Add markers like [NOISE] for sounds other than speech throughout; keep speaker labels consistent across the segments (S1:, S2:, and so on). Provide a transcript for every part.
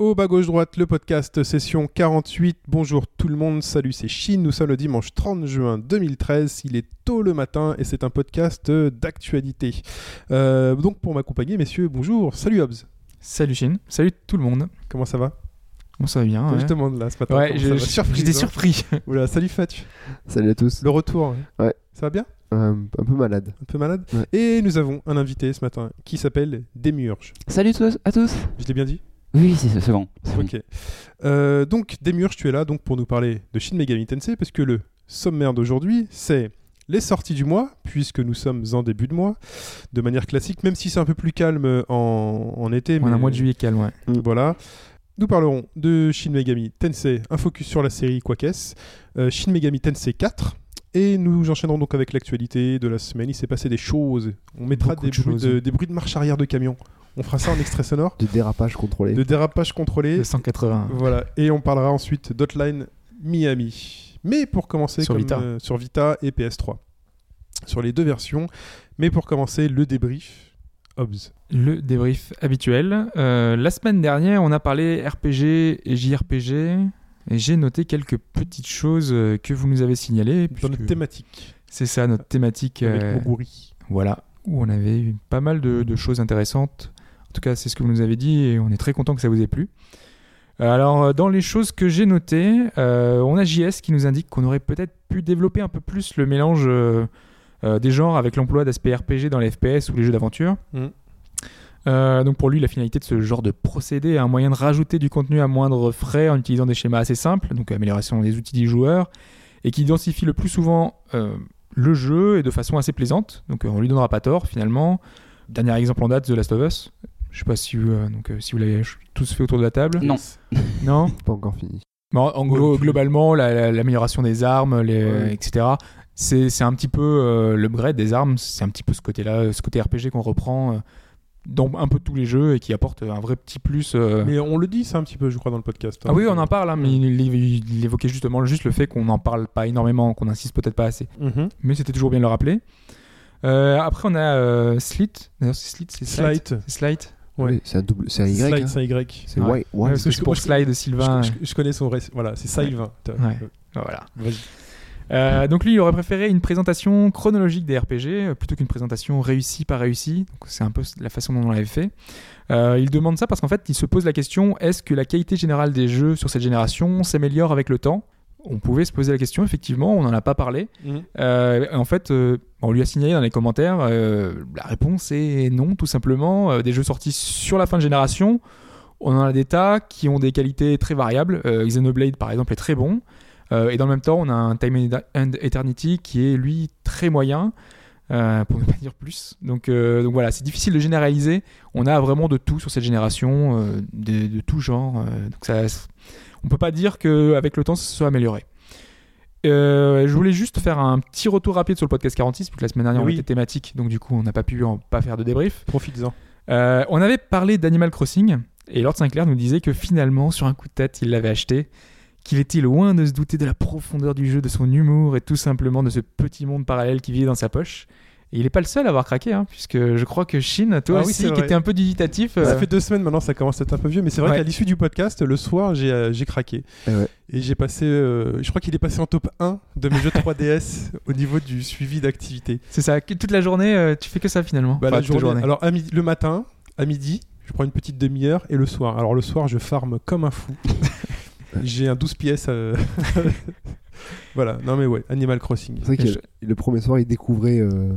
S1: Au bas gauche droite, le podcast session 48. Bonjour tout le monde, salut c'est Chine, nous sommes le dimanche 30 juin 2013, il est tôt le matin et c'est un podcast d'actualité. Euh, donc pour m'accompagner messieurs, bonjour, salut Hobbs,
S2: Salut Chine, salut tout le monde.
S1: comment ça va?
S2: Bon, ça va bien.
S1: Je te demande là ce matin.
S2: Ouais, j'étais
S1: hein
S2: surpris. [LAUGHS]
S1: Oula, salut Fatch,
S3: Salut à tous.
S1: le retour.
S3: Ouais.
S1: Ça va bien?
S3: Euh, un peu malade.
S1: Un peu malade
S3: Ouais.
S1: Et nous avons un invité ce matin qui s'appelle Demurge.
S4: Salut tous- à tous.
S1: Je l'ai bien dit?
S4: Oui, c'est bon.
S1: Ok. Euh, donc, Demurge, tu es là donc pour nous parler de Shin Megami Tensei, parce que le sommaire d'aujourd'hui, c'est les sorties du mois, puisque nous sommes en début de mois, de manière classique, même si c'est un peu plus calme en, en été.
S2: On a un mois de juillet calme, ouais.
S1: Voilà. Nous parlerons de Shin Megami Tensei, un focus sur la série qu'est-ce, euh, Shin Megami Tensei 4. Et nous enchaînerons donc avec l'actualité de la semaine. Il s'est passé des choses. On mettra des
S2: de
S1: bruits de, des bruits de marche arrière de camion. On fera ça en extrait sonore.
S3: De dérapage contrôlé.
S1: De dérapage contrôlé.
S2: Le 180.
S1: Voilà, et on parlera ensuite d'Hotline Miami. Mais pour commencer,
S2: Sur
S1: comme,
S2: Vita.
S1: euh, sur Vita et PS3. Sur les deux versions. Mais pour commencer, le débrief. Hobbs.
S2: Le débrief habituel. Euh, la semaine dernière, on a parlé RPG et JRPG. Et j'ai noté quelques petites choses euh, que vous nous avez signalées.
S1: Dans notre thématique.
S2: C'est ça, notre thématique.
S1: Avec
S2: euh,
S1: Moguri.
S2: Voilà, où on avait eu pas mal de, de choses intéressantes. En tout cas, c'est ce que vous nous avez dit et on est très content que ça vous ait plu. Euh, Alors, euh, dans les choses que j'ai notées, euh, on a JS qui nous indique qu'on aurait peut-être pu développer un peu plus le mélange euh, des genres avec l'emploi d'aspects RPG dans les FPS ou les jeux d'aventure.
S1: Mhm.
S2: Euh, donc pour lui, la finalité de ce genre de procédé est un moyen de rajouter du contenu à moindre frais en utilisant des schémas assez simples, donc amélioration des outils du joueur, et qui identifie le plus souvent euh, le jeu et de façon assez plaisante. Donc euh, on lui donnera pas tort finalement. Dernier exemple en date, The Last of Us. Je sais pas si, euh, donc, euh, si vous l'avez tous fait autour de la table.
S4: Non. [LAUGHS]
S2: Non?
S3: Pas encore fini.
S2: Bon, en gros, globalement, la- la- l'amélioration des armes, les,
S1: Ouais.
S2: etc. C'est c'est un petit peu euh, l'upgrade des armes. C'est un petit peu ce côté-là, ce côté RPG qu'on reprend euh, dans un peu tous les jeux et qui apporte un vrai petit plus. euh.
S1: Mais on le dit ça un petit peu, je crois, dans le podcast.
S2: Ah oui, on en parle, hein, mais il, il- il évoquait justement juste le fait qu'on n'en parle pas énormément, qu'on insiste peut-être pas assez.
S1: Mhm.
S2: Mais c'était toujours bien de le rappeler. Euh, après, on a euh, Slit. D'ailleurs, c'est Slit, c'est Slide.
S1: Slide.
S2: C'est Slide.
S1: Ouais.
S3: C'est un double. C'est un Y.
S1: Slide,
S3: hein.
S1: c'est un Y.
S3: C'est
S2: Ouais.
S3: Y.
S2: Ouais,
S3: Y.
S2: parce que
S1: je-
S2: c'est pour
S1: je-
S2: Slide, Sylvain.
S1: Je, connais son vrai. Voilà, c'est Sylvain.
S2: Ouais. Voilà. Euh, donc lui, il aurait préféré une présentation chronologique des RPG euh, plutôt qu'une présentation réussie par réussie. C'est un peu la façon dont on l'avait fait. Euh, il demande ça parce qu'en fait, il se pose la question est-ce que la qualité générale des jeux sur cette génération s'améliore avec le temps? On pouvait se poser la question, effectivement, on n'en a pas parlé. Euh, en fait, euh, on lui a signalé dans les commentaires, euh, la réponse est non, tout simplement. Des jeux sortis sur la fin de génération, on en a des tas qui ont des qualités très variables. Xenoblade, par exemple, est très bon. Euh, et dans le même temps, on a un Time and Eternity qui est, lui, très moyen, euh, pour ne pas dire plus. Donc, euh, donc voilà, c'est difficile de généraliser. On a vraiment de tout sur cette génération, euh, de, de tout genre. donc ça, on peut pas dire qu'avec le temps, ça se soit amélioré. Je voulais juste faire un petit retour rapide sur le podcast 46, vu que la semaine dernière
S1: Oui.
S2: on était thématique, donc du coup on n'a pas pu en, pas faire de débrief.
S1: Profites-en.
S2: On avait parlé d'Animal Crossing, et Lord Sinclair nous disait que finalement, sur un coup de tête, il l'avait acheté, qu'il était loin de se douter de la profondeur du jeu, de son humour, et tout simplement de ce petit monde parallèle qui vivait dans sa poche? Et il n'est pas le seul à avoir craqué, hein, puisque je crois que Shin, toi
S1: Ah
S2: aussi,
S1: c'est
S2: qui était un peu dubitatif.
S1: Ça
S2: euh,
S1: fait deux semaines maintenant, ça commence à être un peu vieux, mais c'est vrai
S2: Ouais.
S1: qu'à l'issue du podcast, le soir, j'ai euh, craqué.
S3: Eh ouais.
S1: Et j'ai passé, euh, je crois qu'il est passé en top 1 de mes jeux 3DS [LAUGHS] au niveau du suivi d'activité.
S2: C'est ça, toute la journée, euh, tu fais que ça finalement.
S1: Bah,
S2: Enfin,
S1: la journée- Alors à midi- le matin, à midi, je prends une petite demi-heure et le soir. Alors le soir, je farme comme un fou. [LAUGHS] j'ai un 12 pièces. euh, [LAUGHS] voilà, non mais ouais, Animal Crossing.
S3: C'est vrai que
S2: Je-
S3: le premier soir, il découvrait euh,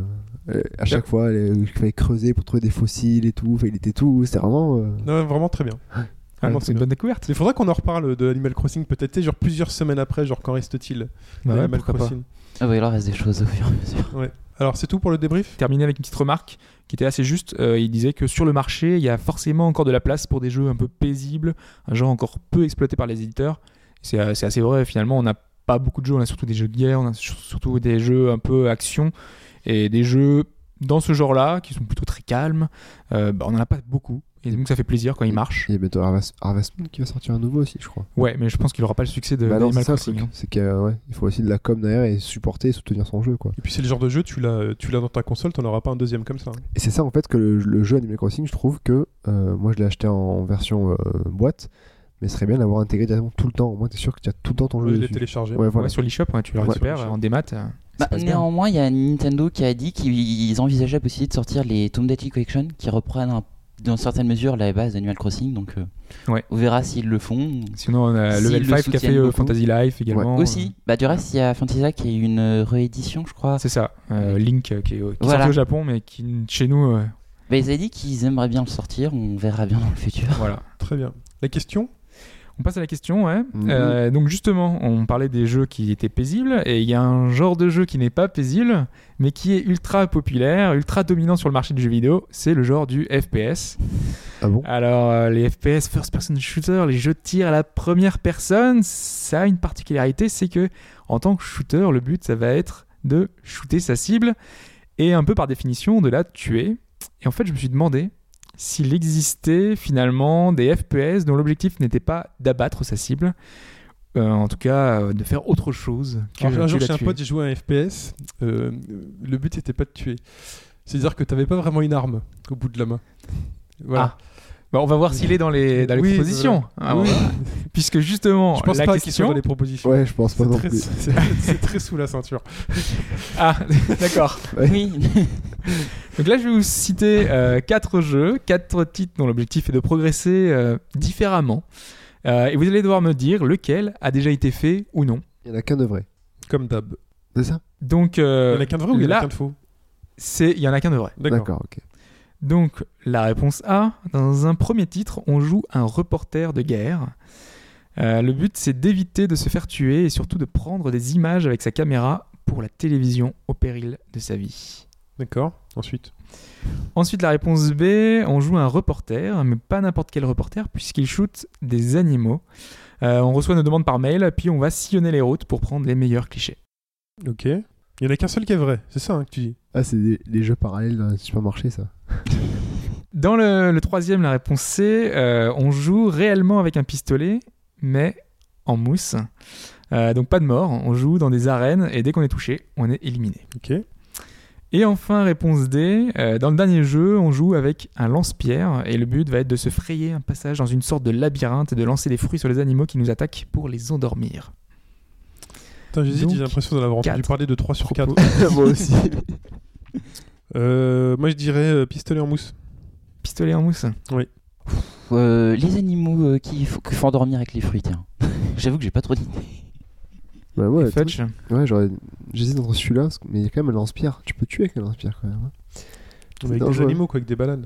S3: euh, à chaque fois il fallait creuser pour trouver des fossiles et tout. Enfin, il était tout. C'était vraiment. euh,
S1: Non, vraiment très bien.
S2: Ah, c'est une
S1: bien.
S2: bonne découverte.
S1: Il faudrait qu'on en reparle de Animal Crossing peut-être tu sais, genre plusieurs semaines après, genre qu'en reste-t-il
S2: Bah ouais, pas.
S1: Crossing?
S4: Ah bah il en reste des choses au fur et à mesure.
S1: Alors c'est tout pour le débrief?
S2: Terminer avec une petite remarque qui était assez juste. Euh, il disait que sur le marché, il y a forcément encore de la place pour des jeux un peu paisibles, un genre encore peu exploité par les éditeurs. C'est euh, c'est assez vrai, finalement, on a pas beaucoup de jeux, on a surtout des jeux de guerre, on a sur- surtout des jeux un peu action et des jeux dans ce genre-là qui sont plutôt très calmes. Euh, bah, on n'en a pas beaucoup et donc ça fait plaisir quand ils marchent.
S3: Il y a bientôt Harvest, Harvest Moon qui va sortir un nouveau aussi, je crois.
S2: Ouais, mais je pense qu'il aura pas le succès de
S3: Bah non,
S2: Animal
S3: c'est
S2: Crossing.
S3: truc.
S2: hein.
S3: C'est qu'il ouais, il faut aussi de la com derrière et supporter et soutenir son jeu, quoi.
S1: Et puis c'est le genre de jeu, tu l'as, tu l'as dans ta console, t'en auras pas un deuxième comme ça. hein.
S3: Et c'est ça en fait que le, le jeu Animal Crossing, je trouve que euh, moi je l'ai acheté en version euh, boîte, mais ce serait bien d'avoir intégré directement tout le temps. Au moins t'es sûr que tu as tout le temps ton
S1: Je
S3: jeu.
S1: l'ai
S3: dessus.
S1: téléchargé.
S3: Ouais, voilà.
S2: Ouais, sur l'eShop, ouais, tu le
S3: Ouais,
S2: récupères en démat. euh,
S5: Bah, néanmoins, il y a Nintendo qui a dit qu'ils envisageaient la possibilité de sortir les Tomb Raider Collection qui reprennent un- dans certaines mesures la base d'Animal Crossing. Donc, euh,
S2: Ouais.
S5: on verra s'ils le font.
S2: Sinon, on a Level
S5: le
S2: 5 qui a fait euh. Fantasy Life également.
S5: Aussi, bah, du reste, il y a Fantasia qui est une euh, réédition, je crois.
S2: C'est ça. Euh, Link euh, qui est, qui est
S5: Voilà.
S2: sorti au Japon, mais qui chez nous, euh,
S5: Bah, ils avaient dit qu'ils aimeraient bien le sortir. On verra bien dans le futur.
S2: voilà.
S1: Très bien. La question
S2: On passe à la question, ouais.
S3: Mhm.
S2: Euh, donc justement, on parlait des jeux qui étaient paisibles, et il y a un genre de jeu qui n'est pas paisible, mais qui est ultra populaire, ultra dominant sur le marché du jeu vidéo, c'est le genre du FPS.
S3: Ah bon?
S2: Alors, euh, les FPS, First Person Shooter, les jeux de tir à la première personne, ça a une particularité, c'est que en tant que shooter, le but, ça va être de shooter sa cible, et un peu par définition, de la tuer. Et en fait, je me suis demandé s'il existait finalement des FPS dont l'objectif n'était pas d'abattre sa cible, euh, en tout cas euh, de faire autre chose que,
S1: Alors, un jour, chez un pote, j'ai joué à un FPS. euh, le but n'était pas de tuer. C'est-à-dire que t'avais pas vraiment une arme au bout de la main. Voilà.
S2: Ah. Bah, on va voir s'il est dans les, dans les
S1: Oui,
S2: propositions. Ah,
S1: Oui. [LAUGHS]
S2: Puisque justement,
S1: Je pense
S2: la
S1: pas qu'ils soient
S2: question...
S1: dans les propositions.
S3: Ouais, je pense pas
S1: C'est
S3: non
S1: très,
S3: plus.
S1: c'est- très sous la ceinture. [LAUGHS]
S2: Ah, [LAUGHS] d'accord.
S3: Ouais.
S5: Oui.
S2: Donc là, je vais vous citer euh, quatre jeux, quatre titres dont l'objectif est de progresser euh, différemment. Euh, et vous allez devoir me dire lequel a déjà été fait ou non.
S3: Il y en a qu'un de vrai.
S1: Comme d'hab.
S3: C'est ça?
S2: Donc,
S1: Il
S2: euh,
S1: y en a qu'un de vrai ou il y en a qu'un de faux?
S2: c'est il y en a qu'un de vrai.
S1: D'accord.
S3: D'accord, ok.
S2: Donc, la réponse A, dans un premier titre, on joue un reporter de guerre. Euh, le but, c'est d'éviter de se faire tuer et surtout de prendre des images avec sa caméra pour la télévision au péril de sa vie.
S1: D'accord. Ensuite.
S2: Ensuite, la réponse B, on joue un reporter, mais pas n'importe quel reporter, puisqu'il shoot des animaux. Euh, on reçoit nos demandes par mail, puis on va sillonner les routes pour prendre les meilleurs clichés.
S1: Ok. Il y en a qu'un seul qui est vrai. C'est ça hein, que tu dis.
S3: Ah, c'est des, des jeux parallèles dans un supermarché, ça. [LAUGHS]
S2: Dans le, le troisième, la réponse C, euh, on joue réellement avec un pistolet, mais en mousse. Euh, donc pas de mort, on joue dans des arènes et dès qu'on est touché, on est éliminé.
S1: Ok.
S2: Et enfin, réponse D, euh, dans le dernier jeu, on joue avec un lance-pierre et le but va être de se frayer un passage dans une sorte de labyrinthe et de lancer des fruits sur les animaux qui nous attaquent pour les endormir.
S1: J'hésite, j'ai l'impression d'en avoir entendu
S2: quatre.
S1: parler de 3 sur 4. [LAUGHS]
S3: Moi aussi. [LAUGHS]
S1: Euh, moi, je dirais euh, pistolet en mousse.
S2: Pistolet en mousse
S5: Euh, les animaux euh, qui faut, qu'il faut endormir avec les fruits, tiens. [LAUGHS] J'avoue que j'ai pas trop d'idées.
S3: Bah ouais,
S2: Et Fetch
S3: ouais j'aurais- j'hésite entre celui-là, mais il y a quand même un lance-pierre. Tu peux tuer avec un lance-pierre quand même. hein.
S1: Avec des animaux, quoi, avec des bananes.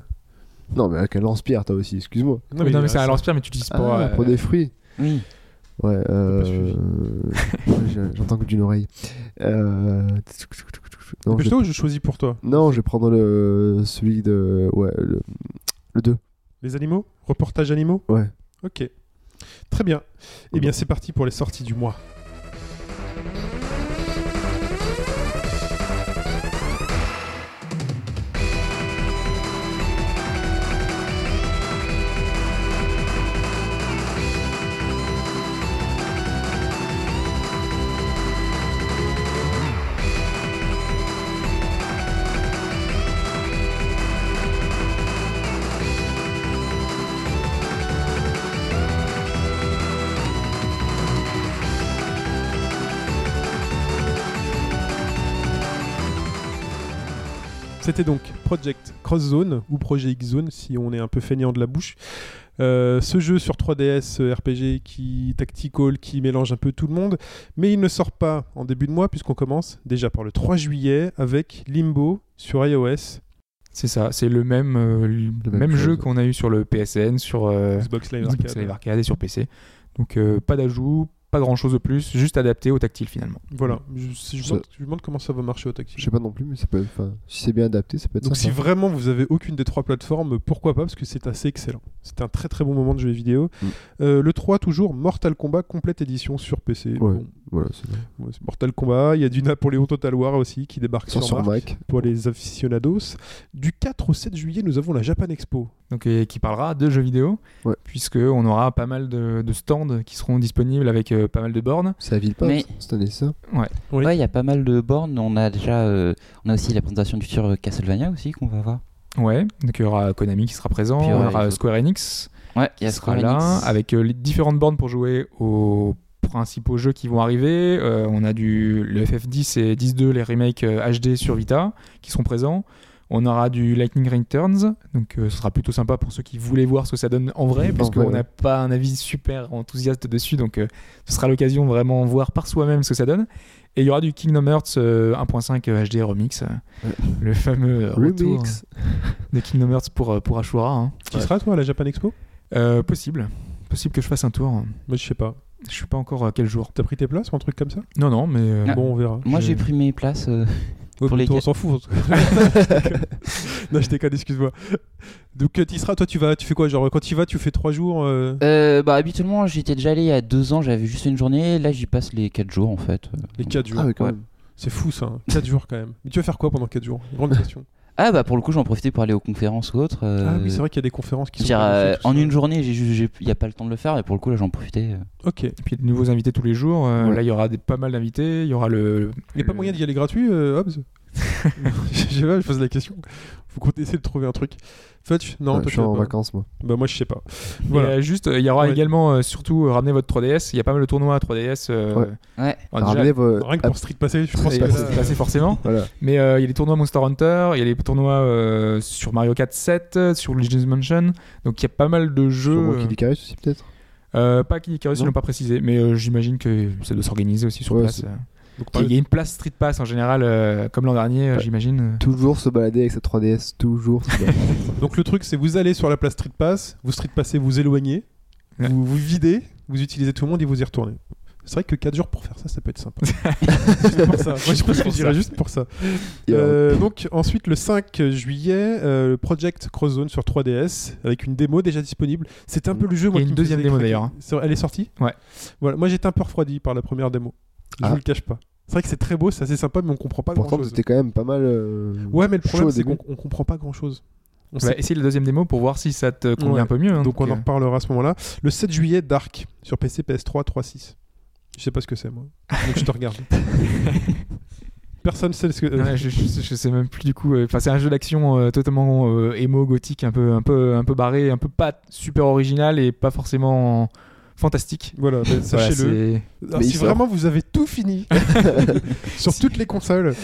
S3: Non, mais avec un lance-pierre, toi aussi, excuse-moi.
S2: Non, mais,
S1: il
S2: c'est un lance-pierre, mais tu l'utilises.
S3: Ah,
S2: euh,
S3: pour des fruits.
S5: Oui.
S3: Ouais, euh... [LAUGHS] j'entends que d'une oreille. Euh... Non, je...
S1: Ou je choisis pour toi
S3: non, je vais prendre le... celui de... Ouais, le, le 2.
S1: Les animaux? Reportage animaux?
S3: Ouais.
S1: Ok. Très bien. Eh bien, c'est parti pour les sorties du mois. C'était donc Project Cross Zone ou Projet X Zone si on est un peu feignant de la bouche. Euh, ce jeu sur 3DS euh, RPG qui tactical qui mélange un peu tout le monde, mais il ne sort pas en début de mois puisqu'on commence déjà par le 3 juillet avec Limbo sur iOS,
S2: C'est ça, c'est le même, euh, le
S3: même
S2: jeu qu'on a eu sur le PSN, sur euh,
S1: Xbox Live
S2: Xbox
S1: Arcade.
S2: Live Arcade et sur PC. Donc euh, pas d'ajout, pas grand chose de plus, juste adapté au tactile finalement.
S1: Voilà. Je, si je,
S3: Ça-
S1: me demande, je me demande comment ça va marcher au tactile.
S3: Je sais pas non plus, mais ça peut être- enfin, si c'est bien adapté, ça peut être
S1: Donc si vraiment vous avez aucune des trois plateformes, pourquoi pas Parce que c'est assez excellent. C'était un très très bon moment de jeu vidéo.
S3: Mm.
S1: Euh, le 3 toujours, Mortal Kombat complète édition sur PC.
S3: Ouais.
S1: Bon,
S3: Voilà,
S1: ouais, Mortal Kombat, il y a du Napoléon Total War aussi qui débarque
S3: Sur,
S1: sur, Mac,
S3: Mac.
S1: pour les aficionados. Du 4 au 7 juillet, nous avons la Japan Expo.
S2: Donc, et qui parlera de jeux vidéo,
S3: Ouais.
S2: puisque on aura pas mal de, de stands qui seront disponibles avec euh, pas mal de bornes.
S3: C'est à Villepinte
S5: Mais-
S3: cette année, c'est ça
S1: Oui.
S5: Ouais, il y a pas mal de bornes. On a déjà, euh, on a aussi la présentation du futur euh, Castlevania aussi qu'on va voir.
S2: Ouais, donc il y aura Konami qui sera présent,
S5: Puis,
S2: il y
S5: ouais,
S2: aura Square Enix
S5: Ouais, il y
S2: qui
S5: a
S2: sera
S5: Square
S2: là,
S5: Enix.
S2: avec euh, les différentes bornes pour jouer aux principaux jeux qui vont arriver. Euh, on a du le FF10 et 10.2, les remakes euh, HD sur Vita qui seront présents. On aura du Lightning Returns, donc euh, ce sera plutôt sympa pour ceux qui voulaient voir ce que ça donne en vrai, puisqu'on
S3: vrai,
S2: n'a
S3: ouais.
S2: pas un avis super enthousiaste dessus, donc euh, ce sera l'occasion de vraiment voir par soi-même ce que ça donne. Et il y aura du Kingdom Hearts euh, 1.5 HD Remix, euh,
S3: Ouais.
S2: le fameux retour
S3: Remix.
S2: de Kingdom Hearts pour, euh, pour Ashura. hein.
S1: Tu seras toi à la Japan Expo?
S2: Euh, possible. Possible que je fasse un tour.
S1: Moi je sais pas.
S2: Je sais pas encore à quel jour.
S1: T'as pris tes places ou un truc comme ça?
S2: Non, non, mais. euh,
S5: Ah.
S1: Bon, on verra.
S5: Moi, j'ai pris mes places.
S1: Ouais,
S5: Pour les
S1: on s'en fout. [LAUGHS] non, je déconne, excuse-moi. Donc, euh, Tisra, toi, tu vas, tu fais quoi Genre, quand tu y vas, tu fais trois jours euh,
S5: euh, bah, habituellement, j'étais déjà allé il y a deux ans. J'avais juste une journée. Là, j'y passe les quatre jours en fait.
S1: Les quatre jours.
S3: Ah, ouais, quand
S5: Ouais.
S3: même.
S1: C'est fou ça, hein. 4 jours quand même. Mais tu vas faire quoi pendant 4 jours? Grande question.
S5: Ah bah pour le coup, j'en profitais pour aller aux conférences ou autres. euh,
S1: Ah oui, c'est vrai qu'il y a des conférences qui sont.
S5: dire, euh, en
S1: ça.
S5: une journée, j'ai juste, j'ai- il y a pas le temps de le faire. Et pour le coup, là, j'en profitais. euh.
S1: Ok.
S2: Et puis de nouveaux invités tous les jours. Euh,
S3: Ouais.
S2: Là, il y aura des, pas mal d'invités. Il y aura le.
S1: Il n'y a pas
S2: le-
S1: moyen d'y aller gratuit, euh, Hobbs? [LAUGHS] Je sais pas, je pose la question. Faut qu'on essaie de trouver un truc. Fudge Non,
S3: Ouais,
S1: toi,
S3: je suis en
S1: pas.
S3: vacances, moi.
S1: Bah, moi, je sais pas.
S2: Et,
S1: Voilà.
S2: euh, juste, euh, il y aura
S1: Ouais.
S2: également, euh, surtout, euh, ramener votre 3DS. Il y a pas mal de tournois à 3DS. euh,
S3: Ouais.
S5: Ouais.
S2: bon, déjà,
S3: Ramenez vos-
S1: Rien que pour Street Passé, je pense que
S2: passé forcément. [LAUGHS]
S3: Voilà.
S2: Mais euh, il y a les tournois Monster Hunter, il y a les tournois euh, sur Mario 4 7, euh, sur Luigi's Mansion. Donc il y a pas mal de
S3: Sur
S2: jeux.
S3: qui Icarus aussi, peut-être?
S2: Euh, pas qui Icarus, ils l'ont pas précisé, mais euh, j'imagine que ça doit s'organiser aussi sur
S3: Ouais,
S2: place.
S3: C'est-
S2: Il y a une place Street Pass en général, euh, comme l'an dernier, euh,
S3: Ouais.
S2: j'imagine.
S3: Toujours se balader avec sa 3DS, toujours se balader. [LAUGHS]
S1: donc, le truc, c'est vous allez sur la place Street Pass, vous Street Passez, vous éloignez,
S2: Ouais.
S1: vous, vous videz, vous utilisez tout le monde et vous y retournez. C'est vrai que 4 jours pour faire ça, ça peut être sympa. [LAUGHS] juste pour ça. Moi, je pense que juste pour ça. Euh, donc ensuite le 5 juillet, euh, le Project Cross Zone sur 3DS avec une démo déjà disponible. C'était un peu le jeu. moi,
S2: Il y a
S1: qui
S2: une
S1: me
S2: deuxième
S1: faisait
S2: démo, d'ailleurs, hein.
S1: C'est Elle est sortie?
S2: Ouais.
S1: Voilà. Moi j'étais un peu refroidi par la première démo. Je
S3: Ah.
S1: vous le cache pas. C'est vrai que c'est très beau, c'est assez sympa, mais on comprend pas grand
S3: Pourtant,
S1: chose.
S3: c'était quand même pas mal. euh,
S1: Ouais, mais le problème c'est qu'on on comprend pas grand chose. On
S2: Bah,
S1: sait-
S2: essaye la deuxième démo pour voir si ça te convient
S1: Ouais.
S2: un peu mieux. hein,
S1: Donc on en reparlera à ce moment-là. Le 7 juillet, Dark sur PC, PS3, 3.6. Je sais pas ce que c'est moi. Donc je te regarde. [LAUGHS] Personne sait ce que.
S2: ouais, je, je- je sais même plus du coup. euh, Enfin, c'est un jeu d'action euh, totalement euh, émo, gothique, un peu, un peu, un peu barré, un peu pas super original et pas forcément fantastique.
S1: Voilà, ben,
S2: Voilà,
S1: sachez-le.
S3: Mais
S1: si
S3: sort.
S1: vraiment vous avez tout fini [LAUGHS] [LAUGHS] sur toutes les consoles,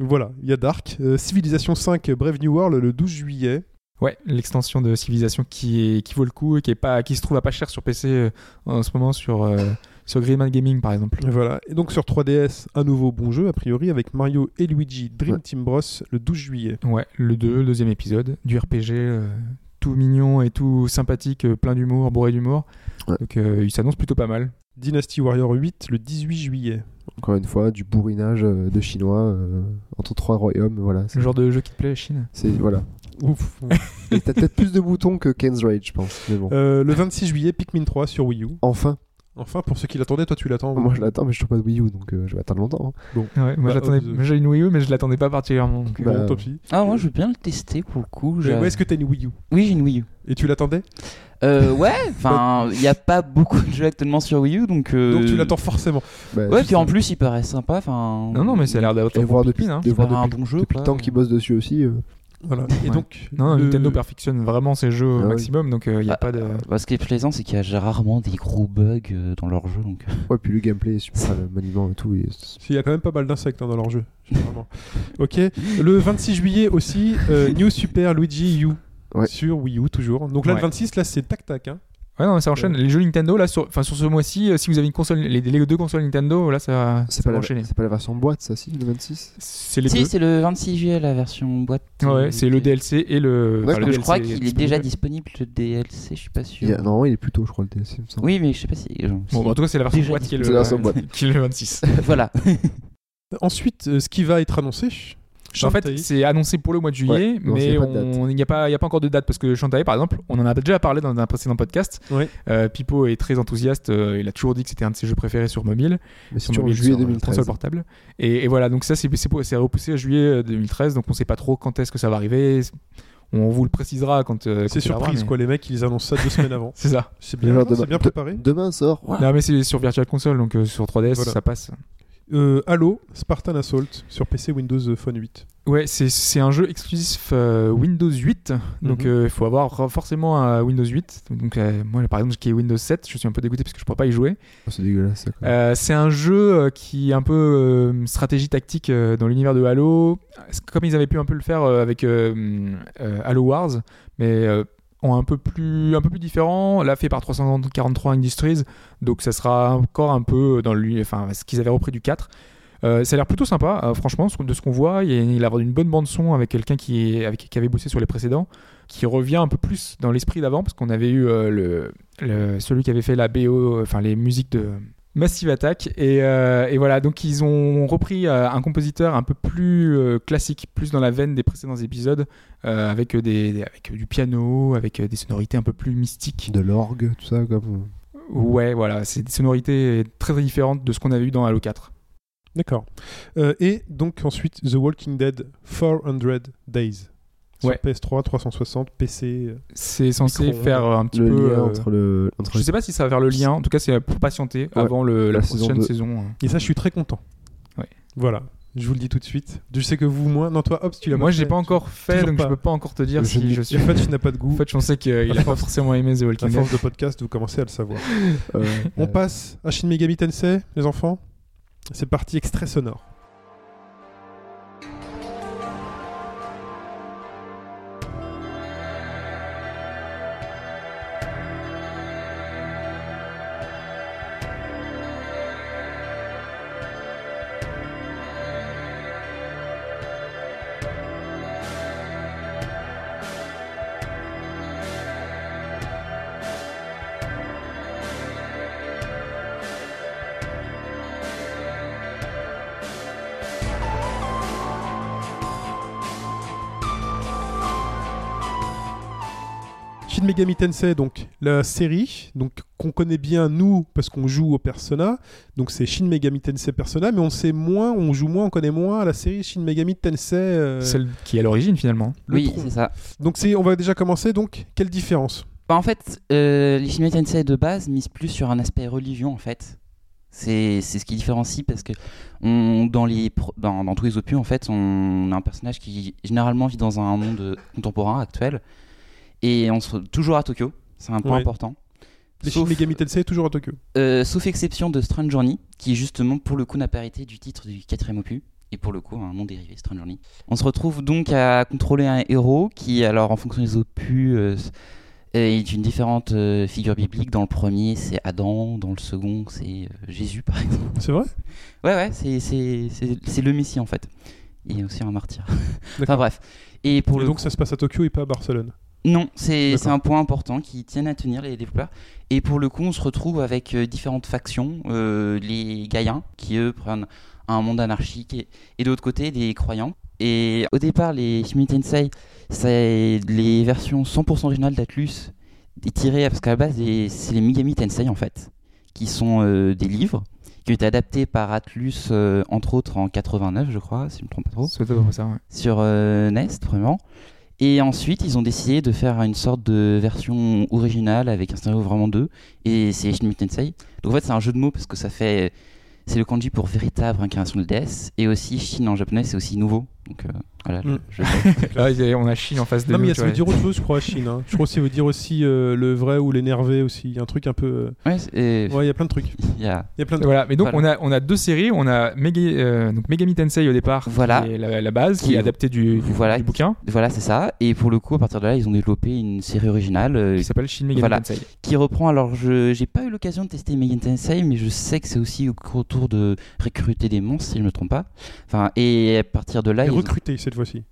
S1: voilà, il y a Dark, euh, Civilization 5 Brave New World le 12 juillet.
S2: Ouais, l'extension de Civilisation qui, est, qui vaut le coup et qui, est pas, qui se trouve à pas cher sur PC euh, en ce moment sur, euh, sur Greenman Gaming par exemple.
S1: Voilà, et donc sur 3DS, un nouveau bon jeu a priori avec Mario et Luigi Dream
S3: Ouais.
S1: Team Bros le 12 juillet.
S2: Ouais, le 2, le deuxième épisode, du RPG, euh, tout mignon et tout sympathique, euh, plein d'humour, bourré d'humour.
S3: Ouais.
S2: Donc euh, il s'annonce plutôt pas mal.
S1: Dynasty Warrior 8 le 18 juillet.
S3: Encore une fois, du bourrinage euh, de chinois euh, entre trois royaumes. Voilà.
S2: C'est le genre de jeu qui te plaît, Chine
S3: C'est voilà.
S1: Ouf.
S3: Et t'as peut-être plus de boutons que Ken's Rage, je pense. Mais bon.
S1: Euh, le 26 juillet, Pikmin 3 sur Wii U.
S3: Enfin,
S1: Enfin, pour ceux qui l'attendaient, toi tu l'attends.
S3: moi je l'attends, mais je trouve pas de Wii U, donc euh, je vais attendre longtemps. hein.
S2: Ouais, moi
S1: Bah,
S2: j'attendais,
S1: euh,
S2: j'ai une Wii U, mais je l'attendais pas particulièrement. donc,
S1: Bon,
S3: Bah,
S1: tant pis.
S5: Ah, moi, je veux bien le tester pour le coup.
S1: Mais
S5: j'ai-
S1: est-ce que t'as une Wii U?
S5: Oui, j'ai une Wii U.
S1: Et tu l'attendais?
S5: Euh, ouais, enfin, il n'y a pas beaucoup de jeux actuellement sur Wii U, donc. euh,
S1: Donc tu l'attends forcément.
S3: Bah,
S5: Ouais, puis en plus, il paraît sympa. Enfin.
S2: Non, non, mais ça a l'air d'être
S3: Et
S2: un
S3: voir
S2: bon
S3: depuis,
S2: hein.
S3: de voir
S5: un bon jeu,
S3: depuis
S5: quoi.
S3: le temps qu'ils bossent dessus aussi. euh,
S1: Voilà. [LAUGHS] Et
S2: Ouais.
S1: donc.
S2: Non,
S1: le-
S2: Nintendo perfectionne vraiment ses jeux
S3: Ah
S2: au
S3: ouais.
S2: maximum, donc il n'y a
S5: Ah,
S2: pas de.
S5: bah, ce qui est plaisant, c'est qu'il y a rarement des gros bugs euh, dans leur jeu. Donc...
S3: Ouais, puis le gameplay est super, [LAUGHS] le maniement et tout. et c'est-
S1: Il y a quand même pas mal d'insectes hein, dans leur jeu. généralement. [LAUGHS] ok. Le 26 juillet aussi, euh, New Super Luigi U
S3: Ouais.
S1: sur Wii U toujours. Donc là,
S2: Ouais.
S1: le 26, là, c'est tac tac. Hein.
S2: Ouais, non, ça enchaîne. Les jeux Nintendo, là, sur, enfin, sur ce mois-ci, euh, si vous avez une console, les, les deux consoles Nintendo, là, ça,
S3: C'est
S2: ça
S3: pas,
S2: va enchaîner.
S3: c'est pas la version boîte, ça, si, le 26
S2: C'est les
S5: Si,
S2: deux.
S5: c'est le 26 juillet la version boîte.
S2: Ouais,
S5: euh,
S2: c'est le DLC et le.
S3: Ouais,
S2: enfin, le
S5: Je
S2: DLC
S5: crois qu'il est déjà disponible le DLC, je suis pas sûr.
S3: Il y a- Normalement, il est plus tôt, je crois, le DLC, il me semble.
S5: Oui, mais je sais pas si.
S2: Bon, bah, en tout cas, c'est la version boîte qui est le, [LAUGHS] qui est le 26.
S5: voilà. [LAUGHS]
S1: Ensuite, euh, ce qui va être annoncé.
S2: En fait, c'est annoncé pour le mois de juillet,
S3: Ouais,
S2: mais il n'y a, pas- il y a pas encore de date parce que Shantae, par exemple, on en a déjà parlé dans un précédent podcast.
S1: Ouais.
S2: Euh, Pipo est très enthousiaste. euh, il a toujours dit que c'était un de ses jeux préférés sur mobile.
S3: Mais
S2: sur
S3: en
S2: mobile,
S3: juillet
S2: sur, euh,
S3: 2013.
S2: console portable. Et, et voilà, donc ça, c'est repoussé à juillet euh, 2013, donc on sait pas trop quand est-ce que ça va arriver. On vous le précisera quand. euh,
S1: C'est surprise,
S2: mais-
S1: quoi. Les mecs, ils annoncent ça deux semaines avant. [LAUGHS]
S2: C'est ça.
S1: C'est bien, préparé.
S3: Demain sort.
S2: Non, mais c'est sur Virtual Console, donc euh, sur 3DS,
S1: Voilà.
S2: ça passe.
S1: Euh, Halo, Spartan Assault sur PC Windows Phone 8.
S2: Ouais, c'est- c'est un jeu exclusif euh, Windows 8, donc
S1: Mhm.
S2: euh, il faut avoir forcément un Windows 8. Donc euh, moi, par exemple, qui est Windows 7, je suis un peu dégoûté parce que je pourrais pas y jouer.
S3: Oh, c'est dégueulasse.
S2: Euh, c'est un jeu euh, qui est un peu euh, stratégie tactique euh, dans l'univers de Halo, comme ils avaient pu un peu le faire euh, avec euh, euh, Halo Wars, mais euh, en un peu plus un peu plus différent. Là, fait par 343 Industries, donc ça sera encore un peu dans lui, enfin ce qu'ils avaient repris du 4. Euh, ça a l'air plutôt sympa, euh, franchement, de ce qu'on voit. Il, il a une bonne bande son avec quelqu'un qui, avec, qui avait bossé sur les précédents, qui revient un peu plus dans l'esprit d'avant, parce qu'on avait eu euh, le, le- celui qui avait fait la BO, enfin les musiques de Massive Attack. Et, euh, et voilà, donc ils ont repris euh, un compositeur un peu plus euh, classique, plus dans la veine des précédents épisodes, euh, avec, des, des- avec du piano, avec des sonorités un peu plus mystiques.
S3: De l'orgue, tout ça, comme.
S2: Ouais, voilà, c'est des sonorités très très différentes de ce qu'on avait eu dans Halo 4.
S1: D'accord. Euh, et donc ensuite, The Walking Dead 400 Days. Sur
S2: Ouais.
S1: PS3, 360, PC.
S2: C'est censé faire un petit
S3: Le
S2: peu.
S3: lien
S2: euh,
S3: entre le. Entre
S2: Je sais pas si ça va faire le lien. En tout cas, c'est pour patienter avant le- la,
S3: la saison
S2: prochaine saison.
S1: Et ça, je suis très content.
S2: Ouais.
S1: Voilà. Je vous le dis tout de suite. Je sais que vous, moins. Non, toi, Hobbs, tu l'as
S2: Moi, j'ai pas encore fait, donc
S1: pas.
S2: je peux pas encore te dire
S3: Je
S2: si
S3: dis-
S2: je suis.
S1: En fait, tu n'as pas de goût.
S2: En fait, je pensais qu'il a pas forcément aimé The
S1: à
S2: Walking Dead.
S1: force de podcast, vous commencez à le savoir.
S3: Euh,
S1: On
S3: euh,
S1: passe à Shin Megami Tensei, les enfants. C'est parti, extrait sonore. Megami Tensei, donc la série, donc qu'on connaît bien nous parce qu'on joue au Persona. Donc c'est Shin Megami Tensei Persona, mais on sait moins, on joue moins, on connaît moins la série Shin Megami Tensei. euh,
S2: Celle qui est à l'origine finalement.
S1: le
S5: Oui, c'est ça.
S1: Donc c'est, on va déjà commencer. Donc quelle différence?
S5: Bah, en fait, euh, les Shin Megami Tensei de base misent plus sur un aspect religion en fait. C'est c'est ce qui différencie parce que on, dans, les, dans, dans tous les opus en fait, on a un personnage qui généralement vit dans un monde contemporain actuel et on se retrouve toujours à Tokyo. C'est un point
S1: Ouais.
S5: important.
S1: Les Shin
S5: Sauf,
S1: Megami Tensei toujours à Tokyo.
S5: euh, sauf exception de Strange Journey, qui justement pour le coup n'a pas été du titre du quatrième opus. Et pour le coup, un nom dérivé, Strange Journey. On se retrouve donc à contrôler un héros qui, alors en fonction des opus, euh, est une différente euh, figure biblique. Dans le premier, c'est Adam. Dans le second, c'est Jésus, par exemple.
S1: C'est vrai? [LAUGHS]
S5: Ouais, ouais, c'est- le Messie en fait. Et aussi un martyr. [LAUGHS] enfin bref. Et pour
S1: Et
S5: le
S1: donc
S5: coup-
S1: ça se passe à Tokyo et pas à Barcelone.
S5: Non, c'est un point important qui tiennent à tenir les développeurs. Et pour le coup, on se retrouve avec euh, différentes factions. euh, les Gaïens, qui eux prennent un monde anarchique, et, et de l'autre côté, des croyants. Et au départ, les Shin Megami Tensei, c'est les versions 100% originales d'Atlus, tirées, parce qu'à la base, c'est les Megami Tensei en fait, qui sont euh, des livres qui ont été adaptés par Atlus, euh, entre autres en 89, je crois, si je ne me trompe pas trop
S2: C'est ouais.
S5: sur Nest, vraiment. Et ensuite, ils ont décidé de faire une sorte de version originale avec un scénario vraiment deux. Et c'est Shin Tensei. Donc en fait, c'est un jeu de mots parce que ça fait. C'est le kanji pour véritable incarnation de déesse. Et aussi, Shin en japonais, c'est aussi nouveau. Donc euh, Voilà,
S1: Mm.
S5: je-
S2: Là, [LAUGHS] il y a- on a Chine en face de
S1: Non,
S2: nous.
S1: mais il y a-
S2: tu
S1: ça veut dire autre chose, je crois, Chine. hein. Je crois que ça veut dire aussi euh, le vrai ou l'énervé aussi. Il y a un truc un peu. euh,
S5: Ouais, et-
S1: Ouais, il y a plein de trucs.
S5: il y a-
S1: Il y a plein de
S2: Voilà, mais donc
S5: Voilà.
S2: on, a, on a deux séries. On a Mega, euh, donc Megami Tensei au départ,
S5: Voilà.
S2: qui est la, la base, qui,
S5: Qui-
S2: est adaptée du, du,
S5: voilà,
S2: du bouquin,
S5: Voilà, c'est ça. Et pour le coup, à partir de là, ils ont développé une série originale euh,
S2: qui s'appelle Shin Megami
S5: Voilà.
S2: Tensei.
S5: qui reprend. Alors, je j'ai pas eu l'occasion de tester Megan Tensei, mais je sais que c'est aussi au autour de recruter des monstres, si je ne me trompe pas. Enfin, et à partir de là,
S1: Recruté cette fois-ci.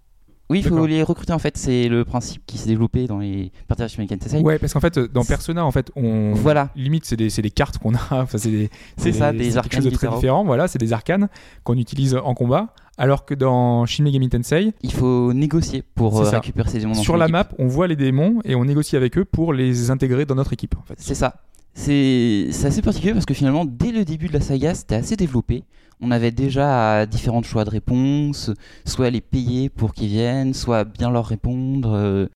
S5: oui, il faut les recruter en fait. C'est le principe qui s'est développé dans les Megan Tensei.
S2: Ouais, parce qu'en fait, dans Persona, en fait, on
S5: Voilà,
S2: limite c'est des, c'est des cartes qu'on a. [LAUGHS] Enfin, c'est des,
S5: c'est ça,
S2: c'est
S5: des
S2: quelque
S5: arcanes
S2: chose de très
S5: différents.
S2: différent. Voilà, c'est des arcanes qu'on utilise en combat. Alors que dans Shin Megami Tensei,
S5: Il faut négocier pour euh, récupérer ces démons. dans
S2: sur la
S5: équipe.
S2: map, on voit les démons et on négocie avec eux pour les intégrer dans notre équipe. En fait.
S5: C'est ça. C'est assez particulier parce que finalement, dès le début de la saga, c'était assez développé. On avait déjà différents choix de réponse, soit les payer pour qu'ils viennent, soit bien leur répondre. euh,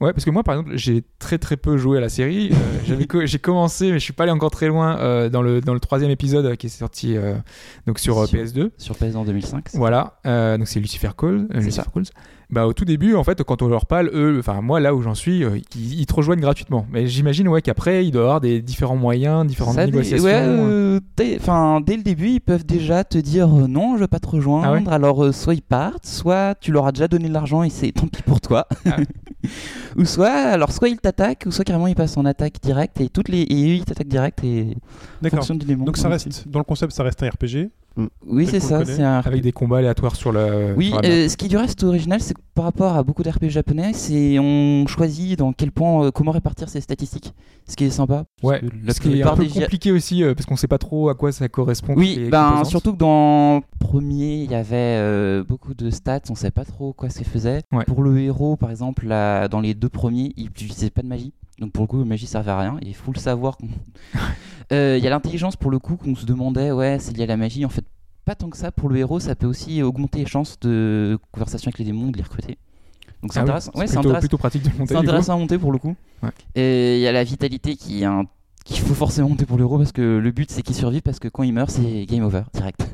S2: Ouais, parce que moi, par exemple, j'ai très très peu joué à la série. Euh, [LAUGHS] co- j'ai commencé, mais je suis pas allé encore très loin euh, dans le dans le troisième épisode qui est sorti euh, donc sur, euh,
S5: Sur-
S2: PS2.
S5: sur PS en 2005.
S2: Voilà, donc c'est Lucifer Call.
S5: C'est
S2: Lucifer. Calls. Bah, au tout début, en fait, quand on leur parle, eux, enfin moi là où j'en suis, euh, ils, ils te rejoignent gratuitement. Mais j'imagine ouais qu'après il doit y avoir des différents moyens, différentes
S5: Ça,
S2: négociations.
S5: ouais, euh, dès, enfin, dès le début, ils peuvent déjà te dire euh, non, je veux pas te rejoindre.
S2: Ah ouais
S5: Alors, euh, soit ils partent, soit tu leur as déjà donné de l'argent et c'est tant pis pour toi.
S2: Ah [LAUGHS]
S5: ou soit, alors, soit ils t'attaquent, ou soit carrément ils passent en attaque directe et toutes les et eux ils t'attaquent direct et
S1: D'accord.
S5: fonction du démon.
S1: Donc ça reste, dans le concept, ça reste un RPG.
S5: Oui,
S1: tel
S5: c'est ça. C'est un.
S2: avec des combats aléatoires sur.
S5: Oui,
S2: la map.
S5: euh, ce qui du reste original, c'est que par rapport à beaucoup d'RP japonais, c'est on choisit dans quel point, euh, comment répartir ses statistiques. Ce qui est sympa.
S2: Ouais,
S5: la
S2: ce qui est un peu compliqué aussi euh, parce qu'on sait pas trop à quoi ça correspond.
S5: Oui,
S2: les
S5: ben surtout que dans premier, il y avait euh, beaucoup de stats, on savait pas trop quoi ça faisait.
S2: Ouais.
S5: Pour le héros, par exemple, là, dans les deux premiers, il n'utilisait pas de magie. Donc pour le coup, la magie servait à rien. Il faut le savoir. Qu'on- Euh, Il y a l'intelligence pour le coup qu'on se demandait, ouais, c'est lié à la magie. En fait, pas tant que ça. Pour le héros, ça peut aussi augmenter les chances de conversation avec les démons, de les recruter. Donc c'est
S2: Ah oui,
S5: intéressant. Ouais, c'est
S2: plutôt, pratique de monter.
S5: C'est
S2: coup.
S5: à monter pour le coup.
S2: Ouais.
S5: Et il y a la vitalité qui est un- qu'il faut forcément monter pour le héros parce que le but c'est qu'il survive parce que quand il meurt c'est game over direct.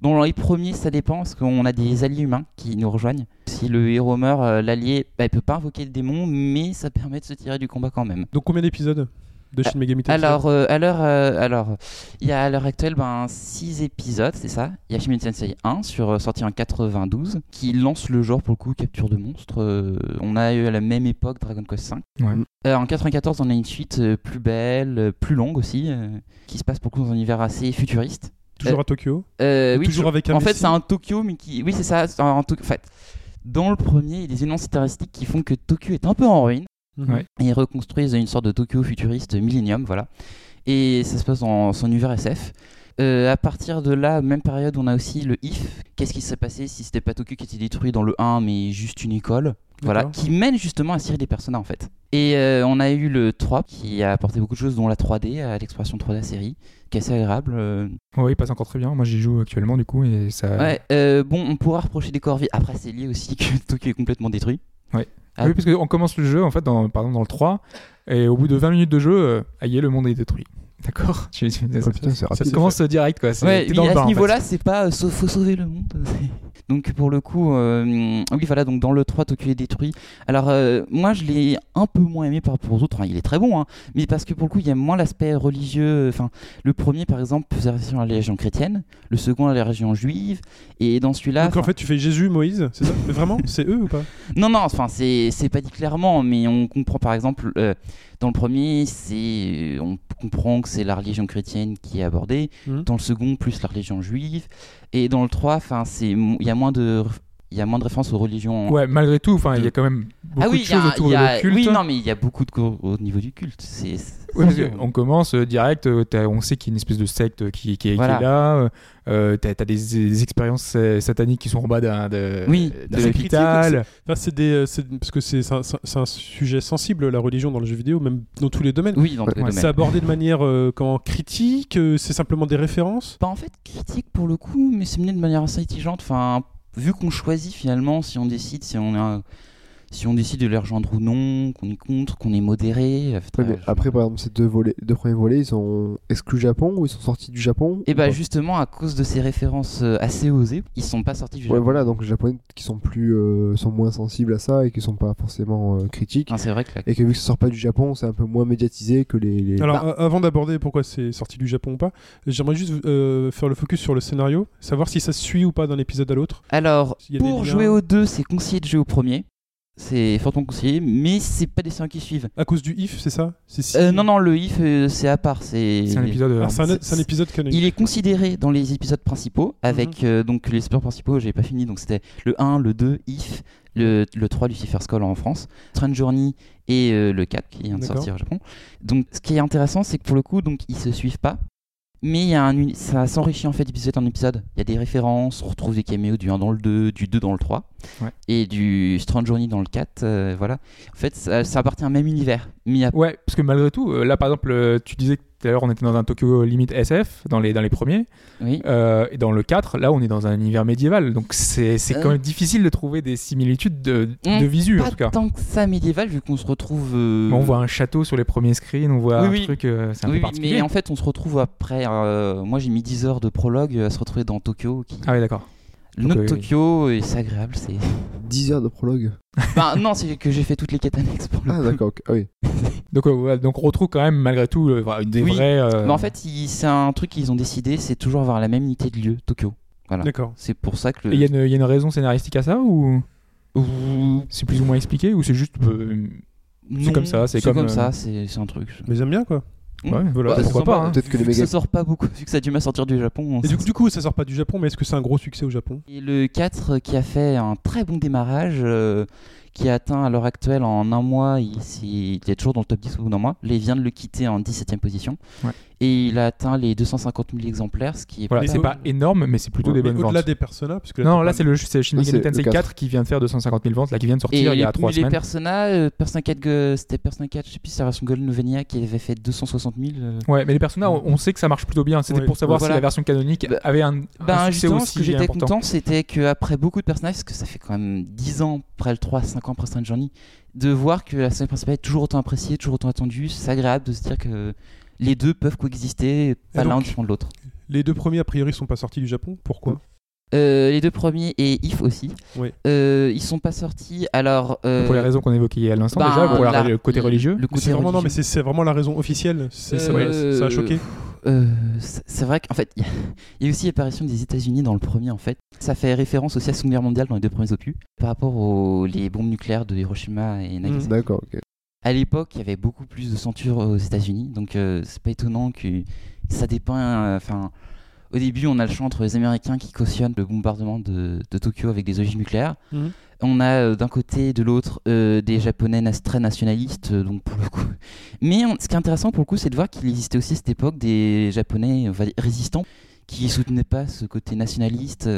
S5: Dans les premiers ça dépend parce qu'on a des alliés humains qui nous rejoignent. Si le héros meurt, euh, l'allié bah, il peut pas invoquer le démon mais ça permet de se tirer du combat quand même.
S1: Donc combien d'épisodes? De Shin Megami Tensei
S5: Alors, euh, à l'heure, euh, alors, il y a à l'heure actuelle ben, 6 épisodes, c'est ça? Il y a Shin Megami Tensei 1 sur, euh, sorti en 92 qui lance le genre pour le coup capture de monstres. Euh, on a eu à la même époque Dragon Quest 5.
S2: Ouais.
S5: Euh, en 94, on a une suite euh, plus belle, euh, plus longue aussi, euh, qui se passe pour le coup dans un univers assez futuriste.
S1: Toujours à Tokyo?
S5: Euh, oui,
S1: Toujours avec un
S5: En fait, c'est un Tokyo, mais qui. Oui, c'est ça. En fait, dans le premier, il y a des éléments scénaristiques qui font que Tokyo est un peu en ruine.
S2: Ouais.
S5: Et ils reconstruisent une sorte de Tokyo futuriste Millennium, voilà. Et ça se passe dans son univers SF. Euh, à partir de là, même période, on a aussi le IF. Qu'est-ce qui serait passé si c'était pas Tokyo qui était détruit dans le 1, mais juste une école Voilà, qui mène justement à Cyril des personnages en fait. Et euh, on a eu le 3 qui a apporté beaucoup de choses, dont la 3D, à l'exploration 3D de la série, qui est assez agréable. euh.
S2: Ouais, il passe encore très bien. Moi, j'y joue actuellement du coup et ça.
S5: Ouais, bon, on pourra reprocher des corps vides. Après, c'est lié aussi [LAUGHS] que Tokyo est complètement détruit.
S2: Ouais.
S5: Ah.
S2: Oui, parce qu'on commence le jeu en fait, dans, par exemple dans le 3, et au bout de 20 minutes de jeu, euh, aïe, le monde est détruit. [LAUGHS] D'accord [LAUGHS]
S3: Oh, putain,
S1: Ça,
S2: commences direct quoi.
S5: Ouais,
S2: dans le
S5: à ce
S2: en fait.
S5: niveau-là, c'est pas euh, faut sauver le monde. [LAUGHS] donc pour le coup, euh, oui, voilà, donc dans le 3, Tokyo est détruit. Alors euh, moi, je l'ai un peu moins aimé par rapport aux autres. Il est très bon, hein, mais parce que pour le coup, il y a moins l'aspect religieux. Enfin, le premier, par exemple, faisait à la religion chrétienne, le second à la religion juive, et dans celui-là,
S1: Donc en fait, tu fais Jésus, Moïse, c'est ça? Mais vraiment? C'est eux ou pas?
S5: Non, non, enfin, c'est c'est pas dit clairement, mais on comprend par exemple, euh, dans le premier, c'est on comprend que c'est la religion chrétienne qui est abordée,
S1: Mhm.
S5: dans le second, plus la religion juive, et dans le 3, enfin, c'est il y a moins de il y a moins de références aux religions.
S2: Ouais, malgré tout, enfin, il y a quand même beaucoup
S5: ah oui,
S2: de
S5: a-
S2: choses autour de
S5: a-
S2: culte.
S5: oui, non, mais il y a beaucoup de cours au niveau du culte. C'est
S2: on commence euh, direct, euh, on sait qu'il y a une espèce de secte qui, qui est, qui
S5: Voilà.
S2: est là, euh, euh, t'as as des, des expériences sataniques qui sont en bas d'un de,
S5: Oui.
S2: hôpital.
S1: Enfin, c'est des, c'est- parce que c'est un, sujet sensible, la religion dans le jeu vidéo, même dans tous les domaines.
S5: Oui, dans tous les
S2: Ouais,
S5: domaines.
S1: C'est abordé de manière euh, comment, critique, c'est simplement des références?
S5: Bah, en fait, critique pour le coup, mais c'est mené de manière assez intelligente. Enfin, vu qu'on choisit finalement, si on décide, si on est un- si on décide de les rejoindre ou non, qu'on est contre, qu'on est modéré. euh,
S3: Ouais, mais après, par exemple, ces deux, volets, deux premiers volets, ils sont exclus Japon ou ils sont sortis du Japon
S5: Et
S3: ou
S5: bah
S3: pas
S5: justement à cause de ces références euh, assez osées, ils sont pas sortis du
S3: Ouais,
S5: Japon.
S3: voilà, donc les Japonais qui sont plus, euh, sont moins sensibles à ça et qui sont pas forcément euh, critiques.
S5: Ah, c'est vrai que
S3: Et que vu que ça sort pas du Japon, c'est un peu moins médiatisé que les. les-
S1: Alors,
S3: Bah,
S1: avant d'aborder pourquoi c'est sorti du Japon ou pas, j'aimerais juste euh, faire le focus sur le scénario, savoir si ça se suit ou pas d'un épisode à l'autre.
S5: Alors, pour
S1: liens.
S5: jouer aux deux, c'est conseillé de jouer au premier. C'est fortement conseillé, mais c'est pas des scénarios qui suivent.
S1: À cause du if, c'est ça? Si-
S5: Euh, non, non, le if, euh, c'est à part. C'est
S2: un épisode. euh,
S1: Ah, c'est un,
S5: c'est-
S1: un épisode canonique.
S5: Il est considéré dans les épisodes principaux, avec
S1: Mhm.
S5: euh, donc les sports principaux, j'ai pas fini, donc c'était le 1, le 2, If, le, le 3, Lucifer's Call en France, Strange Journey et euh, le 4 qui vient de sortir au Japon. Donc ce qui est intéressant, c'est que pour le coup, donc ils se suivent pas. Mais il y a un, ça s'enrichit en fait d'épisode en épisode. Il y a des références, on retrouve des caméos du 1 dans le 2, du 2 dans le 3,
S2: Ouais.
S5: et du Strange Journey dans le 4. euh, voilà. En fait, ça, ça appartient au même univers. Mais a
S2: Ouais, parce que malgré tout, euh, là par exemple, euh, tu disais que l'heure on était dans un Tokyo Limit SF, dans les, dans les premiers,
S5: oui.
S2: euh, et dans le 4, là on est dans un univers médiéval, donc c'est quand
S5: Euh.
S2: même difficile de trouver des similitudes de, de visu en tout cas.
S5: tant que ça médiéval, vu qu'on se retrouve. euh,
S2: On voit un château sur les premiers screens, on voit
S5: Oui,
S2: un
S5: oui.
S2: truc, c'est un peu particulier.
S5: mais en fait, on se retrouve après. moi, j'ai mis 10 heures de prologue à se retrouver dans Tokyo. Qui...
S2: Ah oui, d'accord.
S5: Le autre
S2: euh,
S5: Tokyo, c'est agréable. C'est. [LAUGHS]
S3: 10 heures de prologue.
S5: Enfin, non, c'est que j'ai fait toutes les quêtes annexes pour le
S3: Ah,
S5: coup.
S3: d'accord, ok. Ah oui. [LAUGHS]
S2: Donc, euh, voilà, donc on retrouve quand même malgré tout euh, des
S5: Oui.
S2: vrais. euh,
S5: Mais en fait, il- c'est un truc qu'ils ont décidé, c'est toujours avoir la même unité de lieu, Tokyo. Voilà.
S1: D'accord.
S5: C'est pour ça que
S2: et
S5: le.
S2: il y, a une- il y a une raison scénaristique à ça ou
S5: Ouh,
S2: c'est plus ou moins expliqué ou c'est juste euh,
S5: non,
S2: comme ça, c'est comme,
S5: comme
S2: euh,
S5: ça, c'est c'est un truc.
S1: Mais j'aime bien quoi.
S5: Mmh.
S2: ouais,
S1: voilà,
S2: pourquoi
S5: sympa.
S2: pas, hein.
S3: Peut-être que les
S5: Vu
S3: méga-
S5: ça sort pas beaucoup, vu que ça a du mal à sortir du Japon.
S1: Et du, du coup, ça sort pas du Japon, mais est-ce que c'est un gros succès au Japon?
S5: Et le 4 qui a fait un très bon démarrage, euh, qui a atteint à l'heure actuelle en un mois, il, est toujours dans le top 10 au bout d'un mois. Il vient de le quitter en 17ème position.
S2: Ouais.
S5: Et il a atteint les 250 000 exemplaires, ce qui est
S2: Voilà, c'est pas énorme, mais c'est plutôt des
S1: Mais
S2: bonnes ventes.
S1: Au-delà des personnages, parce que
S2: Non,
S1: t'as
S2: là c'est le c'est Shin
S3: Là,
S2: Megami
S3: c'est le
S2: Tensei
S3: 4.
S2: 4 qui vient de faire 250 000 ventes, là qui vient de
S5: Et
S2: sortir il y a
S5: les,
S2: 3
S5: mais les
S2: semaines.
S5: Persona, euh, Persona 4, Go- c'était Persona 4, je sais plus si c'est la version Golden Novenia qui avait fait 260 000. euh.
S2: Ouais, mais les personnages, on, on sait que ça marche plutôt bien. C'était
S1: Ouais.
S2: pour savoir
S5: Voilà.
S2: si la version canonique
S5: Bah,
S2: avait un, un
S5: Ben
S2: succès
S5: justement,
S2: aussi
S5: ce que j'étais content, c'était qu'après beaucoup de personnages, parce que ça fait quand même 10 ans, après le 3, 5 ans après Strange Journey, de voir que la série principale est toujours autant appréciée, toujours autant attendue, c'est agréable de se dire que les deux peuvent coexister, pas l'un de l'autre.
S1: Les deux premiers, a priori, sont pas sortis du Japon. Pourquoi?
S5: Euh, les deux premiers et If aussi,
S1: Oui.
S5: euh, ils sont pas sortis. Alors, euh,
S2: Pour les raisons qu'on évoquait à l'instant
S5: ben,
S2: déjà, pour la-
S5: la-
S2: le côté religieux.
S5: Le côté
S1: vraiment, non, mais c'est vraiment la raison officielle. C'est- ça,
S5: Euh,
S1: ça a choqué.
S5: Euh, c'est vrai qu'en fait, il y, a- [LAUGHS] il y a aussi l'apparition des États-Unis dans le premier en fait. Ça fait référence aussi à la Seconde Guerre mondiale dans les deux premiers opus par rapport aux les bombes nucléaires de Hiroshima et Nagasaki.
S3: D'accord, ok.
S5: À l'époque, il y avait beaucoup plus de censure aux États-Unis, donc euh, c'est pas étonnant que ça dépeint. euh, Enfin, au début, on a le choix entre les Américains qui cautionnent le bombardement de, de Tokyo avec des ogives nucléaires.
S1: Mhm.
S5: On a euh, d'un côté et de l'autre des Japonais très nationalistes, donc pour le coup. [LAUGHS] Mais on- ce qui est intéressant pour le coup, c'est de voir qu'il existait aussi à cette époque des Japonais résistants qui soutenaient pas ce côté nationaliste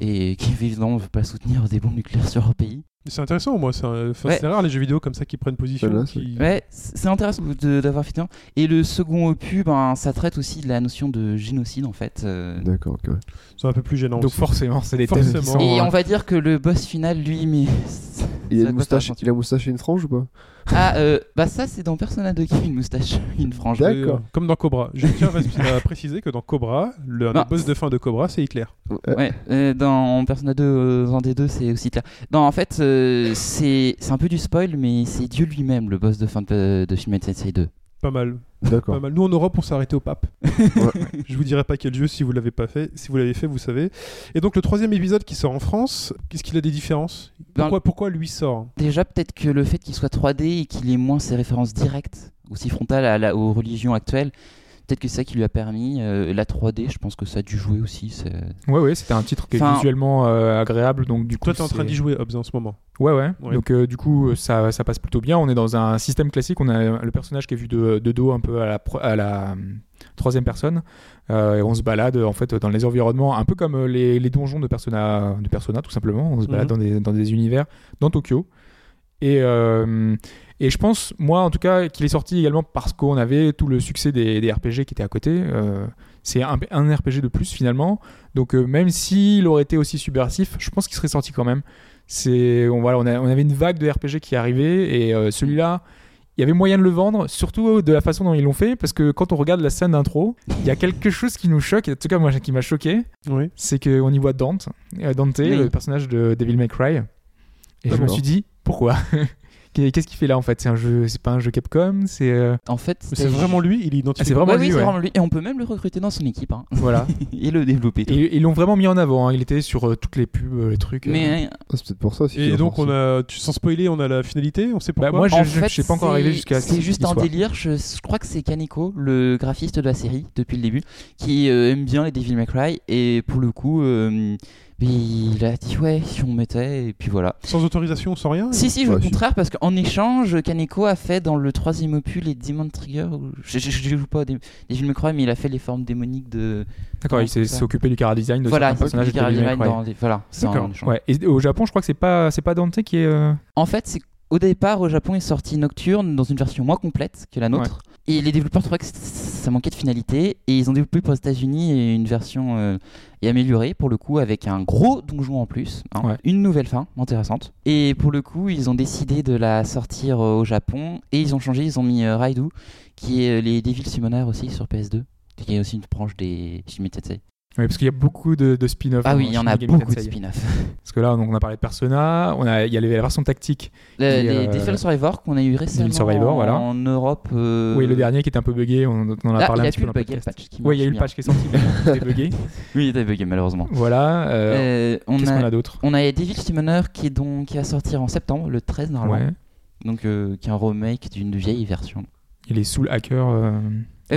S5: et qui évidemment ne veulent pas soutenir des bombes nucléaires sur leur pays.
S1: C'est intéressant, moi. C'est un- enfin,
S5: Ouais.
S1: c'est rare les jeux vidéo comme ça qui prennent position.
S3: Voilà,
S1: qui-
S5: Ouais, c'est intéressant d'avoir fait un. Et le second opus, ben, ça traite aussi de la notion de génocide en fait. euh.
S3: D'accord, ok. ouais.
S1: C'est un peu plus gênant.
S2: Donc
S1: aussi.
S2: forcément, c'est des thèmes qui
S1: Forcément.
S2: sont,
S5: Et on va dire que le boss final, lui, mais.
S3: Il a [LAUGHS] une moustache, il a moustache et une frange ou pas?
S5: Ah, euh, bah ça, c'est dans Persona 2 qui a une moustache, [LAUGHS] une frange.
S3: D'accord.
S1: Euh, Comme dans Cobra. Je tiens à préciser que dans Cobra, le
S5: Non.
S1: boss de fin de Cobra, c'est Hitler.
S5: Ouais, euh, dans Persona 2, euh, dans des deux, c'est aussi clair. Non, en fait, euh, c'est c'est un peu du spoil, mais c'est Dieu lui-même, le boss de fin de, de Shin Megami Tensei 2.
S1: Pas mal.
S3: D'accord.
S1: Pas mal. Nous en Europe, on s'est arrêté au pape. [LAUGHS] Je vous dirai pas quel jeu si vous l'avez pas fait. Si vous l'avez fait, vous savez. Et donc le troisième épisode qui sort en France, qu'est-ce qu'il a des différences?
S5: Ben,
S1: pourquoi, pourquoi lui sort?
S5: Déjà, peut-être que le fait qu'il soit 3D et qu'il ait moins ses références directes, aussi frontales à la- aux religions actuelles, peut-être que c'est ça qui lui a permis. euh, la 3D, je pense que ça a dû jouer aussi. c'est-
S2: Ouais, ouais, c'était un titre qui est visuellement euh, agréable, donc du coup.
S1: Toi, t'es en train d'y jouer, Hobbs, en ce moment.
S2: Ouais, ouais.
S1: Ouais.
S2: Donc, euh, du coup, ça, ça passe plutôt bien. On est dans un système classique. On a le personnage qui est vu de, de dos un peu à la, pro- à la troisième personne. Euh, et on se balade en fait dans les environnements, un peu comme les, les donjons de Persona, de Persona, tout simplement. On se balade
S1: Mhm.
S2: dans, des, dans des univers, dans Tokyo. Et, euh, et je pense, moi en tout cas, qu'il est sorti également parce qu'on avait tout le succès des, des RPG qui étaient à côté. Euh, c'est un, un RPG de plus finalement. Donc euh, même s'il aurait été aussi subversif, je pense qu'il serait sorti quand même. C'est on, voilà, on, a- on avait une vague de RPG qui arrivait et euh, celui-là, il y avait moyen de le vendre, surtout de la façon dont ils l'ont fait, parce que quand on regarde la scène d'intro, il y a quelque chose qui nous choque, et en tout cas moi qui m'a choqué,
S1: Oui.
S2: c'est qu'on y voit Dante, Dante,
S5: Oui.
S2: le personnage de Devil May Cry, et je me suis dit pourquoi? [LAUGHS] Qu'est-ce qu'il fait là en fait? C'est un jeu, c'est pas un jeu Capcom, c'est euh,
S5: En fait,
S1: c'est vraiment lui, il est identifié.
S2: Ah, c'est vraiment
S5: Ouais,
S2: lui,
S5: oui, c'est
S2: ouais.
S5: vraiment lui. Et on peut même le recruter dans son équipe hein.
S2: voilà. [LAUGHS]
S5: et le développer. tout.
S2: Et ils l'ont vraiment mis en avant. hein. Il était sur euh, toutes les pubs, euh, les trucs. euh.
S5: Mais
S3: Ah, c'est peut-être pour ça aussi.
S1: Et donc, on a, tu, sans spoiler, on a la finalité, on sait pourquoi.
S2: Bah, moi, je-
S5: en
S2: je-
S5: fait,
S2: je suis pas encore arrivé jusqu'à ce
S5: C'est juste un délire. Je, je crois que c'est Kaneko, le graphiste de la série depuis le début, qui euh, aime bien les Devil May Cry. Et pour le coup, euh, il a dit ouais, si on mettait, et puis voilà.
S1: Sans autorisation, sans rien
S5: Si, si,
S3: Ouais,
S5: au
S3: si.
S5: contraire, parce qu'en échange, Kaneko a fait dans le troisième opus les Demon Trigger. ou- Je, je, je joue pas des Devil May Cry, mais il a fait les formes démoniques de.
S2: D'accord, il s'est occupé du cara design de
S5: voilà,
S2: certains personnages
S5: du Design dans les- Voilà, c'est
S1: D'accord.
S5: en échange.
S2: Ouais. Et au Japon, je crois que c'est pas c'est pas Dante qui est. euh,
S5: En fait, c'est au départ au Japon est sorti Nocturne dans une version moins complète que la nôtre. Et les développeurs trouvaient que ça manquait de finalité et ils ont développé pour les États-Unis une version euh, et améliorée pour le coup avec un gros donjon en plus, hein.
S2: Ouais.
S5: une nouvelle fin intéressante. Et pour le coup, ils ont décidé de la sortir euh, au Japon et ils ont changé, ils ont mis euh, Raidu qui est les Devil Summoner aussi sur PS2, qui est aussi une branche des Shin Megami
S2: Ouais, parce qu'il y a beaucoup de, de spin-off.
S5: Ah oui, il y en a
S2: Megami
S5: beaucoup de
S2: Tensei.
S5: spin-off.
S2: Parce que là, donc, on a parlé de Persona, on a, il y avait la version tactique.
S5: Le-
S2: Et,
S5: les
S2: euh,
S5: Devil Survivor qu'on a eu récemment
S2: Survivor, voilà.
S5: en Europe. euh,
S2: Oui, le dernier qui était un peu buggé, on, on en a
S5: Là,
S2: parlé
S5: il
S2: un
S5: a
S2: petit peu
S5: le
S2: dans le
S5: bugger, le patch qui
S2: Oui, il y a eu le patch qui est sorti, mais il était [LAUGHS] buggé.
S5: Oui, il était bugué malheureusement.
S2: Voilà. euh,
S5: Euh,
S2: Qu'est-ce qu'on
S5: a,
S2: a d'autre
S5: on a Devil Summoner qui, est donc, qui va sortir en septembre, le 13 normalement.
S2: Ouais.
S5: Donc, qui est un remake d'une vieille version.
S2: Et les Soul Hackers.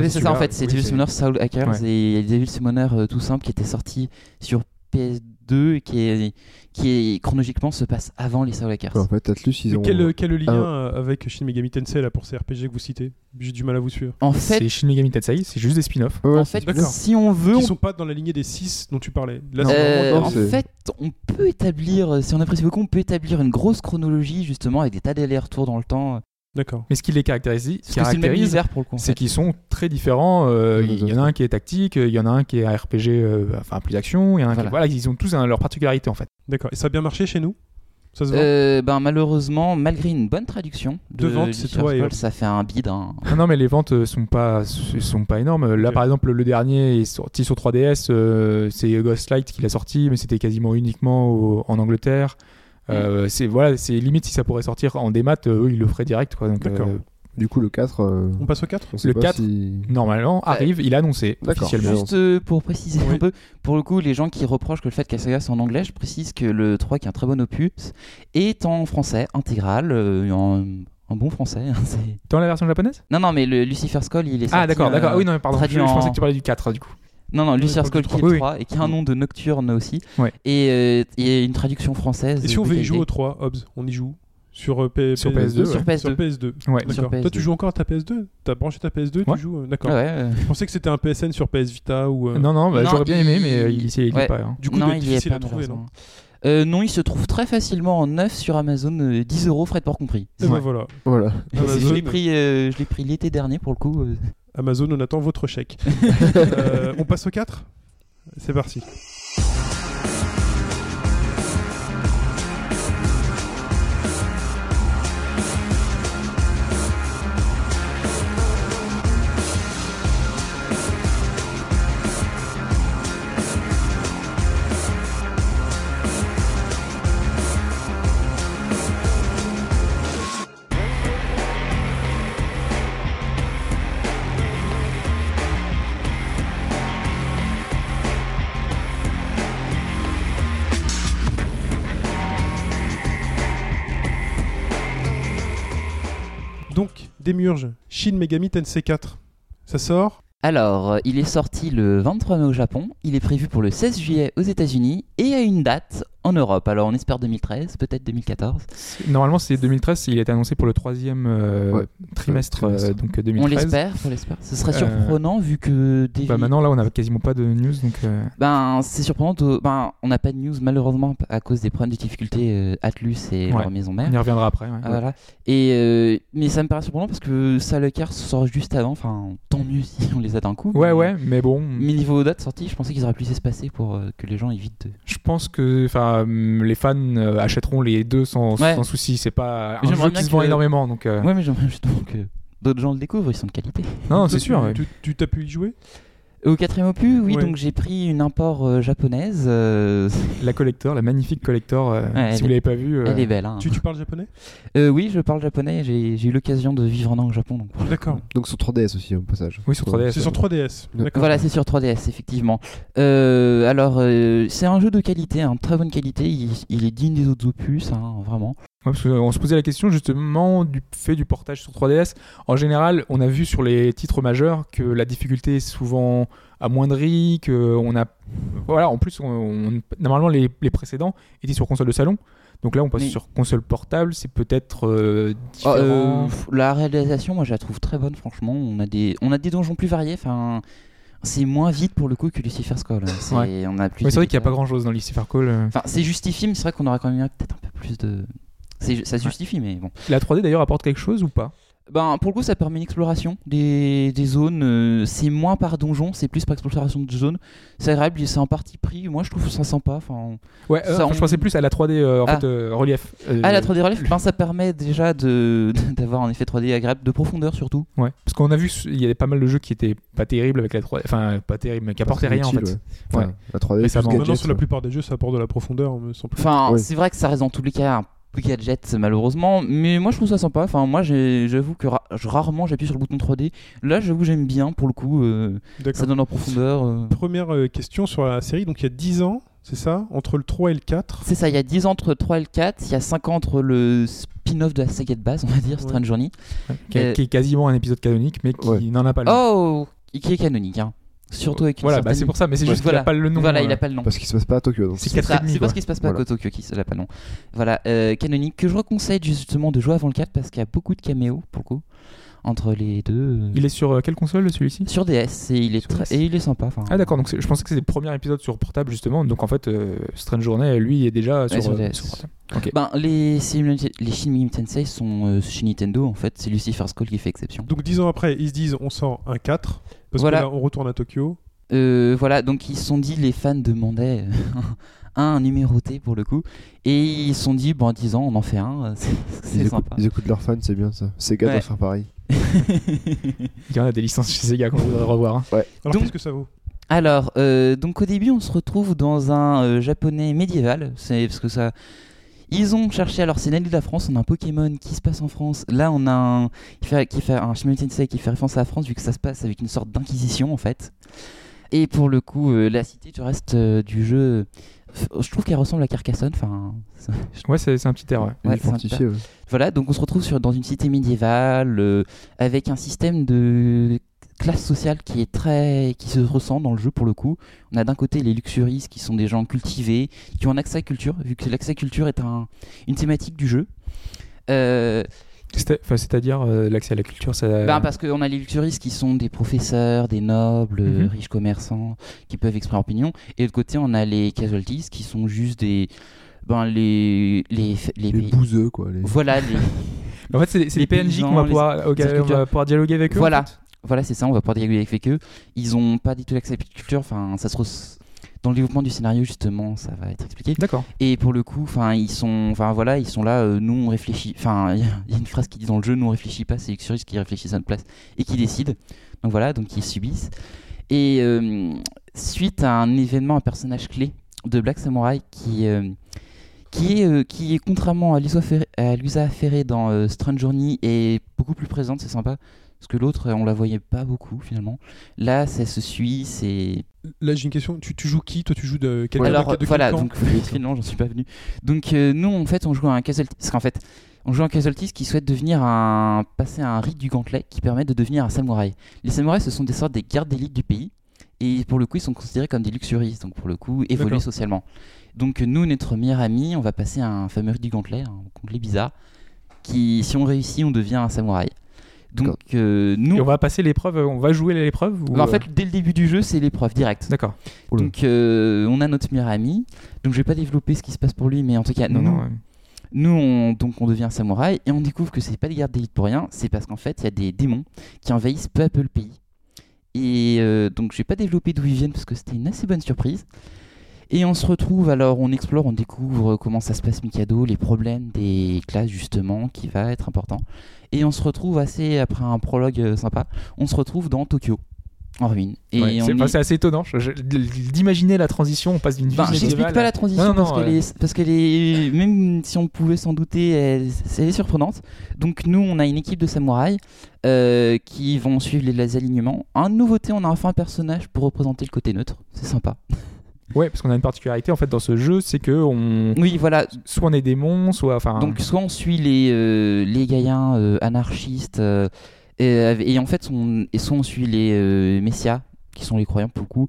S2: Euh, c'est
S5: ça en fait, c'est
S2: Oui,
S5: Devil Summoner Soul Hackers
S2: Ouais.
S5: et il y a Devil Summoner euh, tout simple qui était sorti sur PS2 et qui, est, qui est, chronologiquement se passe avant les Soul Hackers.
S3: Ouais, en fait, Atlus, ils ont.
S1: quel, quel lien
S3: Ah.
S1: euh, avec Shin Megami Tensei là, pour ces RPG que vous citez? J'ai du mal à vous suivre.
S5: En fait,
S2: C'est Shin Megami Tensei, c'est juste des spin-offs.
S3: Ouais,
S5: en fait si on veut,
S1: Qui
S5: on
S1: sont pas dans la lignée des 6 dont tu parlais. Là,
S5: Euh,
S1: vraiment-
S3: non,
S5: en fait, on peut établir, si on apprécie beaucoup, on peut établir une grosse chronologie justement avec des tas d'allers-retours dans le temps.
S1: D'accord.
S5: Euh,
S2: Mais ce qui les caractérise, caractérise c'est qu'ils sont très différents. euh,
S3: Les
S2: Il y en a un qui est tactique, il y en a un qui est un RPG, euh, enfin plus d'action, il y en a un
S5: Voilà.
S2: qui. Voilà, ils ont tous un- leur particularité en fait.
S1: D'accord. Et ça a bien marché chez nous? Ça se vend
S5: Euh, ben, malheureusement, malgré une bonne traduction
S1: De vente,
S5: du
S1: c'est
S5: First
S1: toi et
S5: Call,
S1: Hobbs.
S5: ça fait un bid. hein.
S2: Non, non, mais les ventes euh, sont pas, sont pas énormes. Là, par exemple, le dernier est sorti sur 3DS, euh, c'est Ghostlight qui l'a sorti, mais c'était quasiment uniquement au- en Angleterre. Euh, c'est voilà, c'est limite si ça pourrait sortir en démat, euh, eux ils le feraient direct quoi. Donc
S1: D'accord.
S2: euh,
S3: Du coup, le 4. euh,
S1: On passe au 4
S3: on sait
S2: Le
S3: pas
S2: 4,
S3: si-
S2: normalement arrive, il a annoncé
S3: D'accord.
S2: officiellement.
S5: Juste euh, pour préciser
S1: Oui.
S5: un peu, pour le coup, les gens qui reprochent que le fait que la saga soit en anglais, je précise que le 3, qui est un très bon opus, est en français intégral, euh, en, en bon français. hein, c'est-
S2: Dans la version japonaise?
S5: Non, non, mais le Lucifer's Call, il est
S2: Ah
S5: sorti,
S2: d'accord,
S5: euh,
S2: d'accord. Ah oui non, mais pardon. Je,
S5: traduit
S2: je
S5: en-
S2: pensais que tu parlais du 4 du coup.
S5: Non, non, Call
S1: du
S5: qui est
S2: trois.
S5: le
S2: Oui,
S5: 3 et qui a un nom de nocturne aussi.
S2: Ouais.
S5: Et euh, il y a une traduction française.
S1: Et si on veut y jouer au 3, Hobbs, on y joue Sur, euh, P-
S2: Sur
S1: P-
S2: PS2,
S5: Sur
S2: ouais.
S5: PS2.
S1: Sur PS2.
S2: Ouais.
S5: Sur
S1: D'accord. Toi, tu
S5: PS2.
S1: joues encore à ta PS2 T'as branché ta PS2
S2: Ouais.
S1: Tu joues euh, D'accord.
S5: Ouais, ouais.
S1: Je pensais que c'était un PSN sur PS Vita ou. euh,
S2: Non non, bah,
S5: Non,
S2: j'aurais bien aimé, mais euh, il, il, il est pas. hein.
S1: Du coup,
S5: non,
S1: il difficile
S5: pas
S1: à trouver, non.
S5: Euh, il se trouve très facilement en neuf sur Amazon, euh, 10 euros frais de port compris.
S1: Et ben
S2: Ouais.
S1: voilà.
S3: Voilà.
S5: je
S1: Amazon,
S5: l'ai pris, euh, je l'ai pris l'été dernier pour le coup.
S1: Amazon, on attend votre chèque. [LAUGHS] Euh, on passe au 4 C'est parti. Démurge, Shin Megami Tensei 4. Ça sort
S5: Alors, il est sorti le 23 mai au Japon, il est prévu pour le 16 juillet aux États-Unis. Et à une date en Europe. Alors, on espère 2013, peut-être 2014.
S2: Normalement c'est 2013, il a été annoncé pour le troisième euh,
S3: Ouais.
S2: trimestre,
S3: Euh, trimestre.
S2: donc euh, 2013.
S5: On l'espère, on l'espère. Ce serait
S2: Euh,
S5: surprenant vu que
S2: Bah maintenant là on a quasiment pas de news donc. euh,
S5: Ben, c'est surprenant. de- Ben, on n'a pas de news malheureusement à cause des problèmes de difficulté euh, Atlus et
S2: Ouais.
S5: leur maison mère.
S2: On y reviendra après. ouais.
S5: Ah, voilà. Et euh, mais ça me paraît surprenant parce que Salakar sort juste avant. Enfin, tant mieux [LAUGHS] si on les a d'un coup.
S2: Ouais
S5: mais-
S2: ouais, mais bon,
S5: Mais niveau date sortie, je pensais qu'ils auraient pu s'espacer pour euh, que les gens évitent de.
S2: je pense que enfin hum, les fans euh, achèteront les deux sans,
S5: Ouais.
S2: sans souci. C'est pas
S5: Mais
S2: un
S5: j'aimerais
S2: jeu
S5: bien
S2: qui se vend
S5: que-
S2: énormément. Donc, euh,
S5: Ouais, mais j'aimerais justement que d'autres gens le découvrent, ils sont de qualité.
S2: Non, [LAUGHS] c'est
S1: tu-
S2: sûr. ouais.
S1: Tu tu t'as pu y jouer?
S5: Au quatrième opus, oui,
S1: Ouais.
S5: donc j'ai pris une import euh, japonaise. euh, [LAUGHS]
S2: La collector, la magnifique collector. euh,
S5: Ouais,
S2: si vous l'avez pas vu, euh,
S5: Elle est belle. Hein.
S1: tu, tu parles japonais?
S5: Euh, oui, je parle japonais, j'ai eu l'occasion de vivre un an au Japon. Donc...
S1: D'accord.
S3: Donc sur 3DS aussi, au passage.
S2: Oui, sur 3DS.
S1: C'est sur 3DS.
S3: Ouais.
S1: D'accord.
S5: Voilà, c'est sur 3DS, effectivement. Euh, alors, euh, c'est un jeu de qualité, hein, très bonne qualité. Il, il est digne des autres opus, hein, vraiment.
S2: Ouais, parce qu'on se posait la question justement du fait du portage sur 3DS. En général, on a vu sur les titres majeurs que la difficulté est souvent amoindrie, que on a, voilà, en plus, on- on- normalement les, les précédents étaient sur console de salon. Donc là, on passe
S5: Mais-
S2: sur console portable. C'est peut-être euh, différent.
S5: euh, pff, la réalisation, moi, je la trouve très bonne, franchement. On a des, on a des donjons plus variés. Enfin, c'est moins vite pour le coup que Lucifer's Call. C'est-
S2: Ouais.
S5: On a plus.
S2: Ouais, vrai qu'il n'y a pas grand chose dans Lucifer Call. euh.
S5: Enfin, c'est justifié, mais c'est vrai qu'on aurait quand même eu peut-être un peu plus de. C'est- Ça se justifie, mais bon.
S2: La 3D d'ailleurs apporte quelque chose ou pas?
S5: Ben, pour le coup, ça permet une exploration des, des zones. euh, c'est moins par donjon, c'est plus par exploration de zones. C'est agréable, c'est un parti pris. Moi, je trouve ça sympa. Enfin,
S2: Ouais, euh,
S5: Ça,
S2: enfin,
S5: on-
S2: je pensais plus à la 3D euh, en
S5: Ah.
S2: fait euh, relief. Euh,
S5: Ah, la 3D relief, ben, ça permet déjà de [LAUGHS] d'avoir un effet 3D agréable, de profondeur surtout.
S2: Ouais, parce qu'on a vu, il y avait pas mal de jeux qui étaient pas terribles avec la 3D, enfin pas terribles, mais qui apportaient rien en fait.
S3: ouais. Enfin,
S2: Ouais.
S3: La 3D,
S2: Récemment.
S3: plus
S1: Maintenant,
S3: gadget,
S1: sur la plupart des jeux, ça apporte de la profondeur, me semble.
S5: Enfin, c'est vrai que ça reste dans tous les cas un peu gadget malheureusement, mais moi je trouve ça sympa. Enfin, moi j'avoue que ra- je- rarement j'appuie sur le bouton 3D. Là, j'avoue j'aime bien pour le coup. euh, ça donne en profondeur. euh.
S1: Première euh, question sur la série. Donc, il y a 10 ans, c'est ça Entre le 3 et le 4
S5: C'est ça, il y a 10 ans entre 3 et le 4, il y a 5 ans entre le spin-off de la saga de base, on va dire, Strange Journey.
S2: Qui, est-
S5: Euh,
S2: qui est quasiment un épisode canonique, mais qui
S3: Ouais.
S2: n'en a pas le.
S5: Oh, et qui est canonique, hein. Surtout avec une
S2: voilà, bah, c'est pour ça, mais c'est juste qu'il
S5: voilà.
S2: n'a pas le nom.
S5: Voilà, il
S2: euh.
S5: a pas le nom.
S3: Parce qu'il se passe pas à Tokyo. Donc.
S2: C'est
S5: parce qu'il se passe pas
S3: Voilà.
S5: à Tokyo qui n'a pas le nom. Voilà, euh, canonique que je reconseille justement de jouer avant le 4 parce qu'il y a beaucoup de caméos pour le coup entre les deux.
S2: Il est sur euh, quelle console celui-ci?
S5: Sur DS et il est
S2: Sur
S5: très
S2: DS.
S5: et il est sympa.
S2: Ah d'accord, donc je pensais que c'était le premier épisode sur portable justement, donc en fait euh, Strange Journey lui est déjà sur,
S5: sur
S2: euh,
S5: DS.
S2: sur portable. Ok.
S5: Ben, les, Shin Megami- les Shin Megami Tensei sont euh, chez Nintendo en fait, c'est Lucifer's Call qui fait exception.
S1: Donc, 10 ans après, ils se disent on sort un 4. Parce
S5: Voilà.
S1: que là, on retourne à Tokyo.
S5: Euh, voilà, donc ils se sont dit, les fans demandaient un numéroté pour le coup, et ils se sont dit, bon, 10 ans, on en fait un, euh, c'est-
S3: Ils
S5: c'est
S3: écoutent,
S5: sympa.
S3: ils écoutent leurs fans, c'est bien ça. Sega
S5: Ouais.
S3: doit faire pareil. [LAUGHS]
S2: Il y en a des licences chez Sega qu'on voudrait revoir. hein.
S1: Alors,
S5: Donc-
S1: qu'est-ce que ça vaut?
S5: Alors, euh, donc au début, on se retrouve dans un euh, japonais médiéval. C'est parce que ça. Ils ont cherché, alors c'est l'année de la France, on a un Pokémon qui se passe en France. Là, on a un, qui fait, qui fait un Megami Tensei qui fait référence à la France, vu que ça se passe avec une sorte d'inquisition en fait. Et pour le coup, euh, la cité du reste euh, du jeu, je trouve qu'elle ressemble à Carcassonne. Enfin, c'est-
S2: Ouais, c'est un petit air. ouais.
S5: Ouais,
S3: ouais.
S5: voilà, donc on se retrouve sur, dans une cité médiévale euh, avec un système de classe sociale qui est très qui se ressent dans le jeu pour le coup. On a d'un côté les luxuristes qui sont des gens cultivés, qui ont un accès à la culture, vu que l'accès à la culture est un, une thématique du jeu. Euh,
S2: C'est-à-dire euh, l'accès à la culture, ça.
S5: ben, parce qu'on a les luxuristes qui sont des professeurs, des nobles, euh,
S2: Mhm.
S5: riches commerçants, qui peuvent exprimer leur opinion. Et de l'autre côté, on a les casualties qui sont juste des ben les les les,
S3: Les bouseux, quoi. Les...
S5: voilà les [LAUGHS]
S2: En fait, c'est
S5: les
S2: PNJ qu'on va
S5: les-
S2: pouvoir, auquel
S5: les
S2: on va pouvoir dialoguer avec eux. en
S5: Voilà.
S2: fait.
S5: Voilà, c'est ça, on va pouvoir dialoguer avec eux. Ils ont pas du tout l'accès à la culture, enfin, ça se res- dans le développement du scénario justement, ça va être expliqué.
S2: D'accord.
S5: Et pour le coup, enfin, ils sont, enfin voilà, ils sont là. euh, nous, on réfléchit. Enfin, il y, a- il y a une phrase qui dit dans le jeu, nous on réfléchit pas, c'est Luxurious qui réfléchissent à notre place et qui décident. Donc voilà, donc ils subissent. Et euh, suite à un événement, un personnage clé de Black Samurai qui euh, qui est, qui est contrairement à Lusa Ferré, à Lusa Ferré dans Strange Journey est beaucoup plus présente, c'est sympa. Parce que l'autre, euh, on la voyait pas beaucoup finalement. Là, ça se suit, c'est.
S1: Là, j'ai une question. Tu, tu joues qui Toi, tu joues de quel
S5: Alors
S1: de, de quel
S5: voilà,
S1: camp
S5: donc [LAUGHS] finalement, j'en suis pas venu. Donc euh, nous, en fait, on joue un casualty. Parce qu'en fait, on joue un casualty qui souhaite devenir un passer un rite du gantelet qui permet de devenir un samouraï. Les samouraïs, ce sont des sortes des gardes d'élite du pays. Et pour le coup, ils sont considérés comme des luxuristes. Donc pour le coup, évoluer
S1: D'accord.
S5: socialement. Donc nous, notre meilleur ami, on va passer un fameux rite du gantelet, un gantelet bizarre, qui, si on réussit, on devient un samouraï. Donc euh, nous,
S2: Et on va passer l'épreuve, on va jouer l'épreuve ou,
S5: bah, en
S2: euh,
S5: fait, dès le début du jeu, c'est l'épreuve directe.
S2: D'accord.
S5: Donc euh, on a notre meilleur ami. Donc je vais pas développer ce qui se passe pour lui, mais en tout cas,
S2: Non,
S5: nous,
S2: non, ouais.
S5: nous on, donc on devient samouraï et on découvre que c'est pas des gardes d'élite pour rien. C'est parce qu'en fait, il y a des démons qui envahissent peu à peu le pays. Et euh, donc je vais pas développer d'où ils viennent parce que c'était une assez bonne surprise. Et on se retrouve, alors on explore, on découvre comment ça se passe Mikado, les problèmes des classes justement, qui va être important. Et on se retrouve assez, après un prologue euh, sympa, on se retrouve dans Tokyo, en ruine. Et
S2: Ouais,
S5: on
S2: c'est
S5: est-
S2: assez étonnant. D'imaginer la transition, on passe d'une vie
S5: Enfin, j'explique pas la transition
S2: Non, non,
S5: parce qu'elle
S2: ouais.
S5: est, parce qu'elle est, même si on pouvait s'en douter, elle, elle est surprenante. Donc nous, on a une équipe de samouraïs euh, qui vont suivre les, les alignements. En nouveauté, on a enfin un personnage pour représenter le côté neutre. C'est sympa.
S2: Ouais, parce qu'on a une particularité en fait dans ce jeu, c'est que on
S5: Oui, voilà.
S2: soit on est démon, soit enfin.
S5: Donc soit on suit les euh, les gaïens euh, anarchistes euh, et, et en fait on, et soit on suit les messias qui sont les croyants pour le coup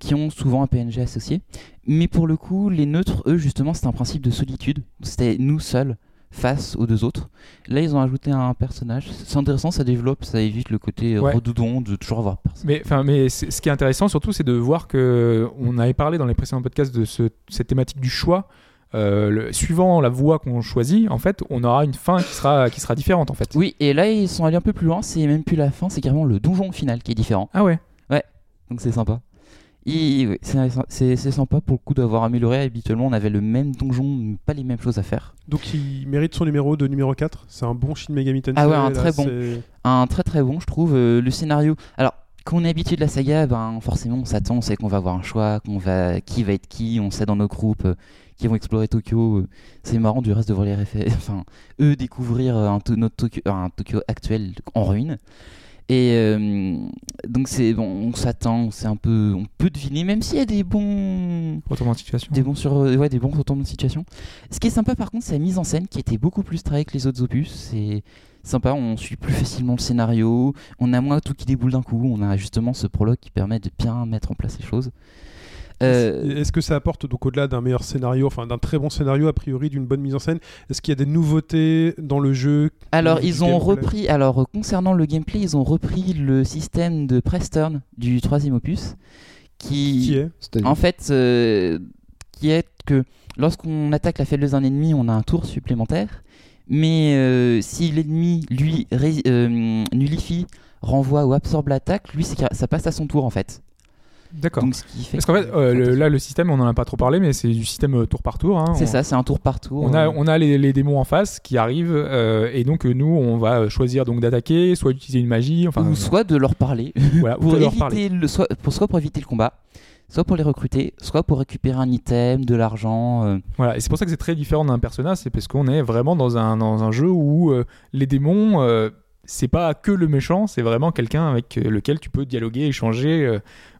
S5: qui ont souvent un PNG associé. Mais pour le coup, les neutres, eux, justement, c'est un principe de solitude. C'était nous seuls face aux deux autres. Là, ils ont ajouté un personnage. C'est intéressant, ça développe, ça évite le côté euh,
S2: Ouais.
S5: redondant de toujours avoir personne.
S2: Mais, mais ce qui est intéressant surtout, c'est de voir que on avait parlé dans les précédents podcasts de ce- cette thématique du choix. Euh, le- suivant la voie qu'on choisit, en fait, on aura une fin qui sera qui sera différente en fait.
S5: Oui, et là, ils sont allés un peu plus loin. C'est même plus la fin, c'est carrément le donjon final qui est différent.
S2: Ah ouais.
S5: Donc c'est sympa. C'est sympa pour le coup d'avoir amélioré. Habituellement, on avait le même donjon, mais pas les mêmes choses à faire.
S1: Donc il mérite son numéro de numéro 4. C'est un bon Shin Megami Tensei.
S5: Ah ouais, un
S1: là,
S5: très bon. Un très très bon, je trouve. euh, le scénario. Alors, quand on est habitué de la saga, ben forcément, on s'attend, on sait qu'on va avoir un choix, qu'on va, qui va être qui. On sait dans nos groupes euh, qui vont explorer Tokyo. euh, c'est marrant du reste de voir les réfé- [LAUGHS] enfin, eux découvrir un, to- notre Tokyo, un Tokyo actuel en ruine. Et euh, donc c'est bon, on s'attend, c'est un peu, on peut deviner, même s'il y a des bons,
S2: Retournement de situation.
S5: des bons sur, euh, ouais, des bons retournements de situation. Ce qui est sympa par contre, c'est la mise en scène qui était beaucoup plus travaillée que les autres opus. C'est sympa, on suit plus facilement le scénario, on a moins tout qui déboule d'un coup, on a justement ce prologue qui permet de bien mettre en place les choses. Euh,
S1: Est-ce que ça apporte donc au-delà d'un meilleur scénario, enfin d'un très bon scénario a priori, d'une bonne mise en scène, est-ce qu'il y a des nouveautés dans le jeu
S5: alors ils ont repris, alors concernant le gameplay, ils ont repris le système de press turn du troisième opus, qui,
S1: qui est
S5: En fait, euh, qui est que lorsqu'on attaque la faiblesse d'un ennemi, on a un tour supplémentaire. Mais euh, si l'ennemi, lui, ré- euh, nullifie, renvoie ou absorbe l'attaque, lui, ça passe à son tour en fait.
S2: D'accord. Parce qu'en
S5: que-
S2: fait, euh, le- là, le système, on en a pas trop parlé, mais c'est du système euh, tour par tour. hein.
S5: c'est
S2: On-
S5: ça, c'est un tour par tour.
S2: On a, on a les, les démons en face qui arrivent euh, et donc nous on va choisir donc d'attaquer, soit d'utiliser une magie, enfin
S5: ou soit de leur parler, [LAUGHS]
S2: voilà, ou
S5: pour
S2: de leur parler.
S5: éviter le, soit, pour, soit pour éviter le combat, soit pour les recruter, soit pour récupérer un item, de l'argent. euh,
S2: Voilà, et c'est pour ça que c'est très différent d'un personnage, c'est parce qu'on est vraiment dans un, dans un jeu où euh, les démons, euh, c'est pas que le méchant, c'est vraiment quelqu'un avec lequel tu peux dialoguer, échanger,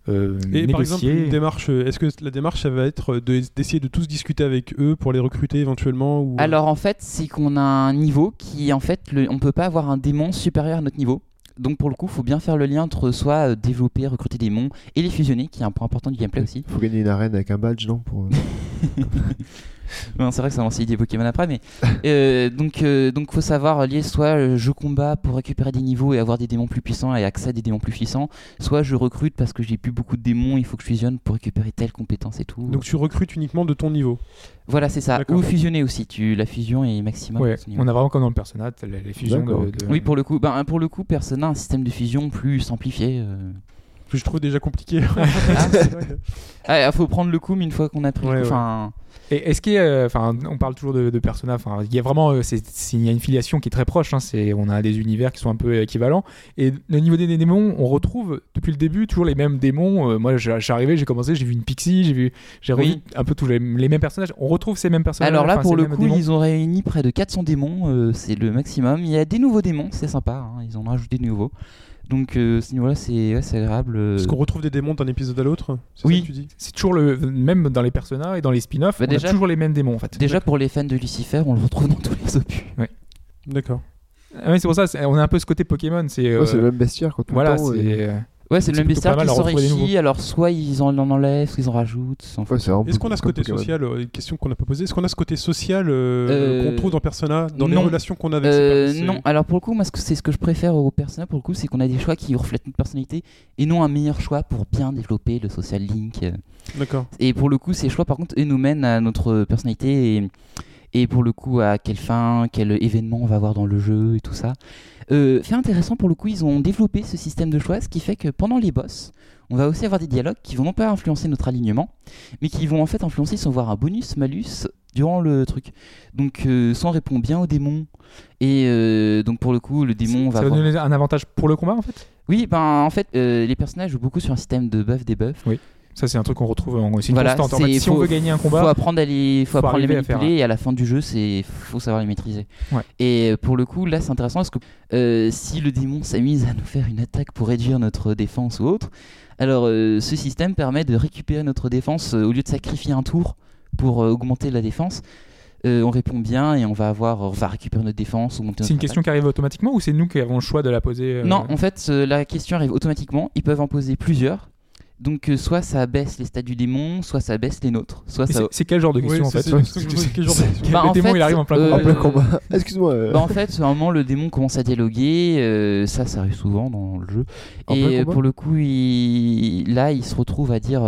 S2: euh, euh,
S1: Et par exemple, une démarche, euh, est-ce que la démarche, ça va être de- d'essayer de tous discuter avec eux pour les recruter éventuellement ou...
S5: Alors en fait, c'est qu'on a un niveau qui en fait, le, on peut pas avoir un démon supérieur à notre niveau. Donc pour le coup, faut bien faire le lien entre soit euh, développer, recruter des démons et les fusionner, qui est un point important du gameplay aussi.
S3: Faut gagner une arène avec un badge, non pour... [LAUGHS] [LAUGHS]
S5: Non, c'est vrai que ça lance des Pokémon après, mais euh, donc euh, donc faut savoir lier soit je combat pour récupérer des niveaux et avoir des démons plus puissants et accès à des démons plus puissants, soit je recrute parce que j'ai plus beaucoup de démons, il faut que je fusionne pour récupérer telle compétence et tout.
S1: Donc tu recrutes uniquement de ton niveau.
S5: voilà, c'est ça. Ou fusionner aussi. Tu la fusion est maximum.
S2: Ouais, on a vraiment comme dans le personnage les, les fusions
S3: D'accord.
S2: de, de-
S5: Oui, pour le coup, ben, pour le coup, Persona a un système de fusion plus simplifié. euh.
S1: Que je trouve déjà compliqué. [LAUGHS] [LAUGHS]
S5: Ah, il faut prendre le coup, mais une fois qu'on a pris
S1: Ouais,
S5: le coup,
S1: ouais.
S5: enfin,
S2: Et est-ce qu'il y a, enfin, on parle toujours de, de Persona, enfin, il y a vraiment, euh, il y a une filiation qui est très proche. hein, c'est, on a des univers qui sont un peu équivalents. Et au niveau des, des démons, on retrouve depuis le début toujours les mêmes démons. Euh, moi, je suis arrivé, j'ai commencé, j'ai vu une pixie, j'ai vu, j'ai revu un peu tous les, les mêmes personnages. On retrouve ces mêmes personnages.
S5: Alors là, pour le coup,
S2: démons.
S5: ils ont réuni près de 400 démons, euh, c'est le maximum. Il y a des nouveaux démons, c'est sympa, hein, ils en ont rajouté de nouveaux. Donc, euh, ce niveau-là, c'est ouais, c'est agréable. euh.
S1: Est-ce qu'on retrouve des démons d'un épisode à l'autre C'est
S5: Oui.
S1: ça que tu dis
S2: c'est toujours le même dans les personnages et dans les spin-offs,
S5: Bah,
S2: on
S5: déjà-
S2: a toujours les mêmes démons en fait.
S5: Déjà, pour les fans de Lucifer, on le retrouve dans tous les opus.
S1: D'accord.
S2: Ah oui, c'est pour ça, c'est- on a un peu ce côté Pokémon. C'est, euh,
S3: Ouais, c'est le même bestiaire quand tout
S2: voilà,
S3: le et-
S2: c'est. euh,
S5: Ouais, c'est le même bestiaire qui
S2: nouveaux.
S5: alors soit ils en, en enlèvent, soit ils en rajoutent.
S3: Ouais,
S1: Est-ce qu'on a ce côté social, euh, une question qu'on n'a pas posée, est-ce qu'on a ce côté social euh,
S5: Euh,
S1: qu'on trouve dans Persona, dans les relations qu'on a avec
S5: Euh,
S1: ces
S5: non, alors pour le coup, moi, ce que- c'est ce que je préfère au personnage, pour le coup, c'est qu'on a des choix qui reflètent notre personnalité et non un meilleur choix pour bien développer le social link.
S1: D'accord.
S5: Et pour le coup, ces choix, par contre, eux nous mènent à notre personnalité et, et pour le coup à quelle fin, quel événement on va avoir dans le jeu et tout ça. Euh, fait intéressant pour le coup, ils ont développé ce système de choix, ce qui fait que pendant les boss, on va aussi avoir des dialogues qui vont non pas influencer notre alignement, mais qui vont en fait influencer sans voir un bonus, malus durant le truc. Donc euh, soit on répond bien au démon, et euh, donc pour le coup le démon va
S2: Ça va
S5: avoir...
S2: donner un avantage pour le combat en fait?
S5: Oui, ben en fait euh, les personnages jouent beaucoup sur un système de buff debuff.
S2: Ça, c'est un truc qu'on retrouve en une
S5: Voilà,
S2: constante. En fait, si on
S5: faut-
S2: veut gagner un
S5: faut
S2: combat,
S5: apprendre à les, faut
S2: faut
S5: apprendre à les
S2: arriver à faire
S5: manipuler et à la fin du jeu, c'est faut savoir les maîtriser.
S2: Ouais.
S5: Et euh, pour le coup, là, c'est intéressant parce que euh, si le démon s'amuse à nous faire une attaque pour réduire notre défense ou autre, alors euh, ce système permet de récupérer notre défense euh, au lieu de sacrifier un tour pour augmenter la défense. euh, on répond bien et on va avoir, on va récupérer notre défense, augmenter
S2: c'est une question qui arrive automatiquement ou c'est nous qui avons le choix de la poser euh,
S5: Non, en fait, euh, la question arrive automatiquement. Ils peuvent en poser plusieurs. Donc, euh, soit ça baisse les stats du démon, soit ça baisse les nôtres. Soit
S2: Et
S5: ça.
S2: c'est- quel genre de
S1: Oui,
S2: question en fait
S5: Bah,
S2: Le
S5: en
S2: démon,
S5: fait,
S2: il arrive en plein
S5: euh,
S2: combat. [LAUGHS]
S3: Excuse-moi. euh,
S5: Bah, en fait, à un moment, le démon commence à dialoguer. euh, ça, ça arrive souvent dans le jeu. Et euh, pour le coup, il- là, il se retrouve à dire.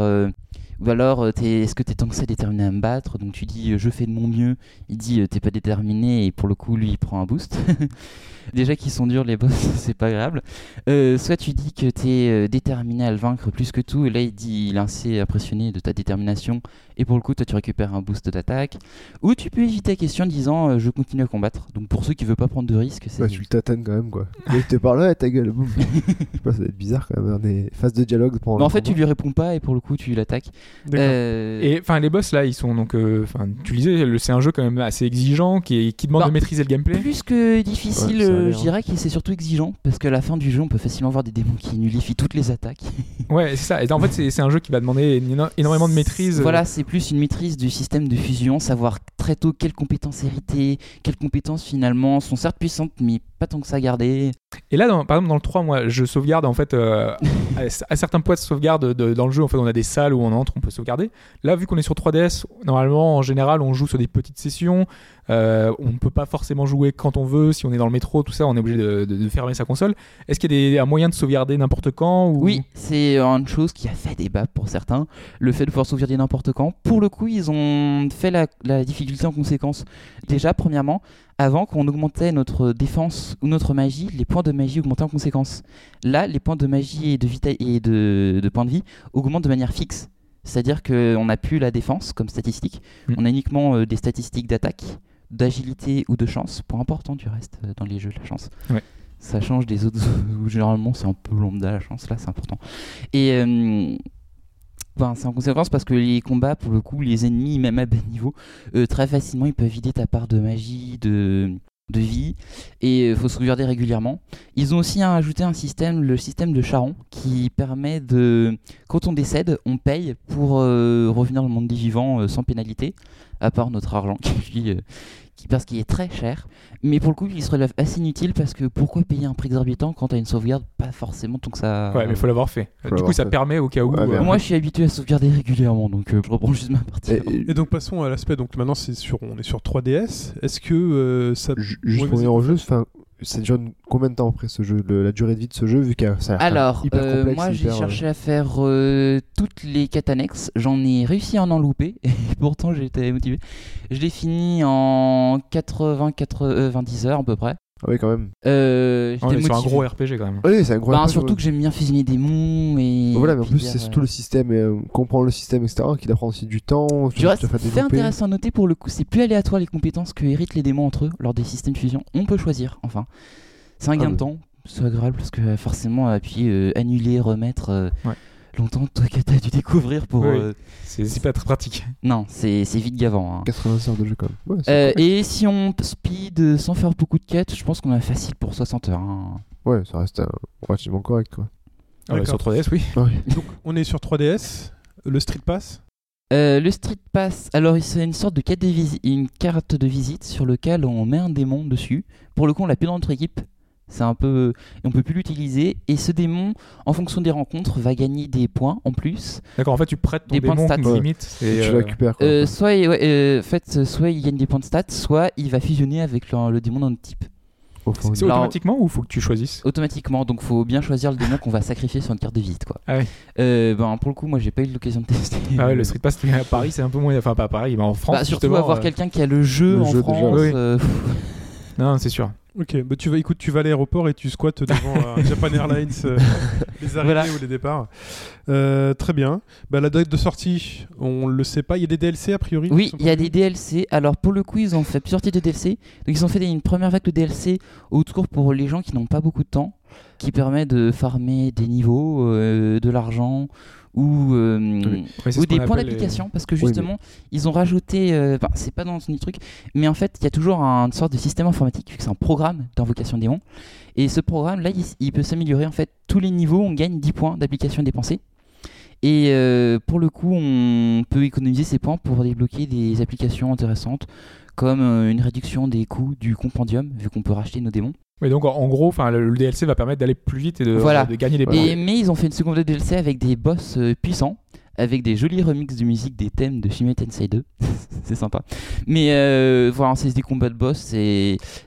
S5: Ou alors, euh, t'es- est-ce que t'es tant que ça déterminé à me battre? Donc tu dis, euh, je fais de mon mieux. Il dit, euh, t'es pas déterminé. Et pour le coup, lui, il prend un boost. [LAUGHS] Déjà qu'ils sont durs, les boss, [LAUGHS] c'est pas agréable. Euh, soit tu dis que t'es déterminé à le vaincre plus que tout. Et là, il dit, il est assez impressionné de ta détermination. Et pour le coup, toi, tu récupères un boost d'attaque. Ou tu peux éviter la question en disant, je continue à combattre. Donc pour ceux qui veulent pas prendre de risques, c'est.
S3: Bah, tu le tatanes quand même quoi. [LAUGHS] Il te parle, ouais, ta gueule, boum. Je sais pas, ça va être bizarre quand même, dans des phases de dialogue pendant
S5: Mais en fait, tu lui réponds pas et pour le coup, tu l'attaques. Euh,
S2: Et enfin, les boss là, ils sont donc. euh, Enfin, tu le disais, c'est un jeu quand même assez exigeant qui, est- qui demande
S5: Bah,
S2: de maîtriser le gameplay.
S5: Plus que difficile,
S3: Ouais,
S5: euh, je
S3: hein.
S5: dirais que c'est surtout exigeant parce qu'à la fin du jeu, on peut facilement voir des démons qui nullifient toutes les attaques. [LAUGHS]
S2: Ouais, c'est ça. Et en fait, c'est c'est un jeu qui va demander énormément de maîtrise.
S5: Voilà, c'est plus une maîtrise du système de fusion, savoir très tôt quelles compétences hériter, quelles compétences finalement sont certes puissantes mais pas tant que ça à garder.
S2: Et là, dans- par exemple, dans le 3, moi, je sauvegarde en fait euh, à, à certains points de sauvegarde de- dans le jeu. En fait, on a des salles où on entre, on peut sauvegarder. Là, vu qu'on est sur 3DS, normalement, en général, on joue sur des petites sessions. Euh, on ne peut pas forcément jouer quand on veut. Si on est dans le métro, tout ça, on est obligé de, de- de fermer sa console. Est-ce qu'il y a des, un moyen de sauvegarder n'importe quand ou...
S5: Oui, c'est une chose qui a fait débat pour certains, le fait de pouvoir sauvegarder n'importe quand. Pour le coup, ils ont fait la, la difficulté en conséquence. Déjà, premièrement, avant qu'on augmentait notre défense ou notre magie, les points de magie augmentaient en conséquence. Là, les points de magie et de, et de, de points de vie augmentent de manière fixe. C'est-à-dire qu'on n'a plus la défense comme statistique,
S2: Mm.
S5: on a uniquement euh, des statistiques d'attaque, d'agilité ou de chance, point important du reste euh, dans les jeux, la chance.
S2: Ouais.
S5: Ça change des autres [LAUGHS] où généralement c'est un peu lambda la chance, là c'est important. Et euh, c'est en conséquence parce que les combats, pour le coup, les ennemis, même à bas niveau, euh, très facilement ils peuvent vider ta part de magie, de, de vie, et il faut se regarder régulièrement. Ils ont aussi ajouté un système, le système de Charon, qui permet de. Quand on décède, on paye pour euh, revenir dans le monde des vivants euh, sans pénalité, à part notre argent [LAUGHS] euh, qui, parce qu'il est très cher. Mais pour le coup, il se relève assez inutile parce que pourquoi payer un prix exorbitant quand t'as une sauvegarde Pas forcément tant que ça.
S2: Ouais, mais il faut l'avoir fait.
S3: Faut
S2: du coup, ça
S3: fait.
S2: permet au cas où.
S3: Ouais,
S2: euh,
S5: Moi, je suis habitué à sauvegarder régulièrement, donc euh, je reprends juste ma partie.
S3: Et- et-
S1: Et donc passons à l'aspect. Donc maintenant c'est sur, on est sur 3DS. Est-ce que euh, ça
S3: Ju- Juste
S1: Ouais,
S3: pour revenir au jeu, c'est déjà combien de temps après ce jeu, le- la durée de vie de ce jeu, vu que ça a l'air
S5: Alors,
S3: hyper
S5: euh,
S3: complexe,
S5: moi j'ai
S3: hyper, euh,
S5: cherché à faire euh, toutes les quêtes annexes. J'en ai réussi à en louper, [LAUGHS] et pourtant j'étais motivé. Je l'ai fini en 80-90 heures à peu près.
S3: Ah oui, quand même.
S5: Euh,
S2: on
S5: j'étais
S2: est sur un
S5: motivé.
S2: gros RPG quand même.
S3: Oui, c'est un gros
S5: Ben,
S3: RPG,
S5: surtout
S3: ouais.
S5: que j'aime bien fusionner des monts et.
S3: Voilà, mais en
S5: puis
S3: plus, c'est
S5: euh,
S3: surtout le système, et euh, comprendre le système, etc., qui t'apprend aussi du temps.
S5: Du reste,
S3: te fait
S5: c'est intéressant à noter pour le coup, c'est plus aléatoire les compétences que héritent les démons entre eux lors des systèmes de fusion. On peut choisir, enfin. C'est un
S3: Ah
S5: gain de
S3: oui.
S5: temps, c'est agréable parce que euh, forcément appuyer, euh, annuler, remettre. euh,
S2: Ouais.
S5: Longtemps, toi que t'as dû découvrir pour.
S2: Oui.
S5: euh,
S2: C'est pas très pratique.
S5: Non, c'est c'est vite gavant. hein.
S3: 80 heures de jeu, quand même. Ouais, c'est
S5: Euh, et si on speed euh, sans faire beaucoup de quêtes, je pense qu'on a facile pour 60 heures. hein.
S3: Ouais, ça reste euh, relativement correct, quoi.
S2: Ah sur
S1: D'accord.
S2: 3DS, oui. [LAUGHS]
S1: donc on est sur 3DS. Le Street Pass.
S5: Euh, le Street Pass, alors c'est une sorte de carte de, une carte de visite sur lequel on met un démon dessus. Pour le coup, on l'a plus dans notre équipe. C'est un peu, on peut plus l'utiliser. Et ce démon, en fonction des rencontres, va gagner des points en plus.
S2: D'accord, en fait, tu prêtes ton
S5: Des points de
S2: démon
S5: stats.
S2: limite.
S3: Et
S2: Et,
S3: tu
S2: euh,
S3: le récupères, quoi.
S5: Euh, soit, il- ouais, euh, en fait, soit il gagne des points de stats, soit il va fusionner avec le, le démon d'un autre type.
S2: C'est automatiquement ou faut que tu choisisses
S5: automatiquement. Donc faut bien choisir le démon qu'on va sacrifier sur une carte de visite quoi.
S2: Ah ouais.
S5: Euh, ben pour le coup moi j'ai pas eu l'occasion de tester.
S2: Ah ouais, le Street Pass à Paris, c'est un peu moins. Enfin, pas à Paris, mais en France.
S5: Bah, surtout avoir
S2: euh,
S5: quelqu'un qui a le jeu
S3: Le
S5: en
S3: jeu déjà,
S5: France.
S2: oui.
S5: euh,
S2: Non, c'est sûr.
S1: Ok, bah tu vas, écoute, tu vas à l'aéroport et tu squattes devant euh, [LAUGHS] Japan Airlines, euh, les [LAUGHS] arrivées
S5: Voilà.
S1: ou les départs. Euh, très bien. Bah, la date de sortie, on le sait pas. Il y a des DLC a priori
S5: Oui, il y a des DLC. Alors pour le coup, ils ont fait plusieurs types de DLC. Donc ils ont fait une première vague de DLC autour pour les gens qui n'ont pas beaucoup de temps, qui permet de farmer des niveaux, euh, de l'argent ou, euh,
S2: Oui,
S5: ou
S2: ce
S5: des points
S2: les-
S5: d'application. Parce que
S3: mais-
S5: justement, ils ont rajouté. euh, c'est pas dans son truc, mais en fait, il y a toujours un- une sorte de système informatique. vu que C'est un programme d'invocation démon. Et ce programme, là, il, il peut s'améliorer. En fait, tous les niveaux, on gagne 10 points d'application dépensés. Et euh, pour le coup, on peut économiser ces points pour débloquer des applications intéressantes, comme une réduction des coûts du compendium, vu qu'on peut racheter nos démons.
S2: Mais donc, en gros, enfin, le, le DLC va permettre d'aller plus vite et de,
S5: Voilà.
S2: de gagner des points.
S5: Et, mais ils ont fait une seconde DLC avec des boss euh, puissants, avec des jolis remixes de musique des thèmes de Shin Tensei 2. [LAUGHS] c'est sympa. Mais euh, voilà, c'est des combats de boss.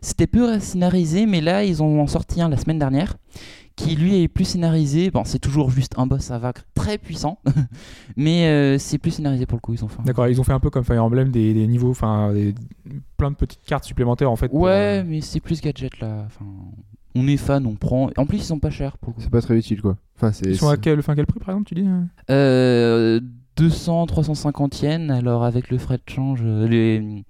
S5: C'était peu scénarisé, mais là, ils ont en sorti un la semaine dernière qui lui est plus scénarisé. Bon, c'est toujours juste un boss à vaincre très puissant, [LAUGHS] mais euh, c'est plus scénarisé pour le coup. Ils ont fait. un-
S2: D'accord, ils ont fait un peu comme Fire Emblem des, des niveaux, enfin, des- plein de petites cartes supplémentaires en fait.
S5: Ouais,
S2: euh,
S5: mais c'est plus gadget là. Enfin, on est fan, on prend. En plus, ils sont pas chers pour le coup.
S3: C'est pas très utile quoi. Enfin, c'est.
S2: Ils sont à quel, enfin, quel prix par exemple, tu dis euh
S5: Euh, 200, 350 yens. Alors avec le frais de change, euh, les...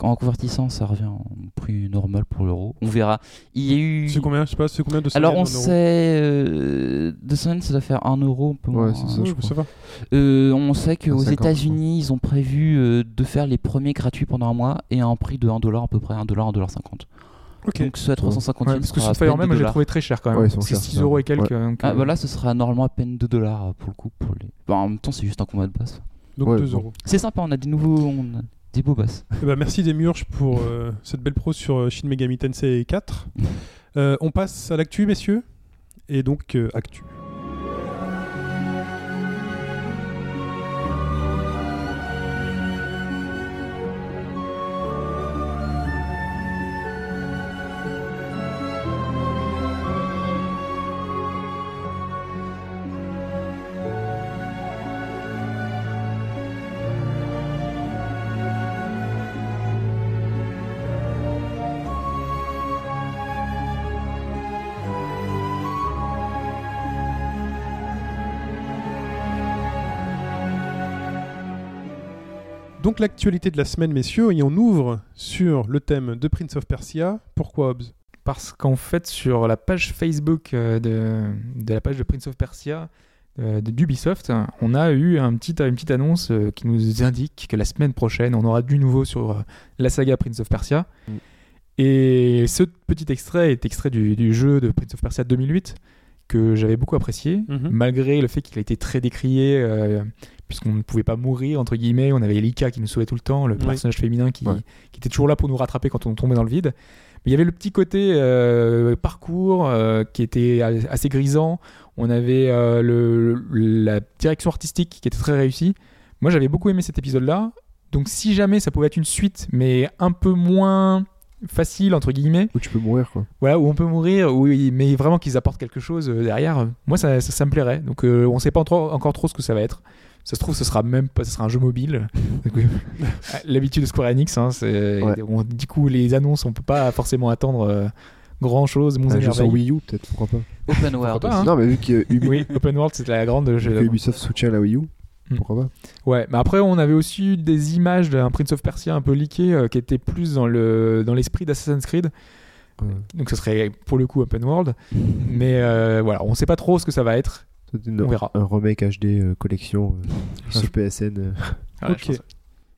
S5: en convertissant, ça revient en prix normal pour l'euro. On verra. Il y a eu.
S1: C'est combien Je sais pas, c'est combien de
S5: Alors on sait, euh, 200 yens, ça doit faire 1 euro, un peu
S3: Ouais,
S5: moins.
S3: c'est ça,
S1: Oui,
S3: je crois.
S1: va.
S5: Euh, on sait qu'aux
S3: 50,
S5: États-Unis, ils ont prévu euh, de faire les premiers gratuits pendant un mois et à un prix de 1 dollar à peu près, 1 dollar, 1 dollar 50.
S1: Ok.
S5: Donc à 350
S2: Ouais, parce que sur
S5: à
S2: Fire
S5: peine
S2: Emblem,
S5: 2
S2: j'ai
S5: dollars.
S2: trouvé très cher quand même.
S3: Ouais,
S2: c'est
S3: chers,
S2: 6
S3: ça.
S2: euros et quelques.
S3: Ouais.
S2: donc,
S5: Ah
S2: euh,
S5: bah là, ce sera normalement à peine 2 dollars euh, pour le coup. Pour les... bah, en même temps, c'est juste un combat de boss.
S1: Donc
S3: Ouais,
S1: 2
S3: bon.
S1: euros.
S5: C'est sympa, on a des nouveaux, on a des beaux boss.
S1: Eh ben, merci pour euh, cette belle pro sur euh, Shin Megami Tensei 4. Euh, on passe à l'actu, messieurs. Et donc, actu. Donc l'actualité de la semaine, messieurs, et on ouvre sur le thème de Prince of Persia. Pourquoi Hobbs
S2: Parce qu'en fait, sur la page Facebook euh, de, de la page de Prince of Persia euh, d'Ubisoft, on a eu un petit, une petite annonce euh, qui nous indique que la semaine prochaine, on aura du nouveau sur euh, la saga Prince of Persia.
S3: Mm.
S2: Et ce petit extrait est extrait du, du jeu de Prince of Persia 2008 que j'avais beaucoup apprécié,
S1: Mhm.
S2: malgré le fait qu'il a été très décrié, euh, puisqu'on ne pouvait pas mourir, entre guillemets. On avait Elika qui nous sauvait tout le temps, le
S1: Oui.
S2: personnage féminin qui,
S3: Ouais.
S2: qui était toujours là pour nous rattraper quand on tombait dans le vide. Mais il y avait le petit côté euh, parcours euh, qui était assez grisant. On avait euh, le, la direction artistique qui était très réussie. Moi, j'avais beaucoup aimé cet épisode-là. Donc, si jamais ça pouvait être une suite, mais un peu moins facile, entre guillemets,
S3: Où tu peux mourir quoi.
S2: voilà, où on peut mourir, oui, mais vraiment qu'ils apportent quelque chose derrière, moi, ça, ça, ça me plairait. Donc, euh, on sait pas encore trop ce que ça va être. Ça se trouve, ce sera même pas, ce sera un jeu mobile. Euh, [LAUGHS] L'habitude de Square Enix, hein, c'est,
S3: Ouais.
S2: on- du coup, les annonces, on peut pas forcément attendre euh, grand chose. Et
S3: Un jeu sur. Wii U peut-être, pourquoi pas.
S5: Open World.
S2: pas, hein.
S3: Non, mais vu que Ubi-
S2: Oui, Open World, c'est la grande.
S3: vu
S2: je-
S3: que Ubisoft soutient la Wii U,
S2: Hmm.
S3: pourquoi pas.
S2: Ouais, mais après, on avait aussi eu des images d'un Prince of Persia un peu leaké euh, qui était plus dans, le, dans l'esprit d'Assassin's Creed.
S3: Ouais.
S2: Donc, ce serait pour le coup Open World. Mais euh, voilà, on sait pas trop ce que ça va être.
S3: Une-
S2: On verra.
S3: Un remake HD euh, collection euh, sur PSN. euh.
S2: Voilà,
S1: Ok.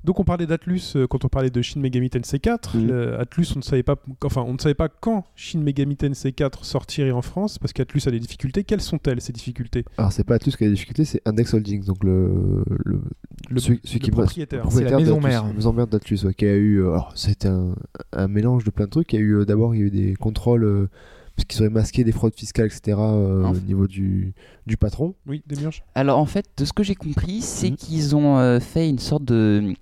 S1: Donc on parlait d'Atlus euh, quand on parlait de Shin Megami Tensei 4.
S3: Mhm.
S1: Le- Atlus, on ne savait pas, enfin, on ne savait pas quand Shin Megami Tensei 4 sortirait en France parce qu'Atlus a des difficultés. Quelles sont-elles ces difficultés?
S3: Alors, c'est pas Atlus qui a des difficultés, c'est Index Holdings, donc le, le,
S1: Le,
S3: celui, celui
S1: le
S3: qui
S1: propriétaire.
S2: C'est la maison mère.
S3: La maison mère d'Atlus, ouais, qui a eu. alors, c'était un, un mélange de plein de trucs. Il y a eu d'abord, il y a eu des contrôles. euh, parce qu'ils auraient masqué des fraudes fiscales, etc. euh,
S5: Enfin.
S3: au niveau du, du patron.
S1: Oui, Demiurge
S5: Alors en fait, de ce que j'ai compris, c'est
S3: Mhm.
S5: qu'ils ont euh, fait une sorte de...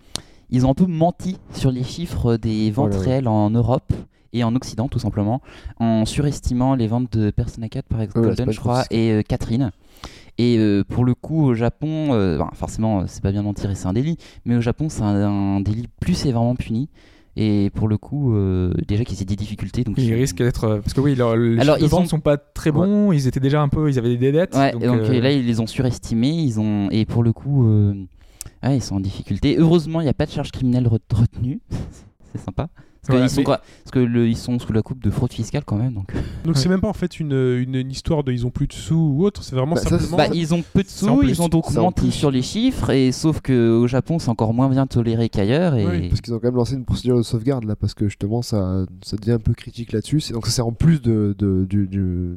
S5: Ils ont un peu menti sur les chiffres des ventes
S3: Voilà, ouais.
S5: réelles en Europe et en Occident tout simplement, en surestimant les ventes de Persona 4 par exemple,
S3: Ouais,
S5: Golden je crois, et euh, Catherine. Et euh, pour le coup, au Japon, euh, ben, forcément, c'est pas bien d'en tirer, c'est un délit, mais au Japon, c'est un, un délit plus sévèrement puni. Et pour le coup, euh, déjà qu'ils aient des difficultés, donc
S2: Ils risquent d'être. euh, Parce que oui, leur- les
S5: Alors,
S2: chiffres de
S5: ils
S2: vente
S5: ont-
S2: sont pas très bons, ils étaient déjà un peu. Ils avaient des dettes.
S5: Ouais,
S2: donc,
S5: et donc,
S2: euh,
S5: là, ils les ont surestimés, ils ont et pour le coup, ouais, ils sont en difficulté. Heureusement, il n'y a pas de charge criminelle re- retenue, [LAUGHS] c'est sympa. Parce,
S2: Voilà,
S5: qu'ils sont
S2: mais-
S5: quoi- parce que le- ils sont sous la coupe de fraude fiscale quand même. Donc, [LAUGHS]
S1: Donc c'est même pas en fait une, une, une histoire de ils ont plus de sous ou autre, c'est vraiment
S3: Bah, ça,
S1: simplement.
S5: bah, ils ont peu de sous, ils ont donc menti sur les chiffres, et sauf que au Japon, c'est encore moins bien toléré qu'ailleurs. Et
S1: Oui,
S3: Parce qu'ils ont quand même lancé une procédure de sauvegarde là, parce que justement ça, ça devient un peu critique là-dessus. Donc ça c'est en plus de, de- du, du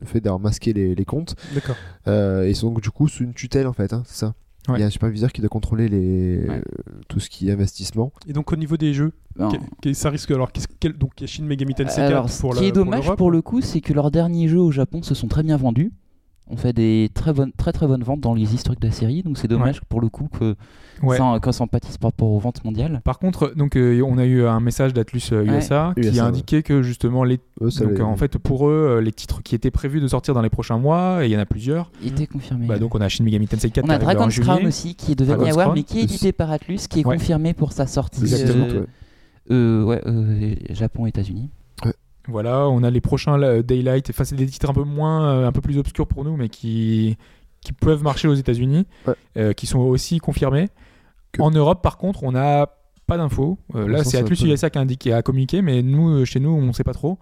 S3: le fait d'avoir masqué les, les comptes.
S1: D'accord.
S3: Euh, et ils sont donc du coup sous une tutelle en fait, hein, c'est ça.
S2: Ouais.
S3: Il y a un superviseur qui doit contrôler les,
S5: Ouais.
S3: euh, tout ce qui est investissement.
S1: Et donc au niveau des jeux, que- que- ça risque alors qu'est-ce- quel, donc il y a Shin Megami Tensei
S5: Alors,
S1: 4
S5: ce
S1: pour
S5: qui
S1: la-
S5: est dommage pour, le coup, c'est que leurs derniers jeux au Japon se sont très bien vendus. On fait des très bonnes, très très bonnes ventes dans les historiques de la série, donc c'est dommage pour le coup que
S2: ouais.
S5: ça, que ça en pâtisse par rapport aux ventes mondiales.
S2: Par contre, donc euh, on a eu un message d'Atlus euh,
S5: Ouais.
S2: USA qui
S3: USA,
S2: a
S3: ouais.
S2: indiqué que justement les
S3: Eux,
S2: donc
S3: les-
S2: euh, en fait pour eux euh, les titres qui étaient prévus de sortir dans les prochains mois et il y en a plusieurs.
S5: Il était confirmé.
S2: Bah, donc on a Shin Megami Tensei 4
S5: on
S2: qui
S5: a Dragon's Crown aussi qui devait y avoir, mais qui est édité par Atlus, qui est
S2: Ouais.
S5: confirmé pour sa sortie
S3: Exactement.
S5: euh,
S3: ouais.
S5: euh, ouais, euh, Japon, États-Unis.
S2: Voilà, on a les prochains là, Daylight, enfin c'est des titres un peu moins, euh, un peu plus obscurs pour nous, mais qui, qui peuvent marcher aux États-Unis,
S3: Ouais.
S2: euh, qui sont aussi confirmés.
S3: Que-
S2: En Europe, par contre, on n'a pas d'infos. Euh, là, c'est Atlus USA qui a indiqué, a communiqué, mais nous, euh, chez nous, on ne sait pas trop.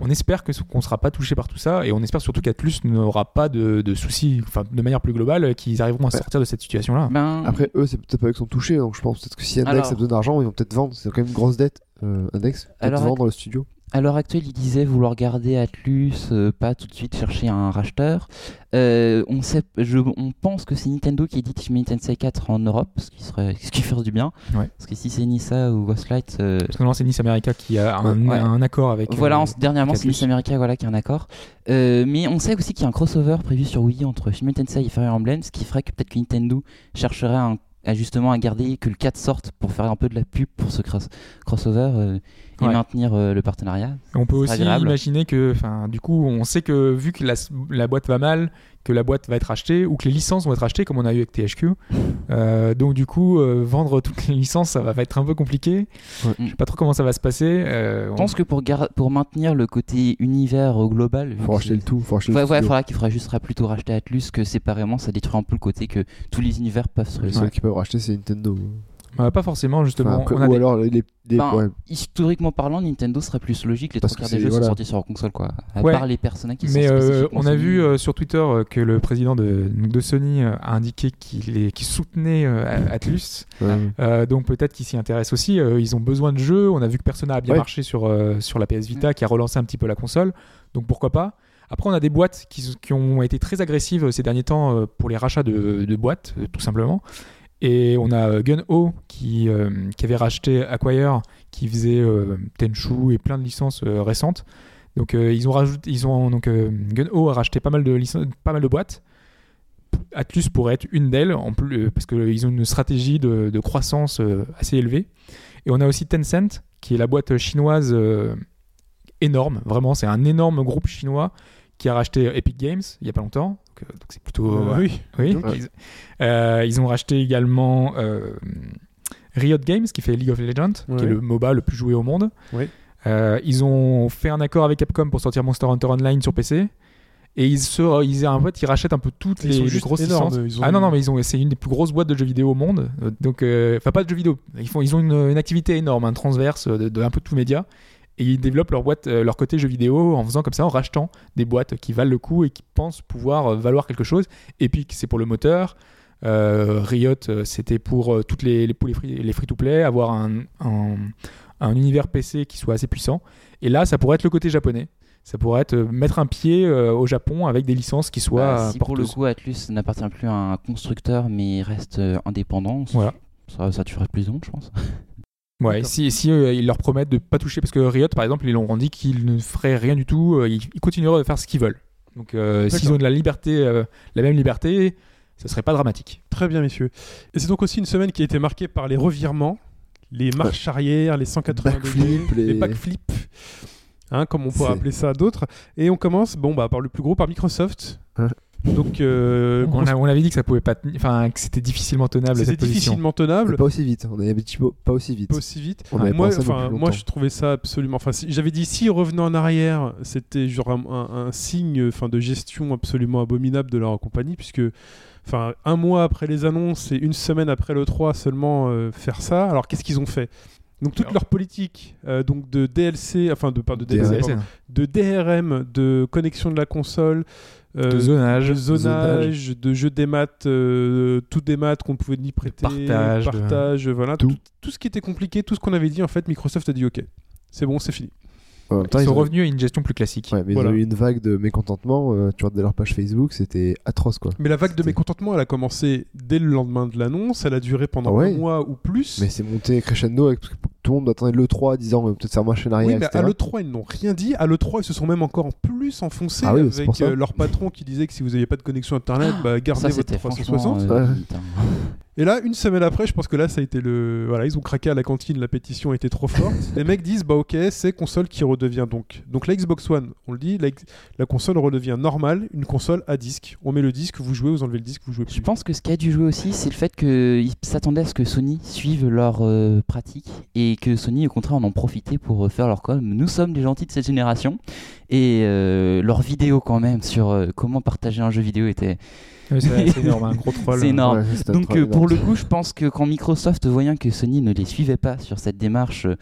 S2: On espère que qu'on ne sera pas touché par tout ça, et on espère surtout qu'Atlus n'aura pas de, de soucis, enfin de manière plus globale, euh, qu'ils arriveront à
S3: Ouais.
S2: sortir de cette situation-là.
S5: Ben,
S3: Après, eux, c'est peut-être pas eux qui sont touchés, donc je pense peut-être que si Index
S5: Alors-
S3: a besoin d'argent, ils vont peut-être vendre. C'est quand même une grosse dette, euh, Index. Peut-être vendre le studio.
S5: À l'heure actuelle, il disait vouloir garder Atlus, euh, pas tout de suite chercher un racheteur. Euh, on, sait, je, on pense que c'est Nintendo qui édite Megami Tensei 4 en Europe, ce qui serait ce qui ferait du bien.
S2: Ouais.
S5: Parce que si c'est Nissa ou Ghostlight, euh,
S2: Parce que non, c'est Nice America qui a un,
S5: Ouais.
S2: un accord avec.
S5: voilà, en- dernièrement c'est
S2: Atlus.
S5: America voilà, qui a un accord. Mais on sait aussi qu'il y a un crossover prévu sur Wii entre Shin Tensei et Fire Emblem, ce qui ferait que peut-être que Nintendo chercherait un- à justement à garder que le 4 sorte pour faire un peu de la pub pour ce cross- crossover euh, et
S2: Ouais.
S5: maintenir euh, le partenariat.
S2: On peut aussi
S5: agréable.
S2: imaginer que, enfin, du coup, on sait que vu que la, la boîte va mal, que la boîte va être achetée ou que les licences vont être achetées, comme on a eu avec THQ. [LAUGHS] Euh, donc du coup, euh, vendre toutes les licences, ça va, va être un peu compliqué.
S3: Ouais.
S2: Je sais pas trop comment ça va se passer. Euh,
S5: Je
S2: on-
S5: pense que pour, gar- pour maintenir le côté univers au global,
S3: Faut racheter le tout. Faut racheter
S5: Ouais,
S3: le
S5: ouais, faudra qu'il faudra juste plutôt racheter Atlus que séparément ça détruit un peu le côté que tous les univers peuvent se
S3: Les seuls qui peuvent racheter, c'est Nintendo.
S2: Pas forcément justement.
S3: Enfin, après,
S2: on a
S3: ou
S2: des-
S3: alors les, les-
S5: Ben,
S3: ouais.
S5: Historiquement parlant, Nintendo serait plus logique. Les
S3: Parce
S5: trois
S3: que
S5: quarts des jeux
S3: voilà.
S5: sont sortis sur leur console, quoi. À
S2: Ouais.
S5: part les personnages qui
S2: Mais
S5: sont
S2: euh, on a
S5: Sony.
S2: vu euh, sur Twitter euh, que le président de, Sony euh, a indiqué qu'il est- qu'il soutenait euh, Atlus.
S3: ouais.
S2: Euh, donc peut-être qu'ils s'y intéressent aussi. Euh, ils ont besoin de jeux. On a vu que Persona a bien
S3: Ouais.
S2: marché sur, euh, sur la PS Vita, qui a relancé un petit peu la console. Donc pourquoi pas Après, on a des boîtes qui, qui ont été très agressives ces derniers temps pour les rachats de, de boîtes, tout simplement. Et on a euh, Gun-Ho qui, euh, qui avait racheté Acquire, qui faisait euh, Tenchu et plein de licences euh, récentes. Donc ils ont rajouté, ils ont donc Gun-Ho a racheté pas mal de licences, pas mal de boîtes. Atlus pourrait être une d'elles, en plus, parce qu'ils ont une stratégie de, de croissance assez élevée. Et on a aussi Tencent, qui est la boîte chinoise énorme, vraiment, c'est un énorme groupe chinois qui a racheté Epic Games il y a pas longtemps. Donc euh, donc c'est plutôt.
S1: Euh, oui.
S2: oui.
S3: Ouais.
S2: Ils, euh, ils ont racheté également euh, Riot Games, qui fait League of Legends, qui est le MOBA le plus joué au monde.
S1: Ouais.
S2: Euh, ils ont fait un accord avec Capcom pour sortir Monster Hunter Online sur PC. Et ils, se, ils, en fait, ils rachètent un peu toutes les, les grosses
S1: énormes,
S2: licences.
S1: ont
S2: Ah non, non, mais ils ont, c'est une des plus grosses boîtes de jeux vidéo au monde. Euh, Donc, euh, enfin, pas de jeux vidéo. Ils, font, ils ont une, une activité énorme, un transverse de, de un peu tout média. Et ils développent leur, boîte, euh, leur côté jeux vidéo en faisant comme ça, en rachetant des boîtes qui valent le coup et qui pensent pouvoir euh, valoir quelque chose. Epic, c'est pour le moteur. Euh, Riot, c'était pour euh, toutes les, les, les free, les free-to-play, avoir un, un, un univers PC qui soit assez puissant. Et là, ça pourrait être le côté japonais. Ça pourrait être euh, mettre un pied au Japon avec des licences qui soient
S5: Bah, si pour le coup Atlus n'appartient plus à un constructeur mais reste indépendant,
S2: Voilà.
S5: ça, ça tuerait plus long, je pense. [LAUGHS]
S2: Ouais, si, si euh, ils leur promettent de pas toucher, parce que Riot, par exemple, ils leur ont dit qu'ils ne feraient rien du tout, euh, ils, ils continueraient de faire ce qu'ils veulent. Donc, euh, s'ils ont de la liberté, euh, la même liberté, ça serait pas dramatique.
S1: Très bien, messieurs. Et c'est donc aussi une semaine qui a été marquée par les revirements, les marches arrière, les 180
S3: Backflip,
S1: degrés, les...
S3: les-
S1: backflips. Hein, comme on pourrait appeler ça d'autres. Et on commence, bon, bah, par le plus gros, par Microsoft.
S3: Hein.
S1: Donc, euh,
S2: On, a- on avait dit que ça pouvait pas, enfin que c'était difficilement tenable
S1: c'était
S2: cette position.
S1: difficilement tenable.
S3: Pas aussi vite. On avait dit pas- aussi vite.
S1: pas aussi vite.
S3: On
S1: moi, enfin, moi, je trouvais ça absolument. Enfin, si- j'avais dit si revenait en arrière, c'était genre un, un- un signe, enfin, de gestion absolument abominable de leur compagnie, puisque, enfin, un mois après les annonces et une semaine après le 3 seulement euh, faire ça. Alors, qu'est-ce qu'ils ont fait? Donc toute
S2: Alors-
S1: leur politique, euh, donc de DLC, enfin de pas de DLC,
S3: DRM.
S1: pardon, de DRM, de connexion de la console, euh,
S2: de zonage,
S1: de zonage, de jeux des maths, euh, tout des maths qu'on pouvait ni prêter,
S2: partage, de-
S1: partage, voilà,
S3: Tout.
S1: tout. tout ce qui était compliqué, tout ce qu'on avait dit, en fait, Microsoft a dit OK, c'est bon, c'est fini.
S2: Ils
S3: ils
S2: sont
S3: ont-
S2: revenus à une gestion plus classique.
S3: Ouais, mais
S1: Voilà.
S3: ils ont eu une vague de mécontentement. euh, tu regardes leur page Facebook, c'était atroce quoi.
S1: Mais la vague de mécontentement, elle a commencé dès le lendemain de l'annonce, elle a duré pendant
S3: Ah ouais.
S1: un mois ou plus.
S3: Mais c'est monté crescendo avec... tout le monde attendait l'E3 disant peut-être faire marcher en arrière,
S1: Oui, mais
S3: etc.
S1: à l'E3, ils n'ont rien dit. À l'E3, ils se sont même encore plus enfoncés
S3: Ah oui, c'est
S1: avec euh, leur patron qui disait que si vous n'aviez pas de connexion Internet, bah, gardez
S5: Ça,
S1: votre
S5: c'était
S1: 360.
S5: franchement. euh,
S3: Ouais.
S5: limite, hein.
S1: Et là, une semaine après, je pense que là, ça a été le. Voilà, ils ont craqué à la cantine, la pétition était trop forte. [LAUGHS] Les mecs disent, bah ok, c'est console qui redevient donc. Donc la Xbox One, on le dit, la, console redevient normale, une console à disque. On met le disque, vous jouez, vous enlevez le disque, vous jouez plus.
S5: Je pense que ce qui a dû jouer aussi, c'est le fait qu'ils s'attendaient à ce que Sony suive leur euh, pratique et que Sony, au contraire, en en profitait pour euh, faire leur com. Nous sommes les gentils de cette génération et euh, leurs vidéos, quand même, sur euh, comment partager un jeu vidéo était.
S2: C'est [LAUGHS] énorme, un gros troll.
S5: C'est énorme.
S3: Ouais,
S5: Donc, euh, pour le coup, je pense que quand Microsoft, voyant que Sony ne les suivait pas sur cette démarche euh,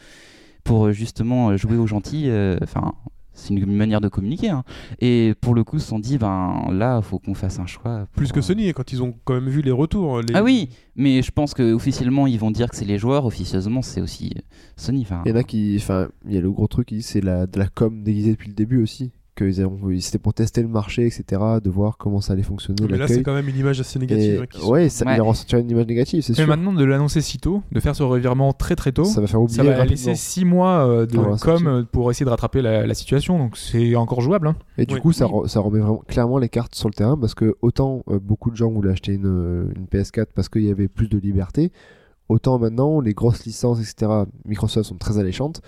S5: pour euh, justement jouer aux gentils, euh, enfin. c'est une manière de communiquer. hein. Et pour le coup, se sont dit, ben là, il faut qu'on fasse un choix. pour-
S1: Plus que Sony, quand ils ont quand même vu les retours. Les...
S5: Ah oui, mais je pense que officiellement ils vont dire que c'est les joueurs, officieusement c'est aussi Sony. Enfin,
S3: Il y en a qui. Enfin, il y a le gros truc c'est la, de la com déguisée depuis le début aussi. Que ont- c'était pour tester le marché, etc. De voir comment ça allait fonctionner.
S1: Mais là, c'est quand même une image assez négative.
S3: Et-
S1: hein,
S3: ouais, ça,
S5: Ouais.
S3: il a ressenti une image négative, c'est
S2: Mais
S3: sûr.
S2: maintenant, de l'annoncer si tôt, de faire ce revirement très très tôt,
S3: Ça va faire oublier
S2: ça va
S3: rapidement.
S2: laisser 6 mois euh, de
S3: Ah, voilà,
S2: com pour essayer de rattraper la, la situation. Donc c'est encore jouable. hein.
S3: Et du
S1: Oui.
S3: coup, ça,
S5: Oui.
S3: re- ça remet vraiment clairement les cartes sur le terrain parce que autant euh, beaucoup de gens voulaient acheter une, euh, une PS4 parce qu'il y avait plus de liberté, autant maintenant les grosses licences, etc. Microsoft sont très alléchantes.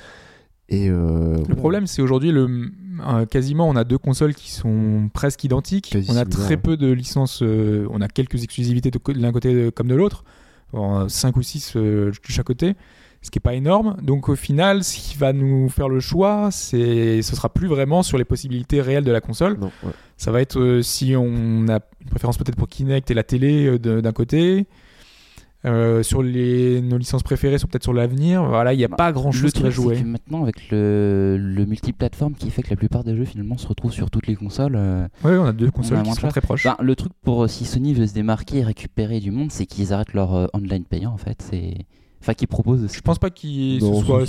S3: Et euh,
S2: Le problème, c'est aujourd'hui, le, euh, quasiment, on a deux consoles qui sont presque identiques. On a très peu de licences. euh, on a quelques exclusivités de, de l'un côté comme de l'autre. 5 ou 6 de chaque côté. Ce qui est pas énorme. Donc au final, ce qui va nous faire le choix, c'est, ce sera plus vraiment sur les possibilités réelles de la console.
S3: non, ouais.
S2: Ça va être si on a une préférence peut-être pour Kinect et la télé d'un côté. Euh, sur les, nos licences préférées sont peut-être sur l'avenir. Voilà, il n'y a
S5: Bah,
S2: pas grand
S5: le
S2: chose qui va jouer.
S5: que maintenant avec le, le multiplateforme qui fait que la plupart des jeux finalement se retrouvent sur toutes les consoles. euh,
S2: Oui, on a deux consoles
S5: a
S2: qui sont très proches.
S5: ben, le truc pour euh, si Sony veut se démarquer et récupérer du monde, c'est qu'ils arrêtent leur euh, online payant en fait. C'est enfin qu'ils proposent.
S2: Je pense pas qu'il ce soit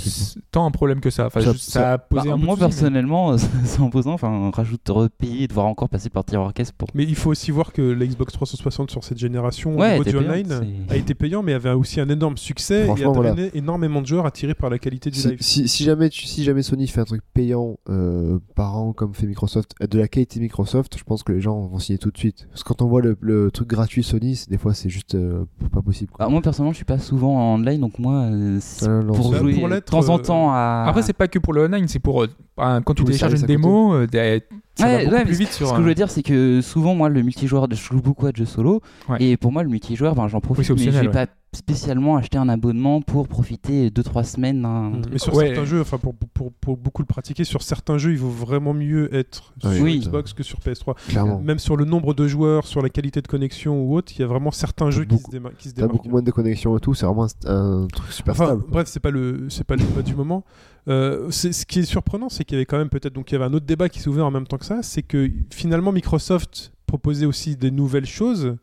S2: tant un problème que ça. Enfin,
S3: Ça-
S2: juste, ça, a posé
S5: Bah,
S2: un
S5: moi
S2: mais-
S5: personnellement, [LAUGHS] c'est imposant. Enfin, rajoute repayer et devoir encore passer par tiers orchestre pour.
S1: Mais il faut aussi voir que la Xbox 360 sur cette génération,
S5: Ouais,
S1: au niveau du online, a été payant, mais avait aussi un énorme succès. et a
S3: voilà.
S1: drainé énormément de joueurs attirés par la qualité du
S3: Si,
S1: live.
S3: si- si jamais tu- si jamais Sony fait un truc payant euh, par an comme fait Microsoft, euh, de la qualité Microsoft, je pense que les gens vont signer tout de suite. Parce que quand on voit le, le truc gratuit Sony, c'est- des fois c'est juste euh, pas possible. quoi.
S5: Bah, moi personnellement, je suis pas souvent en online, donc moi, euh, pour jouer
S1: pour
S5: de temps en
S1: euh,
S5: temps à.
S2: Après, c'est pas que pour le online, c'est pour euh, quand tu télécharges une démo, ça
S5: Ouais,
S2: va beaucoup
S5: ouais,
S2: plus vite sur.
S5: Ce que je veux dire, c'est que souvent, moi, le multijoueur, je joue beaucoup à de jeux solo.
S2: Ouais.
S5: Et pour moi, le multijoueur, ben, j'en profite. mais je
S2: optionnel,
S5: vais
S2: ouais.
S5: pas spécialement acheter un abonnement pour profiter 2-3 semaines. d'un-
S1: Mm. Mais sur
S2: Ouais.
S1: certains jeux, enfin pour, pour, pour beaucoup le pratiquer, sur certains jeux, il vaut vraiment mieux être
S3: Oui.
S1: sur
S5: Oui.
S1: Xbox que sur PS3.
S3: Clairement.
S1: Même sur le nombre de joueurs, sur la qualité de connexion ou autre, il y a vraiment certains jeux qui
S3: beaucoup-
S1: se, déma- qui se
S3: T'as
S1: démarquent.
S3: beaucoup moins de connexions et tout, c'est vraiment un, un truc super
S1: Enfin,
S3: stable.
S1: bref, c'est pas le, c'est pas le débat du moment. Euh, c'est- ce qui est surprenant, c'est qu'il y avait quand même peut-être donc il y avait un autre débat qui s'est ouvert en même temps que ça, c'est que finalement Microsoft proposait aussi des nouvelles choses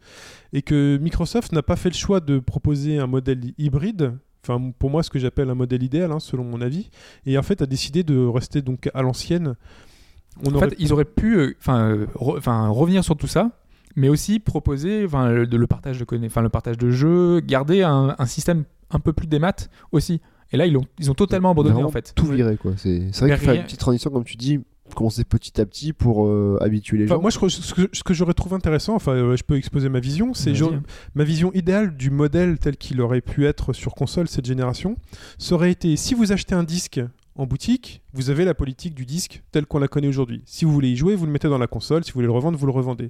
S1: et que Microsoft n'a pas fait le choix de proposer un modèle hybride. Enfin, pour moi, ce que j'appelle un modèle idéal, hein, selon mon avis, et en fait a décidé de rester donc à l'ancienne. On
S2: En
S1: aurait
S2: fait, ils auraient pu euh, enfin, euh, re- enfin, revenir sur tout ça, mais aussi proposer enfin, le, de- le partage de conna- le partage de jeux, garder un, un système un peu plus démat aussi. Et là, ils ont, ils ont totalement abandonné en fait.
S3: Tout viré quoi. C'est c'est vrai qu'il faut faire
S2: rien-
S3: une petite transition comme tu dis, commencer petit à petit pour euh, habituer les
S1: Enfin,
S3: gens.
S1: moi, je, ce que, ce que j'aurais trouvé intéressant, enfin, euh, je peux exposer ma vision, c'est genre- ma vision idéale du modèle tel qu'il aurait pu être sur console cette génération. Ça aurait été si vous achetez un disque en boutique, vous avez la politique du disque telle qu'on la connaît aujourd'hui. Si vous voulez y jouer, vous le mettez dans la console. Si vous voulez le revendre, vous le revendez.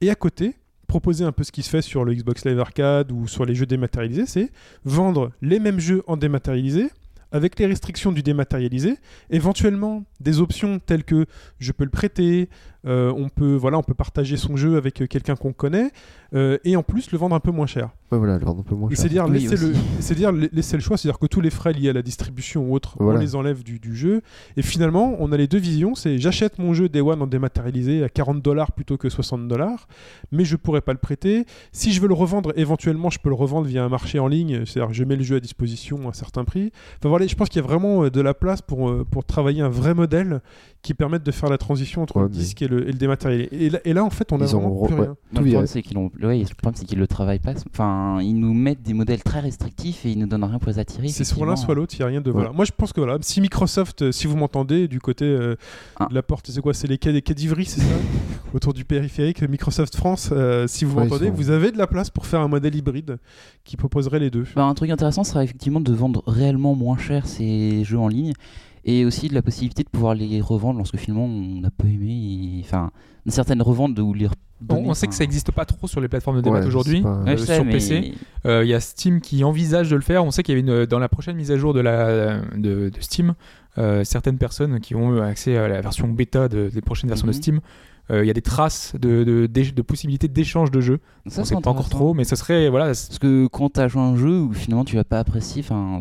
S1: Et à côté, proposer un peu ce qui se fait sur le Xbox Live Arcade ou sur les jeux dématérialisés, c'est vendre les mêmes jeux en dématérialisé avec les restrictions du dématérialisé, éventuellement des options telles que je peux le prêter, euh, on peut voilà, on peut partager son jeu avec euh, quelqu'un qu'on connaît euh, et en plus le vendre un peu moins cher.
S3: Ouais, voilà, le vendre un peu moins
S1: Et
S3: cher.
S1: C'est-à-dire
S5: Oui,
S1: laisser, le,
S5: aussi.
S1: c'est-à-dire la- laisser le choix, c'est-à-dire que tous les frais liés à la distribution ou autres,
S3: Voilà.
S1: on les enlève du, du jeu. Et finalement, on a les deux visions, c'est j'achète mon jeu Day One en dématérialisé à 40 dollars plutôt que 60 dollars, mais je pourrais pas le prêter. Si je veux le revendre, éventuellement, je peux le revendre via un marché en ligne, c'est-à-dire je mets le jeu à disposition à un certain prix. Enfin voilà, je pense qu'il y a vraiment de la place pour, pour travailler un vrai modèle qui permette de faire la transition entre
S3: Ouais,
S1: le
S3: mais-
S1: disque et le, et le dématérialisé. Et là, et là, en fait, on a
S3: Ils ont
S1: vraiment
S3: re-
S1: plus
S3: ouais.
S1: rien.
S5: Non,
S3: Tout
S5: le problème, c'est qu'ils ouais, le problème, c'est qu'ils le travaillent pas. Enfin, ils nous mettent des modèles très restrictifs et ils nous donnent rien pour les attirer.
S1: C'est soit l'un, soit l'autre, il n'y a rien de. Voilà. Moi, je pense que voilà, si Microsoft, euh, si vous m'entendez, du côté euh,
S5: Ah.
S1: de la porte, c'est quoi C'est les quais des quais d'Ivry, c'est ça [LAUGHS] Autour du périphérique, Microsoft France, euh, si vous m'entendez,
S3: sont-
S1: vous avez de la place pour faire un modèle hybride qui proposerait les deux.
S5: Bah, un truc intéressant serait effectivement de vendre réellement moins cher ces jeux en ligne et aussi de la possibilité de pouvoir les revendre lorsque finalement on n'a pas aimé. et- Enfin, une certaine revente ou les
S2: On,
S5: redonner,
S2: on sait que ça n'existe pas trop sur les plateformes de démat
S3: Ouais,
S2: aujourd'hui.
S3: pas-
S2: euh, sur
S5: mais-
S2: PC. Euh, Il y a Steam qui envisage de le faire. On sait qu'il y avait une, dans la prochaine mise à jour de, la, de, de Steam, euh, certaines personnes qui ont eu accès à la version bêta de- des prochaines versions de
S5: Mhm.
S2: Steam. euh, Il y a des traces de, de, possibilités d'échange de jeux.
S5: Ça,
S2: on sait pas encore trop, mais ce serait voilà.
S5: Parce que quand t'as joué à un jeu où finalement tu l'as pas apprécié, enfin,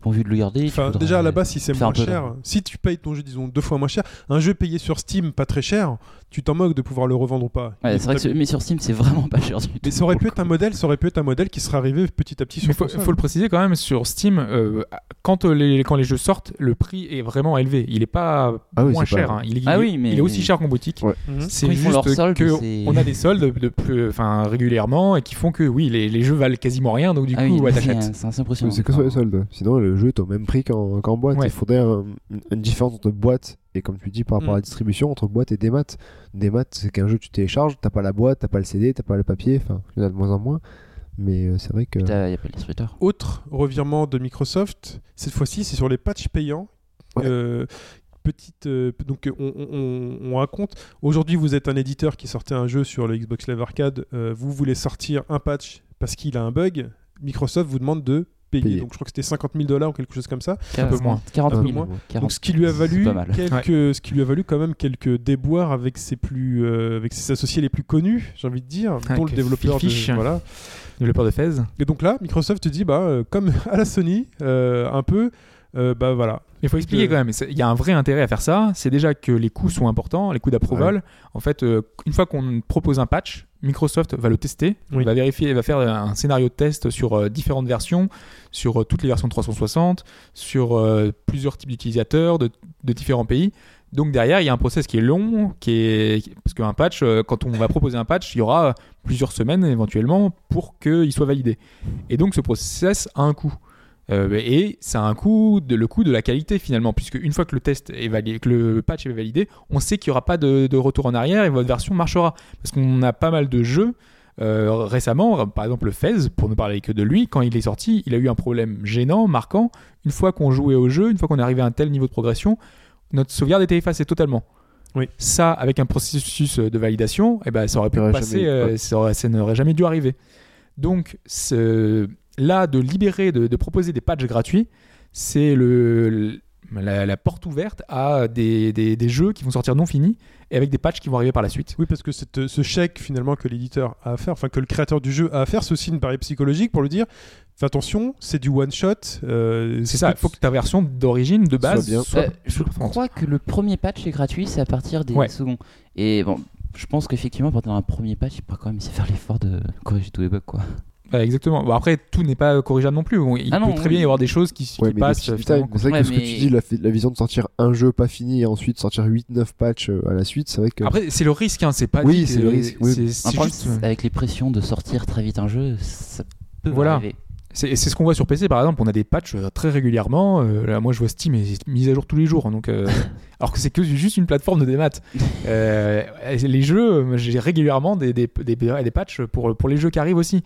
S5: t'as pas envie de le garder. tu
S1: Enfin,
S5: voudrais-
S1: déjà à la base, si c'est moins cher, si tu payes ton jeu, disons, deux fois moins cher, un jeu payé sur Steam pas très cher, tu t'en moques de pouvoir le revendre ou pas.
S5: Ouais,
S1: Il
S5: c'est vrai que mais sur Steam c'est vraiment pas cher du tout.
S1: Mais ça aurait pu être un modèle, ça aurait pu être un modèle qui serait arrivé petit à petit sur
S2: faut,
S1: console.
S2: faut le préciser quand même sur Steam, euh, quand, euh, les, quand les jeux sortent, le prix est vraiment élevé. Il est pas
S3: Ah oui,
S2: moins
S3: pas-
S2: cher. hein. Il, est-
S5: Ah
S2: il
S5: oui, mais-
S2: il est aussi cher qu'en boutique.
S3: Ouais.
S1: Mhm.
S2: C'est juste
S5: leur solde,
S2: que on a des soldes de plus, enfin régulièrement et qui font que oui, les, les jeux valent quasiment rien, donc du
S5: Ah
S2: coup,
S5: oui,
S2: ouais,
S5: c'est
S2: t'achètes.
S5: c'est assez impressionnant.
S3: C'est que sur les soldes. Sinon, le jeu est au même prix qu'en boîte.
S2: Ouais.
S3: Il faudrait un- une différence entre boîte et, comme tu dis, par rapport à
S1: Mm.
S3: la distribution, entre boîte et démat. Démat, c'est qu'un jeu tu télécharges, t'as pas la boîte, t'as pas le CD, t'as pas le papier. Enfin, il y en a de moins en moins. Mais euh, c'est vrai que.
S5: Il n'y a pas le distributeur.
S1: Autre revirement de Microsoft, cette fois-ci c'est sur les patchs payants.
S3: Ouais.
S1: Euh, petite, euh, donc on, on- on raconte. Aujourd'hui, vous êtes un éditeur qui sortait un jeu sur le Xbox Live Arcade. euh, vous voulez sortir un patch parce qu'il a un bug. Microsoft vous demande de Payer. Donc je crois que c'était 50 000 dollars ou quelque chose comme ça.
S2: Un peu moins.
S5: 40
S1: Un peu
S5: 000.
S1: moins.
S5: 40.
S1: Donc ce qui lui a valu quelques, ce qui lui a valu quand même quelques déboires avec ses plus, euh, avec ses associés les plus connus, j'ai envie de dire, dont
S2: Avec
S1: le développeur
S2: Fish.
S1: de, voilà.
S2: Développeur de Fez.
S1: Et donc là, Microsoft dit bah euh, comme à la Sony, euh, un peu, euh, bah voilà.
S2: Il faut expliquer
S1: Euh,
S2: quand même, il y a un vrai intérêt à faire ça. C'est déjà que les coûts sont importants, les coûts d'approval. En fait, euh, une fois qu'on propose un patch, Microsoft va le tester,
S1: Oui.
S2: va vérifier, va faire un scénario de test sur euh, différentes versions, sur euh, toutes les versions de 360, sur euh, plusieurs types d'utilisateurs de, de différents pays. Donc derrière, il y a un process qui est long, qui est parce qu'un patch, quand on va proposer un patch, il y aura plusieurs semaines éventuellement pour qu'il soit validé. Et donc ce process a un coût. Euh, et ça a un coût, de, le coût de la qualité finalement, puisque une fois que le test est validé, que le patch est validé, on sait qu'il n'y aura pas de, de retour en arrière et votre version marchera. Parce qu'on a pas mal de jeux euh, récemment, par exemple le Fez, pour ne parler que de lui, quand il est sorti, il a eu un problème gênant, marquant. Une fois qu'on jouait au jeu, une fois qu'on est arrivé à un tel niveau de progression, notre sauvegarde était effacée totalement.
S1: Oui.
S2: Ça, avec un processus de validation, eh ben, ça aurait pu passer, euh, ça, aurait- ça n'aurait jamais dû arriver. Donc, ce- là, de libérer, de, de proposer des patchs gratuits, c'est le, le- la, la porte ouverte à des, des- des jeux qui vont sortir non finis et avec des patchs qui vont arriver par la suite.
S1: Oui, parce que cette- ce chèque finalement que l'éditeur a à faire, enfin que le créateur du jeu a à faire, c'est aussi une barrière psychologique pour lui dire fais attention, c'est du one shot. euh,
S2: C'est ça, il faut que ta version d'origine, de base,
S3: bien.
S2: soit,
S5: Euh, je crois que le premier patch est gratuit, c'est à partir des
S2: Ouais.
S5: seconds. Et bon, je pense qu'effectivement, partir d'un premier patch, il peut quand même essayer de faire l'effort de corriger tous les bugs. Quoi.
S2: Ouais, exactement. Bon, après, tout n'est pas corrigeable non plus. Bon, il
S5: Ah
S2: peut
S5: non,
S2: très
S5: oui.
S2: bien y avoir des choses qui, qui
S3: Ouais, mais des
S2: passent. euh,
S3: c'est vrai
S5: Ouais,
S3: que ce
S5: mais-
S3: que tu dis, la, la vision de sortir un jeu pas fini et ensuite sortir 8-9 patchs euh, à la suite, c'est vrai que.
S2: Après, c'est le risque, hein, c'est pas.
S3: Oui, c'est le risque, oui.
S2: Juste. euh,
S5: avec les pressions de sortir très vite un jeu, ça peut
S2: Voilà.
S5: arriver.
S2: C'est c'est ce qu'on voit sur PC par exemple, on a des patchs euh, très régulièrement. Euh, là, moi je vois Steam et c'est mis à jour tous les jours, hein, donc euh, [LAUGHS] alors que c'est que juste une plateforme de démat. [LAUGHS] Euh, les jeux, euh, j'ai régulièrement des, des, des, des patchs pour, pour les jeux qui arrivent aussi.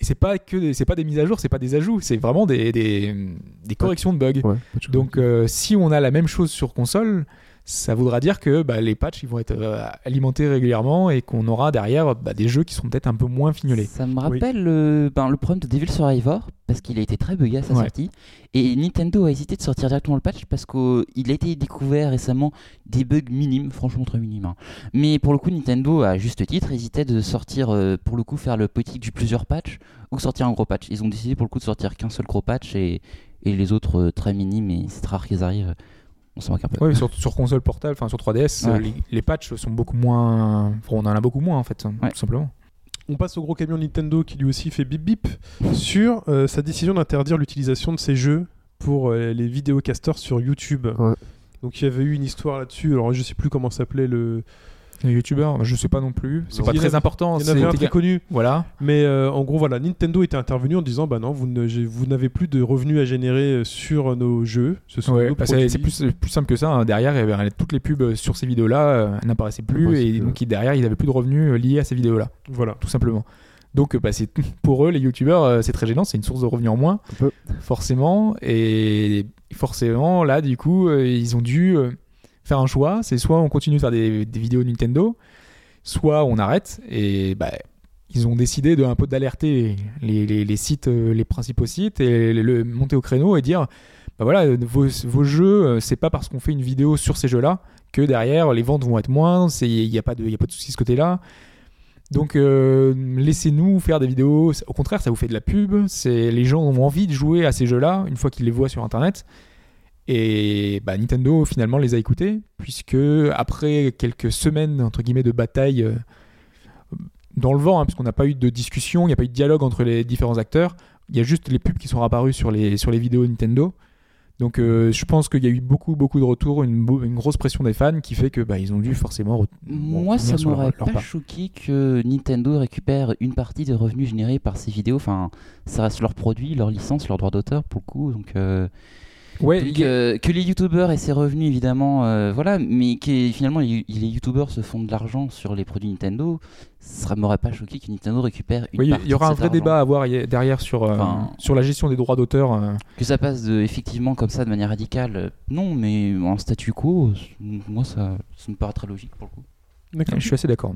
S2: Et c'est pas que c'est pas des mises à jour, c'est pas des ajouts, c'est vraiment des, des, des corrections de bugs.
S3: Ouais,
S2: Donc euh, si on a la même chose sur console, ça voudra dire que bah, les patchs ils vont être euh, alimentés régulièrement et qu'on aura derrière bah, des jeux qui seront peut-être un peu moins fignolés.
S5: Ça me rappelle le, ben, le problème de Devil Survivor, parce qu'il a été très buggé à sa
S2: Ouais.
S5: sortie. Et Nintendo a hésité de sortir directement le patch parce qu'il a été découvert récemment des bugs minimes, franchement très minimes. hein. Mais pour le coup, Nintendo, à juste titre, hésitait de sortir, euh, pour le coup, faire le politique du plusieurs patchs ou sortir un gros patch. Ils ont décidé pour le coup de sortir qu'un seul gros patch et, et les autres euh, très minimes, et c'est rare qu'ils arrivent. On s'en moque un peu.
S2: Ouais, sur, sur console portable, enfin sur 3DS,
S5: Ouais.
S2: euh, les, les patchs sont beaucoup moins. enfin, on en a beaucoup moins en fait,
S5: Ouais.
S2: tout simplement.
S1: On passe au gros camion Nintendo qui lui aussi fait bip bip sur euh, sa décision d'interdire l'utilisation de ses jeux pour euh, les vidéocasters sur YouTube.
S3: Ouais.
S1: Donc il y avait eu une histoire là-dessus. Alors je sais plus comment s'appelait le.
S2: Les youtubeurs, je sais pas non plus. C'est pas très important.
S1: Il y en avait un
S2: c'est-
S1: très connu.
S2: Voilà.
S1: Mais euh, en gros voilà, Nintendo était intervenu en disant bah non, vous ne- j'ai- vous n'avez plus de revenus à générer euh, sur nos jeux. Ce sont
S2: Ouais,
S1: nos
S2: bah, c'est c'est plus, c'est plus simple que ça. hein. Derrière, il y avait- toutes les pubs sur ces vidéos-là euh, n'apparaissaient plus et donc derrière, ils n'avaient plus de revenus euh, liés à ces vidéos-là,
S1: Voilà.
S2: tout simplement. Donc euh, bah, c'est [LAUGHS] pour eux, les youtubeurs, euh, c'est très gênant. C'est une source de revenus en moins,
S3: Un peu.
S2: forcément. Et forcément, là, du coup, euh, ils ont dû euh, faire un choix. C'est soit on continue de faire des, vidéos Nintendo, soit on arrête. Et bah, ils ont décidé de un peu d'alerter les, sites, euh, les principaux sites, et le, monter au créneau et dire bah voilà, vos, jeux, euh, c'est pas parce qu'on fait une vidéo sur ces jeux-là que derrière les ventes vont être moindres, il n'y a pas de, y a pas de souci ce côté-là. Donc euh, laissez-nous faire des vidéos. Au contraire, ça vous fait de la pub. C'est les gens ont envie de jouer à ces jeux-là une fois qu'ils les voient sur Internet. Et bah, Nintendo finalement les a écoutés puisque après quelques semaines entre guillemets de bataille euh, dans le vent, hein, puisqu'on n'a pas eu de discussion, il n'y a pas eu de dialogue entre les différents acteurs. Il y a juste les pubs qui sont apparus sur les, sur les vidéos Nintendo. Donc euh, je pense qu'il y a eu beaucoup beaucoup de retours, une, grosse pression des fans qui fait que bah, ils ont dû forcément.
S5: Moi, ça m'aurait pas
S2: pas.
S5: choqué que Nintendo récupère une partie des revenus générés par ces vidéos. Enfin, ça reste leur produit, leur licence, leur droit d'auteur pour le coup. Donc, euh,
S2: Ouais,
S5: donc,
S2: il y a-
S5: euh, que les youtubeurs aient ces revenus, évidemment, euh, voilà, mais que finalement les, les youtubeurs se font de l'argent sur les produits Nintendo, ça m'aurait pas choqué que Nintendo récupère une
S2: Oui,
S5: partie
S2: il y aura
S5: de
S2: un vrai
S5: argent.
S2: débat à avoir derrière sur, euh,
S5: Enfin-
S2: sur la gestion des droits d'auteur. euh.
S5: Que ça passe de, effectivement comme ça de manière radicale, non, mais en statu quo, moi ça, ça me paraît très logique pour le coup.
S1: D'accord.
S2: Je suis assez d'accord.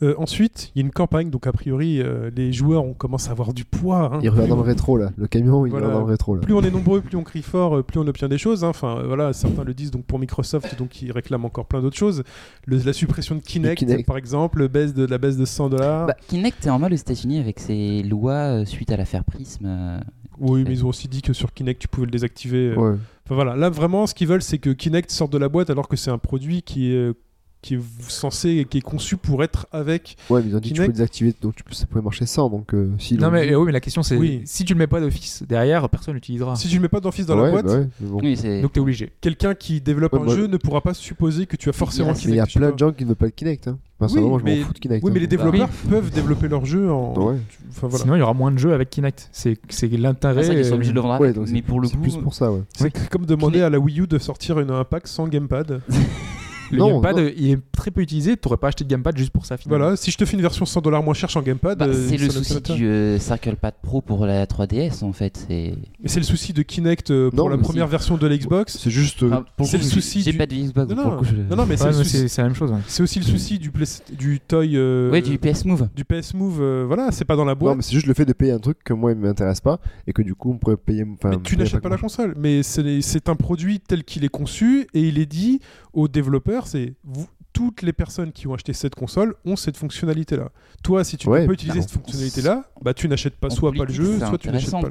S1: Euh, ensuite, il y a une campagne, donc a priori, euh, les joueurs on commence à avoir du poids. hein.
S3: Il revient dans le rétro là. Le camion, il
S1: Voilà.
S3: revient dans le rétro là.
S1: Plus on est nombreux, plus on crie fort, euh, plus on obtient des choses. hein. Enfin, voilà, certains le disent donc pour Microsoft, donc ils réclament encore plein d'autres choses. Le- la suppression de Kinect,
S3: Kinect.
S1: par exemple, baisse de la baisse de 100 dollars.
S5: Bah, Kinect est en mal aux États-Unis avec ses lois euh, suite à l'affaire Prism. euh,
S1: oui, mais ils ont aussi dit que sur Kinect, tu pouvais le désactiver. euh.
S3: Ouais.
S1: Enfin voilà, là vraiment, ce qu'ils veulent, c'est que Kinect sorte de la boîte alors que c'est un produit qui est euh, qui est censé, qui est conçu pour être avec.
S3: Ouais, mais ils ont dit que tu
S1: Kinect.
S3: pouvais désactiver, donc tu peux- ça pouvait marcher sans. Donc euh, si
S2: Non, mais, oui, mais la question c'est
S1: Oui.
S2: si tu le mets pas d'office derrière, personne l'utilisera.
S1: Si tu ne mets pas d'office dans
S3: ouais,
S1: la boîte,
S3: bah ouais, bon.
S5: Oui, c'est.
S2: Donc t'es obligé.
S1: quelqu'un qui développe
S3: Ouais,
S1: un
S3: moi-
S1: jeu ne pourra pas supposer que tu as forcément
S5: reste-
S3: Mais il y a
S1: Kinect
S3: plein de gens qui ne veulent pas le Kinect. Hein. Personnellement,
S1: Oui,
S3: je
S1: mais-
S3: m'en fous de Kinect.
S1: Oui, mais
S3: hein.
S1: les développeurs peuvent développer leur jeu en.
S3: Ouais.
S1: Enfin voilà.
S2: Sinon, il y aura moins de jeux avec Kinect. C'est c'est
S5: Ah,
S2: l'intérêt.
S5: ça, ils sont
S2: euh,
S5: obligés de le
S3: Ouais,
S5: mais pour le
S3: c'est
S5: coup,
S3: plus pour ça, ouais.
S1: C'est comme demander
S5: Kinect-
S1: à la Wii U de sortir une, un pack sans gamepad. [LAUGHS]
S2: Le
S3: Non,
S2: gamepad,
S3: non.
S2: euh, il est très peu utilisé. T'aurais pas acheté de gamepad juste pour ça finalement.
S1: Voilà, si je te fais une version 100 dollars moins chère sans gamepad,
S5: bah,
S1: euh,
S5: c'est le souci du euh, Circle Pad Pro pour la 3DS en fait. C'est.
S1: Mais c'est le souci de Kinect euh, pour
S3: Non,
S1: la première
S5: si.
S1: version de l'Xbox.
S3: C'est juste. euh,
S5: Enfin, pour
S1: c'est le souci
S5: J'ai
S1: du-
S5: pas de Xbox.
S1: Non, non,
S5: coup, je-
S1: non, non, mais c'est
S2: Ouais,
S1: le
S2: mais
S1: souci-
S2: c'est c'est la même chose. ouais.
S1: c'est aussi le souci du, Play- du Toy. euh,
S5: Ouais, du PS Move.
S1: du PS Move. euh, voilà, c'est pas dans la
S3: Non,
S1: boîte.
S3: mais c'est juste le fait de payer un truc que moi, il m'intéresse pas et que du coup, on pourrait payer. Enfin,
S1: mais tu n'achètes pas la
S3: grand-
S1: console. Mais c'est c'est un produit tel qu'il est conçu et il est dit aux développeurs c'est vous- toutes les personnes qui ont acheté cette console ont cette fonctionnalité-là. Toi, si tu
S3: Ouais,
S1: ne peux pas utiliser cette fonctionnalité-là, bah tu n'achètes pas
S5: En
S1: soit pas le jeu, soit tu n'achètes pas.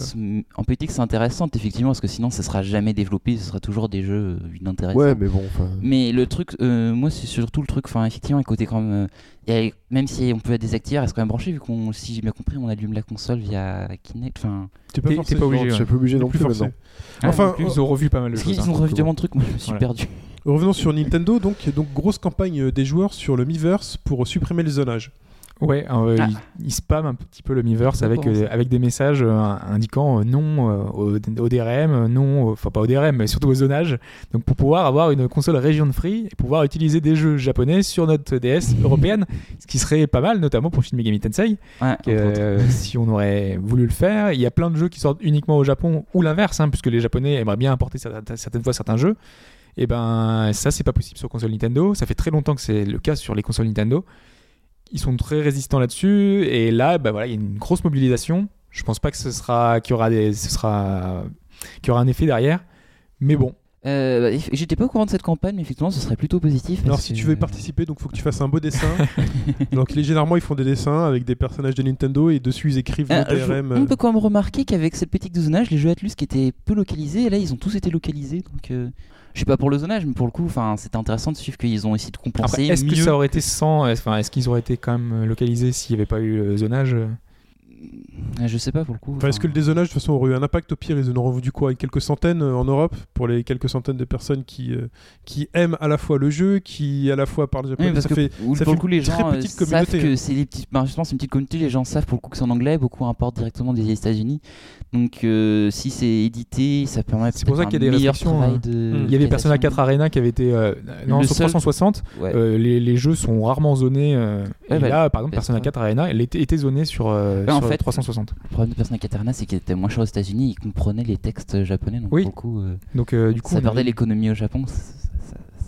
S5: En politique, c'est intéressant, effectivement, parce que sinon, ça sera jamais développé, ce sera toujours des jeux euh, inintéressants.
S3: Ouais, mais bon, enfin.
S5: Mais le truc, euh, moi, c'est surtout le truc, enfin, effectivement, côté quand même. euh, même si on peut désactiver, elle reste quand même branchée, vu qu'on, si j'ai bien compris, on allume la console via Kinect. Enfin,
S1: T'es pas forcé.
S2: t'es pas obligé,
S3: Non,
S2: ouais.
S3: je suis pas obligé non
S1: plus
S3: plus
S1: forcé.
S3: maintenant.
S1: Enfin,
S5: Ah,
S2: Ils ont revu pas mal de choses.
S5: qu'ils
S2: hein.
S5: ont revu tellement de trucs, moi, je me suis
S2: Voilà.
S5: perdu.
S1: Revenons sur Nintendo, donc, donc grosse campagne euh, des joueurs sur le Miiverse pour supprimer le zonage.
S2: Ouais, euh,
S5: Ah.
S2: il, il spam un petit peu le Miiverse avec, euh, avec des messages euh, indiquant euh, non euh, au, au DRM, non, au- enfin pas au DRM, mais surtout au zonage. Donc pour pouvoir avoir une console region free et pouvoir utiliser des jeux japonais sur notre DS [LAUGHS] européenne, ce qui serait pas mal, notamment pour Shin Megami Tensei.
S5: Ouais,
S2: que, euh, si on aurait voulu le faire, il y a plein de jeux qui sortent uniquement au Japon ou l'inverse, hein, puisque les Japonais aimeraient bien importer certaines, certaines fois certains jeux. Et ben ça c'est pas possible sur console Nintendo. Ça fait très longtemps que c'est le cas sur les consoles Nintendo. Ils sont très résistants là-dessus et là bah voilà il y a une grosse mobilisation. Je pense pas que ce sera qu'il y aura des ce sera qu'il y aura un effet derrière. Mais bon,
S5: Euh, bah, J'étais pas au courant de cette campagne, mais effectivement, ce serait plutôt positif.
S1: Alors si
S5: que-
S1: tu veux y participer, donc faut que tu fasses un beau dessin. [LAUGHS] donc les, généralement ils font des dessins avec des personnages de Nintendo et dessus ils écrivent
S5: Ah,
S1: le
S5: je-
S1: DRM.
S5: on peut quand même remarquer qu'avec cette politique de zonage, les jeux Atlus qui étaient peu localisés, là ils ont tous été localisés. Donc, euh, je sais pas pour le zonage, mais pour le coup, enfin, c'était intéressant de suivre qu'ils ont essayé de compenser.
S2: est-ce que ça aurait été sans enfin est-ce qu'ils auraient été quand même localisés s'il n'y avait pas eu le zonage
S5: Euh, Je sais pas pour le coup.
S1: Enfin, est-ce que le dézonage de toute façon aurait eu un impact au pire Ils en auront vendu quoi Quelques centaines euh, en Europe pour les quelques centaines de personnes qui, euh, qui aiment à la fois le jeu, qui à la fois parlent japonais.
S5: Oui, parce
S1: ça
S5: que
S1: fait
S5: ou-
S1: ça fait
S5: le coup, les gens euh,
S1: petite
S5: savent
S1: communauté,
S5: que c'est des petites. bah, justement, c'est une petite communauté. Les gens savent pour le coup que c'est en anglais. Beaucoup importent directement des États-Unis. Donc, euh, si c'est édité, ça permet.
S2: C'est pour ça qu'il y a des restrictions, hein.
S5: de
S1: Mm.
S2: Il y avait Persona
S5: localisation.
S2: 4 Arena qui avait été. euh, non,
S5: Le
S2: sur
S5: seul-
S2: 360,
S5: Ouais.
S2: euh, les, les jeux sont rarement zonés. euh,
S5: Ouais,
S2: et
S5: bah,
S2: là, par exemple,
S5: PS3.
S2: Persona 4 Arena, elle était, était zonée sur,
S5: en
S2: sur
S5: fait,
S2: 360.
S5: Le problème de Persona 4 Arena, c'est qu'il était moins cher aux États-Unis. Ils comprenaient les textes japonais. Donc,
S2: Oui.
S5: pour le coup, euh,
S2: Donc, euh, du coup,
S5: ça perdait
S2: avait-
S5: l'économie au Japon.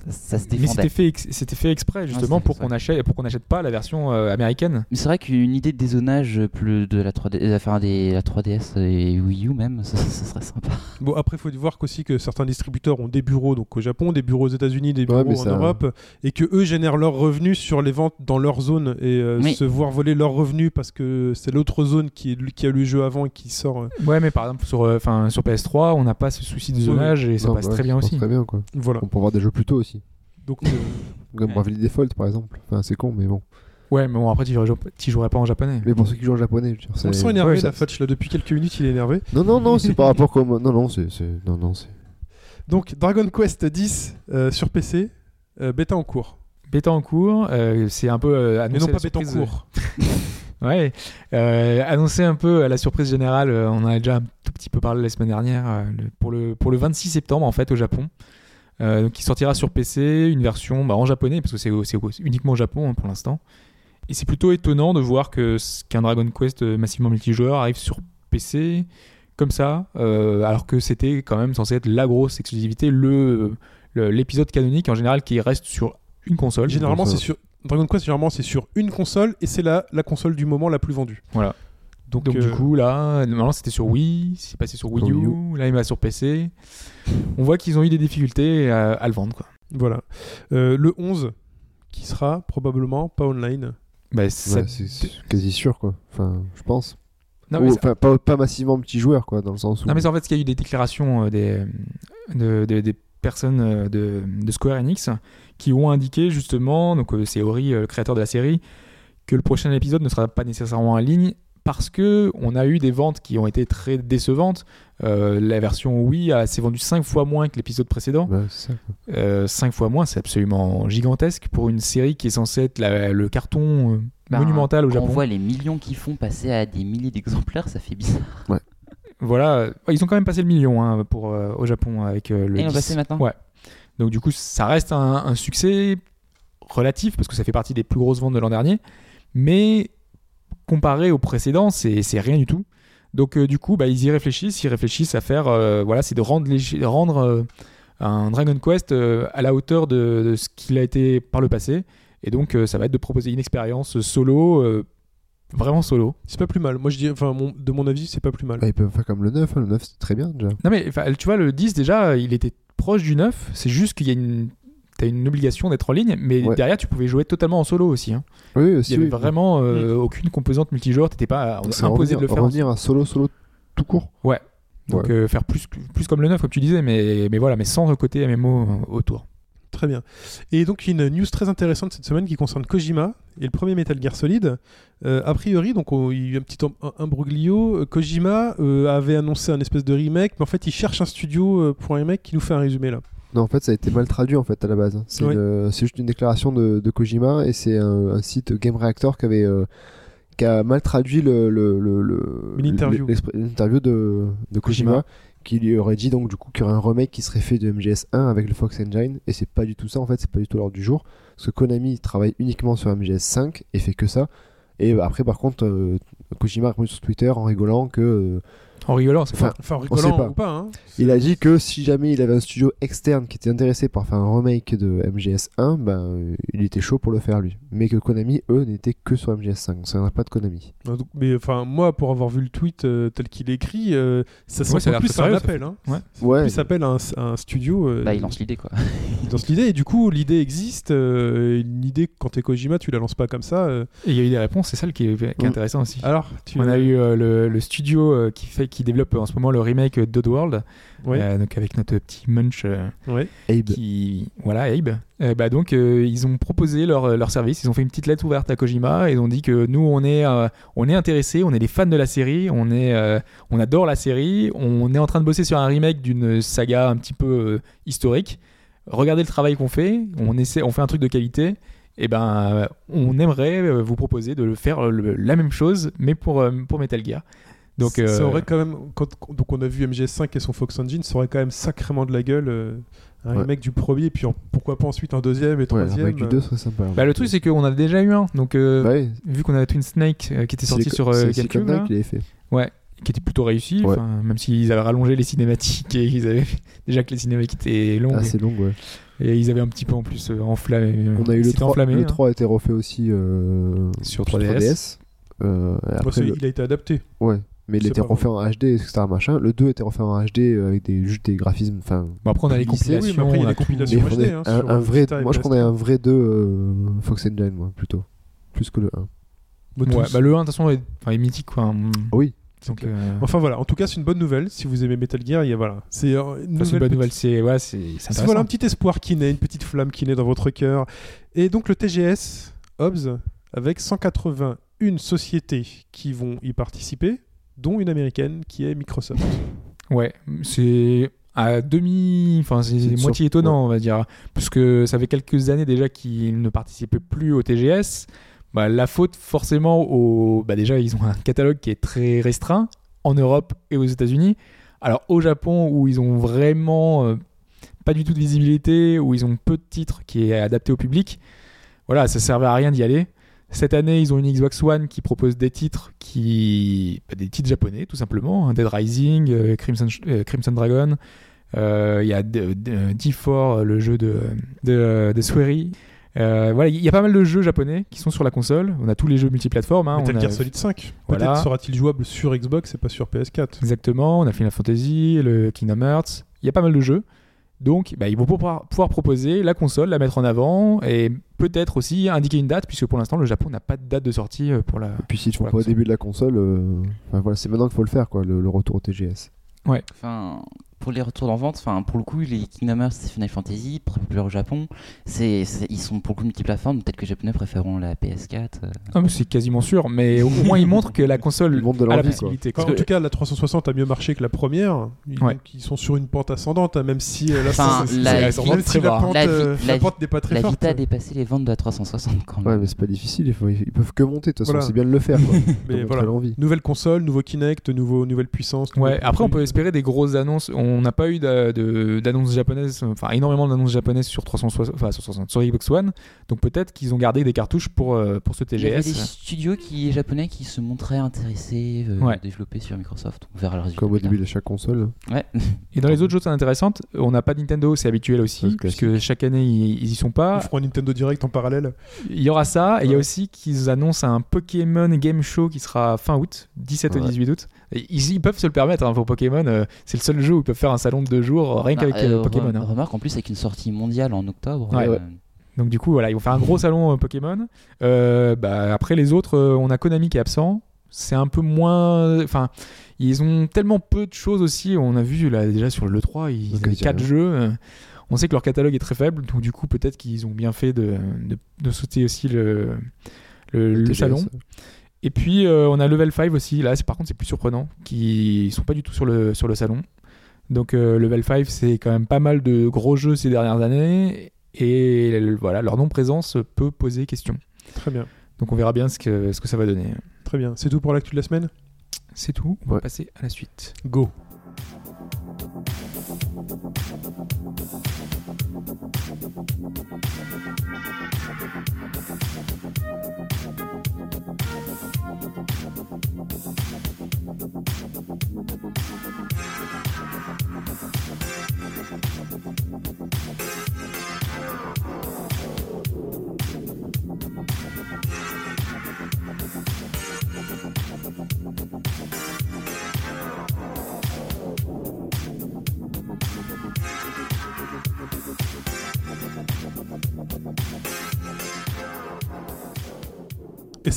S5: Ça, ça-
S2: Mais c'était fait, ex- c'était fait exprès justement pour qu'on achète, pour qu'on n'achète pas la version euh, américaine.
S5: Mais c'est vrai qu'une idée de dézonage plus de la 3D, euh, enfin des la 3DS et Wii U même, ça, ça serait sympa.
S1: Bon, après, il faut voir qu'aussi que certains distributeurs ont des bureaux donc au Japon, des bureaux aux États-Unis, des bureaux en
S3: ça-
S1: Europe, et que eux génèrent leurs revenus sur les ventes dans leur zone et euh, se voir voler leurs revenus parce que c'est l'autre zone qui, est, qui a le jeu avant et qui sort. euh,
S2: Ouais, mais par exemple sur, euh, enfin, sur PS3, on n'a pas ce souci de zonage et ça
S3: Non,
S2: passe
S3: bah,
S2: très bien aussi.
S3: Très bien, quoi.
S1: voilà.
S3: On peut avoir des jeux plus tôt aussi.
S1: Donc, euh, [LAUGHS]
S3: Comme
S5: Ouais.
S3: Bravely Default, par exemple. Enfin, c'est con, mais bon.
S2: Ouais, mais bon, après, tu jouerais, jouerais pas en japonais.
S3: Mais pour ceux qui jouent en japonais, je veux dire,
S1: on
S3: c'est-
S1: le sent énervé,
S2: Ouais, ça-
S1: la Fatch, là, depuis quelques minutes, il est énervé. [LAUGHS]
S3: Non, non, non, c'est par [LAUGHS] rapport comme. Non, non, c'est. c'est- Non, non, c'est.
S1: Donc, Dragon Quest 10 euh, sur PC, euh, bêta en cours.
S2: Bêta en cours, euh, c'est un peu euh,
S1: Mais
S2: annoncé
S1: non
S2: la
S1: pas bêta en
S2: surprise,
S1: cours.
S2: Ouais, euh, annoncer un peu à la surprise générale, euh, on en a déjà un tout petit peu parlé la semaine dernière, euh, le- pour, le, pour le 26 septembre en fait au Japon. Euh, donc, qui sortira sur PC, une version bah, en japonais, parce que c'est uniquement au Japon hein, pour l'instant. Et c'est plutôt étonnant de voir que qu'un Dragon Quest euh, massivement multijoueur arrive sur PC comme ça, euh, alors que c'était quand même censé être la grosse exclusivité, le le- l'épisode canonique en général qui reste sur une console.
S1: Généralement, c'est sur. Dragon Quest, généralement, c'est sur une console et c'est la, la console du moment la plus vendue.
S2: Voilà.
S1: Donc,
S2: Donc
S1: euh,
S2: du coup là, normalement c'était sur Wii, c'est passé sur Wii U,
S3: Wii
S2: là il va sur PC. On voit qu'ils ont eu des difficultés à, à le vendre quoi.
S1: voilà. Euh, le 11, qui sera probablement pas online.
S2: Bah,
S3: Ouais, c'est c'est quasi sûr, quoi. Enfin, je pense.
S2: Non, mais
S3: Ou, pas, pas massivement petit joueur, quoi, dans le sens où.
S2: non, mais en fait qu'il y a eu des déclarations euh, des, de- de- des personnes euh, de, de Square Enix qui ont indiqué justement, donc euh, c'est Ori, euh, le créateur de la série, que le prochain épisode ne sera pas nécessairement en ligne parce que on a eu des ventes qui ont été très décevantes. Euh, la version Wii a- s'est vendue 5 fois moins que l'épisode précédent.
S3: Quoi.
S2: 5 fois moins, c'est absolument gigantesque pour une série qui est censée être la- le carton euh,
S5: Bah,
S2: monumental au
S5: Quand
S2: Japon.
S5: on voit les millions qu'ils font passer à des milliers d'exemplaires, ça fait bizarre.
S2: Voilà, ils ont quand même passé le million hein, pour, euh, au Japon avec euh, le.
S5: Et ils l'ont
S2: 10.
S5: passé maintenant
S2: Ouais. Donc du coup, ça reste un, un succès relatif parce que ça fait partie des plus grosses ventes de l'an dernier, mais comparé au précédent, c'est c'est rien du tout. Donc euh, du coup, bah, ils y réfléchissent, ils réfléchissent à faire, euh, voilà, c'est de rendre, les- rendre euh, un Dragon Quest euh, à la hauteur de, de ce qu'il a été par le passé. Et donc, euh, ça va être de proposer une expérience solo, euh, vraiment solo.
S1: C'est pas plus mal. Moi, je dis, enfin, mon- de mon avis, c'est pas plus mal.
S3: Bah, ils peuvent faire comme le 9, hein, le 9 c'est très bien déjà.
S2: Non mais tu vois, le 10 déjà, il était proche du 9. C'est juste qu'il y a une... T'as une obligation d'être en ligne, mais
S3: Ouais.
S2: derrière tu pouvais jouer totalement en solo aussi. hein.
S3: Oui,
S2: Il
S3: aussi.
S2: y avait
S3: oui.
S2: vraiment euh, aucune composante multijoueur, t'étais pas imposé
S3: revenir,
S2: de le faire. en-
S3: revenir à solo, solo tout court.
S2: Ouais. Donc
S3: Ouais.
S2: euh, faire plus, plus comme le 9 comme tu disais, mais, mais voilà, mais sans le côté MMO autour.
S1: Très bien. Et donc une news très intéressante cette semaine qui concerne Kojima et le premier Metal Gear Solid. Euh, a priori, donc on- il y a eu un petit imbroglio. Euh, Kojima euh, avait annoncé un espèce de remake, mais en fait il cherche un studio pour un remake qui nous fait un résumé là.
S3: Non, en fait, ça a été mal traduit en fait à la base. C'est
S1: Ouais.
S3: une- c'est juste une déclaration de, de Kojima et c'est un, un site Game Reactor qui avait euh, qui a mal traduit le, le, le, le-
S1: Une interview.
S3: l'expr- l'interview de, de Kojima,
S1: Kojima.
S3: Qui lui aurait dit donc du coup qu'il y aurait un remake qui serait fait de MGS1 avec le Fox Engine et c'est pas du tout ça en fait, c'est pas du tout l'ordre du jour parce que Konami travaille uniquement sur MGS5 et fait que ça. Et après par contre euh, Kojima a sur Twitter en rigolant que euh,
S2: En rigolant, c'est
S3: Enfin,
S2: pas.
S1: Enfin, en
S3: On sait
S1: rigolant
S3: pas.
S1: ou pas. Hein.
S3: Il a dit que si jamais il avait un studio externe qui était intéressé par faire un remake de MGS1, ben il était chaud pour le faire lui. Mais que Konami, eux, n'étaient que sur MGS5. Donc ça n'a pas de Konami.
S1: Ah, donc- Mais enfin, moi, pour avoir vu le tweet euh, tel qu'il écrit, euh, ça
S2: Ouais,
S1: plus un appel. Hein.
S2: Ouais.
S1: Ça
S3: Ouais.
S1: plus appel à un, à un studio. euh,
S5: Bah, il lance l'idée quoi. [LAUGHS]
S1: il lance l'idée. Et du coup, l'idée existe. euh, une idée, quand t'es Kojima, tu la lances pas comme ça. euh.
S2: Et il y a eu des réponses, c'est ça qui est, qui est intéressant aussi.
S1: Alors, tu
S2: On a eu euh, le, le studio euh, qui fait, qui développe en ce moment le remake d'Oddworld,
S1: Ouais.
S2: euh, donc avec notre petit Munch euh,
S1: Ouais.
S3: Abe.
S2: qui voilà Abe Euh, bah donc euh, ils ont proposé leur, leur service ils ont fait une petite lettre ouverte à Kojima et ils ont dit que nous on est euh, on est intéressés on est des fans de la série on est euh, on adore la série on est en train de bosser sur un remake d'une saga un petit peu euh, historique regardez le travail qu'on fait on essaie on fait un truc de qualité et ben on aimerait vous proposer de faire le- la même chose mais pour pour Metal Gear donc
S1: ça, ça
S2: euh,
S1: aurait quand même. quand- donc, on a vu MGS5 et son Fox Engine, ça aurait quand même sacrément de la gueule. euh, un
S3: Ouais.
S1: remake du premier, puis en- pourquoi pas ensuite un deuxième et
S3: Ouais,
S1: troisième.
S3: le remake du
S1: euh,
S3: 2 serait sympa.
S2: bah, le truc c'est qu'on a déjà eu un donc euh,
S3: Bah oui,
S2: vu qu'on a Twin Snake euh, qui était sorti sur euh, GameCube là,
S3: qui fait.
S2: Ouais, qui était plutôt réussi,
S3: Ouais.
S2: même s'ils avaient rallongé les cinématiques et ils avaient [LAUGHS] déjà que les cinématiques étaient longues
S3: Assez long, ouais.
S2: et ils avaient un petit peu en plus euh, enflammé.
S3: On a eu le
S2: c'était
S3: 3,
S2: enflammé,
S3: le
S2: hein.
S3: 3 a été refait aussi euh,
S2: Sur 3DS.
S3: Euh, et
S1: Bon,
S3: après,
S1: c'est-
S3: le-
S1: Il a été adapté.
S3: Ouais, mais il était refait en HD, etc. Machin. Le 2 était refait en HD euh, avec des, juste des graphismes. Enfin,
S2: Bon, après on a les
S3: Lycée, oui,
S2: compilations,
S1: mais après, il y a
S2: tout.
S1: compilations. HD, hein,
S3: un, un vrai, moi je
S1: PS3.
S3: prenais un vrai 2 euh, Fox Engine, moi, plutôt. Plus que le 1.
S1: Bah,
S2: Ouais, bah, le 1 de toute façon est, enfin, est mythique quoi. hein.
S3: Oui.
S2: Donc euh,
S1: Enfin voilà, en tout cas, c'est une bonne nouvelle. Si vous aimez Metal Gear, il y a voilà. C'est euh, une
S2: c'est une
S1: nouvelle
S2: bonne
S1: petite-
S2: nouvelle, c'est ouais, c'est c'est
S1: C'est
S2: intéressant.
S1: voilà un petit espoir qui naît, une petite flamme qui naît dans votre cœur. Et donc le TGS, Hobbs, avec 181 sociétés qui vont y participer, dont une américaine qui est Microsoft.
S2: Ouais, c'est à demi, enfin c'est moitié étonnant, on va dire, puisque ça fait quelques années déjà qu'ils ne participaient plus au TGS. Bah, la faute forcément au, bah déjà ils ont un catalogue qui est très restreint en Europe et aux États-Unis. Alors au Japon où ils ont vraiment euh, pas du tout de visibilité, où ils ont peu de titres qui est adapté au public, voilà, ça servait à rien d'y aller. Cette année, ils ont une Xbox One qui propose des titres qui bah, des titres japonais tout simplement, hein, Dead Rising, euh, Crimson, euh, Crimson Dragon. Euh, Il y a D- D- D4, le jeu de de, de Swery. Euh, voilà, il y a pas mal de jeux japonais qui sont sur la console. On a tous les jeux multiplateformes. hein.
S1: Metal
S2: On a-
S1: Gear Solid 5.
S2: Voilà.
S1: Peut-être sera-t-il jouable sur Xbox et pas sur PS4.
S2: Exactement, on a Final Fantasy, le Kingdom Hearts, il y a pas mal de jeux. Donc bah, ils vont pouvoir, pouvoir proposer la console, la mettre en avant et peut-être aussi indiquer une date puisque pour l'instant le Japon n'a pas de date de sortie euh, pour la...
S3: Et puis s'ils
S2: Sur
S3: font
S2: la
S3: pas au début de la console, euh, enfin, voilà, c'est maintenant qu'il faut le faire, quoi, le, le retour au TGS.
S5: Enfin, pour les retours en vente, enfin, pour le coup, les Kingdom Hearts et Final Fantasy, populaires au Japon, c'est, ils sont pour le coup multiplateformes. Peut-être que les Japonais préféreront la PS4. euh.
S2: Ah, c'est quasiment sûr, mais au moins ils montrent que la console
S3: Ils de
S2: a la possibilité.
S1: Enfin,
S2: quoi.
S1: en tout cas, la 360 a mieux marché que la première. Ils,
S2: Ouais.
S1: donc, ils sont sur une pente ascendante, hein, même si euh, là,
S5: Enfin,
S1: c'est-
S5: la vie-
S1: si
S2: très
S1: la
S2: bas.
S1: pente,
S5: La vie-
S1: euh,
S5: la
S1: la pente n'est pas très
S5: La
S1: forte.
S5: Vita a dépassé les ventes de la 360 quand même.
S3: Ouais, mais c'est pas difficile, il faut- ils peuvent que monter, de toute façon,
S1: Voilà.
S3: c'est bien de le faire, quoi. [LAUGHS]
S1: Mais voilà. Nouvelle console, nouveau Kinect, nouveau, nouvelle puissance.
S2: Ouais, après on peut espérer des grosses annonces. On n'a pas eu d'annonces japonaises, enfin énormément d'annonces japonaises sur 360, enfin sur 360, sur Xbox One. Donc peut-être qu'ils ont gardé des cartouches pour, euh, pour ce
S5: Il y avait des
S2: TGS.
S5: studios qui, japonais qui se montraient intéressés, euh,
S2: Ouais.
S5: développés sur Microsoft. On verra le résultat.
S3: Comme au début de chaque console.
S5: Ouais. [LAUGHS]
S2: Et dans les autres choses intéressantes, on n'a pas de Nintendo, c'est habituel aussi,
S3: Ouais, classique.
S2: puisque chaque année ils, ils y sont
S1: Ils
S2: pas.
S1: feront un Nintendo Direct en parallèle.
S2: Il y aura ça, et il y a aussi qu'ils annoncent un Pokémon Game Show qui sera fin août, 17 au
S3: Ouais.
S2: 18 août. Ils, ils peuvent se le permettre hein, pour Pokémon, euh, c'est le seul jeu où ils peuvent faire un salon de deux jours, rien
S5: Bah,
S2: qu'avec
S5: euh,
S2: euh, Pokémon.
S5: re-
S2: hein.
S5: Remarque en plus avec une sortie mondiale en octobre.
S2: Ouais.
S5: euh,
S2: Donc du coup, voilà, ils vont faire un gros salon euh, Pokémon. Euh, bah, après les autres, euh, on a Konami qui est absent. C'est un peu moins. Enfin, ils ont tellement peu de choses aussi. On a vu là déjà sur le 3, ils
S3: Donc,
S2: avaient
S3: ils y
S2: 4
S3: arrivent.
S2: jeux. Euh, On sait que leur catalogue est très faible, donc du coup peut-être qu'ils ont bien fait de, de, de sauter aussi le, le, salon. Et puis euh, on a Level 5 aussi. Là, c'est- par contre, c'est plus surprenant, qui sont pas du tout sur le sur le salon. Donc euh, Level 5, c'est quand même pas mal de gros jeux ces dernières années. Et voilà, leur non-présence peut poser question.
S1: Très bien.
S2: Donc on verra bien ce que, ce que ça va donner.
S1: Très bien. C'est tout pour l'actu de la semaine?
S2: C'est tout. On va passer à la suite.
S1: Go.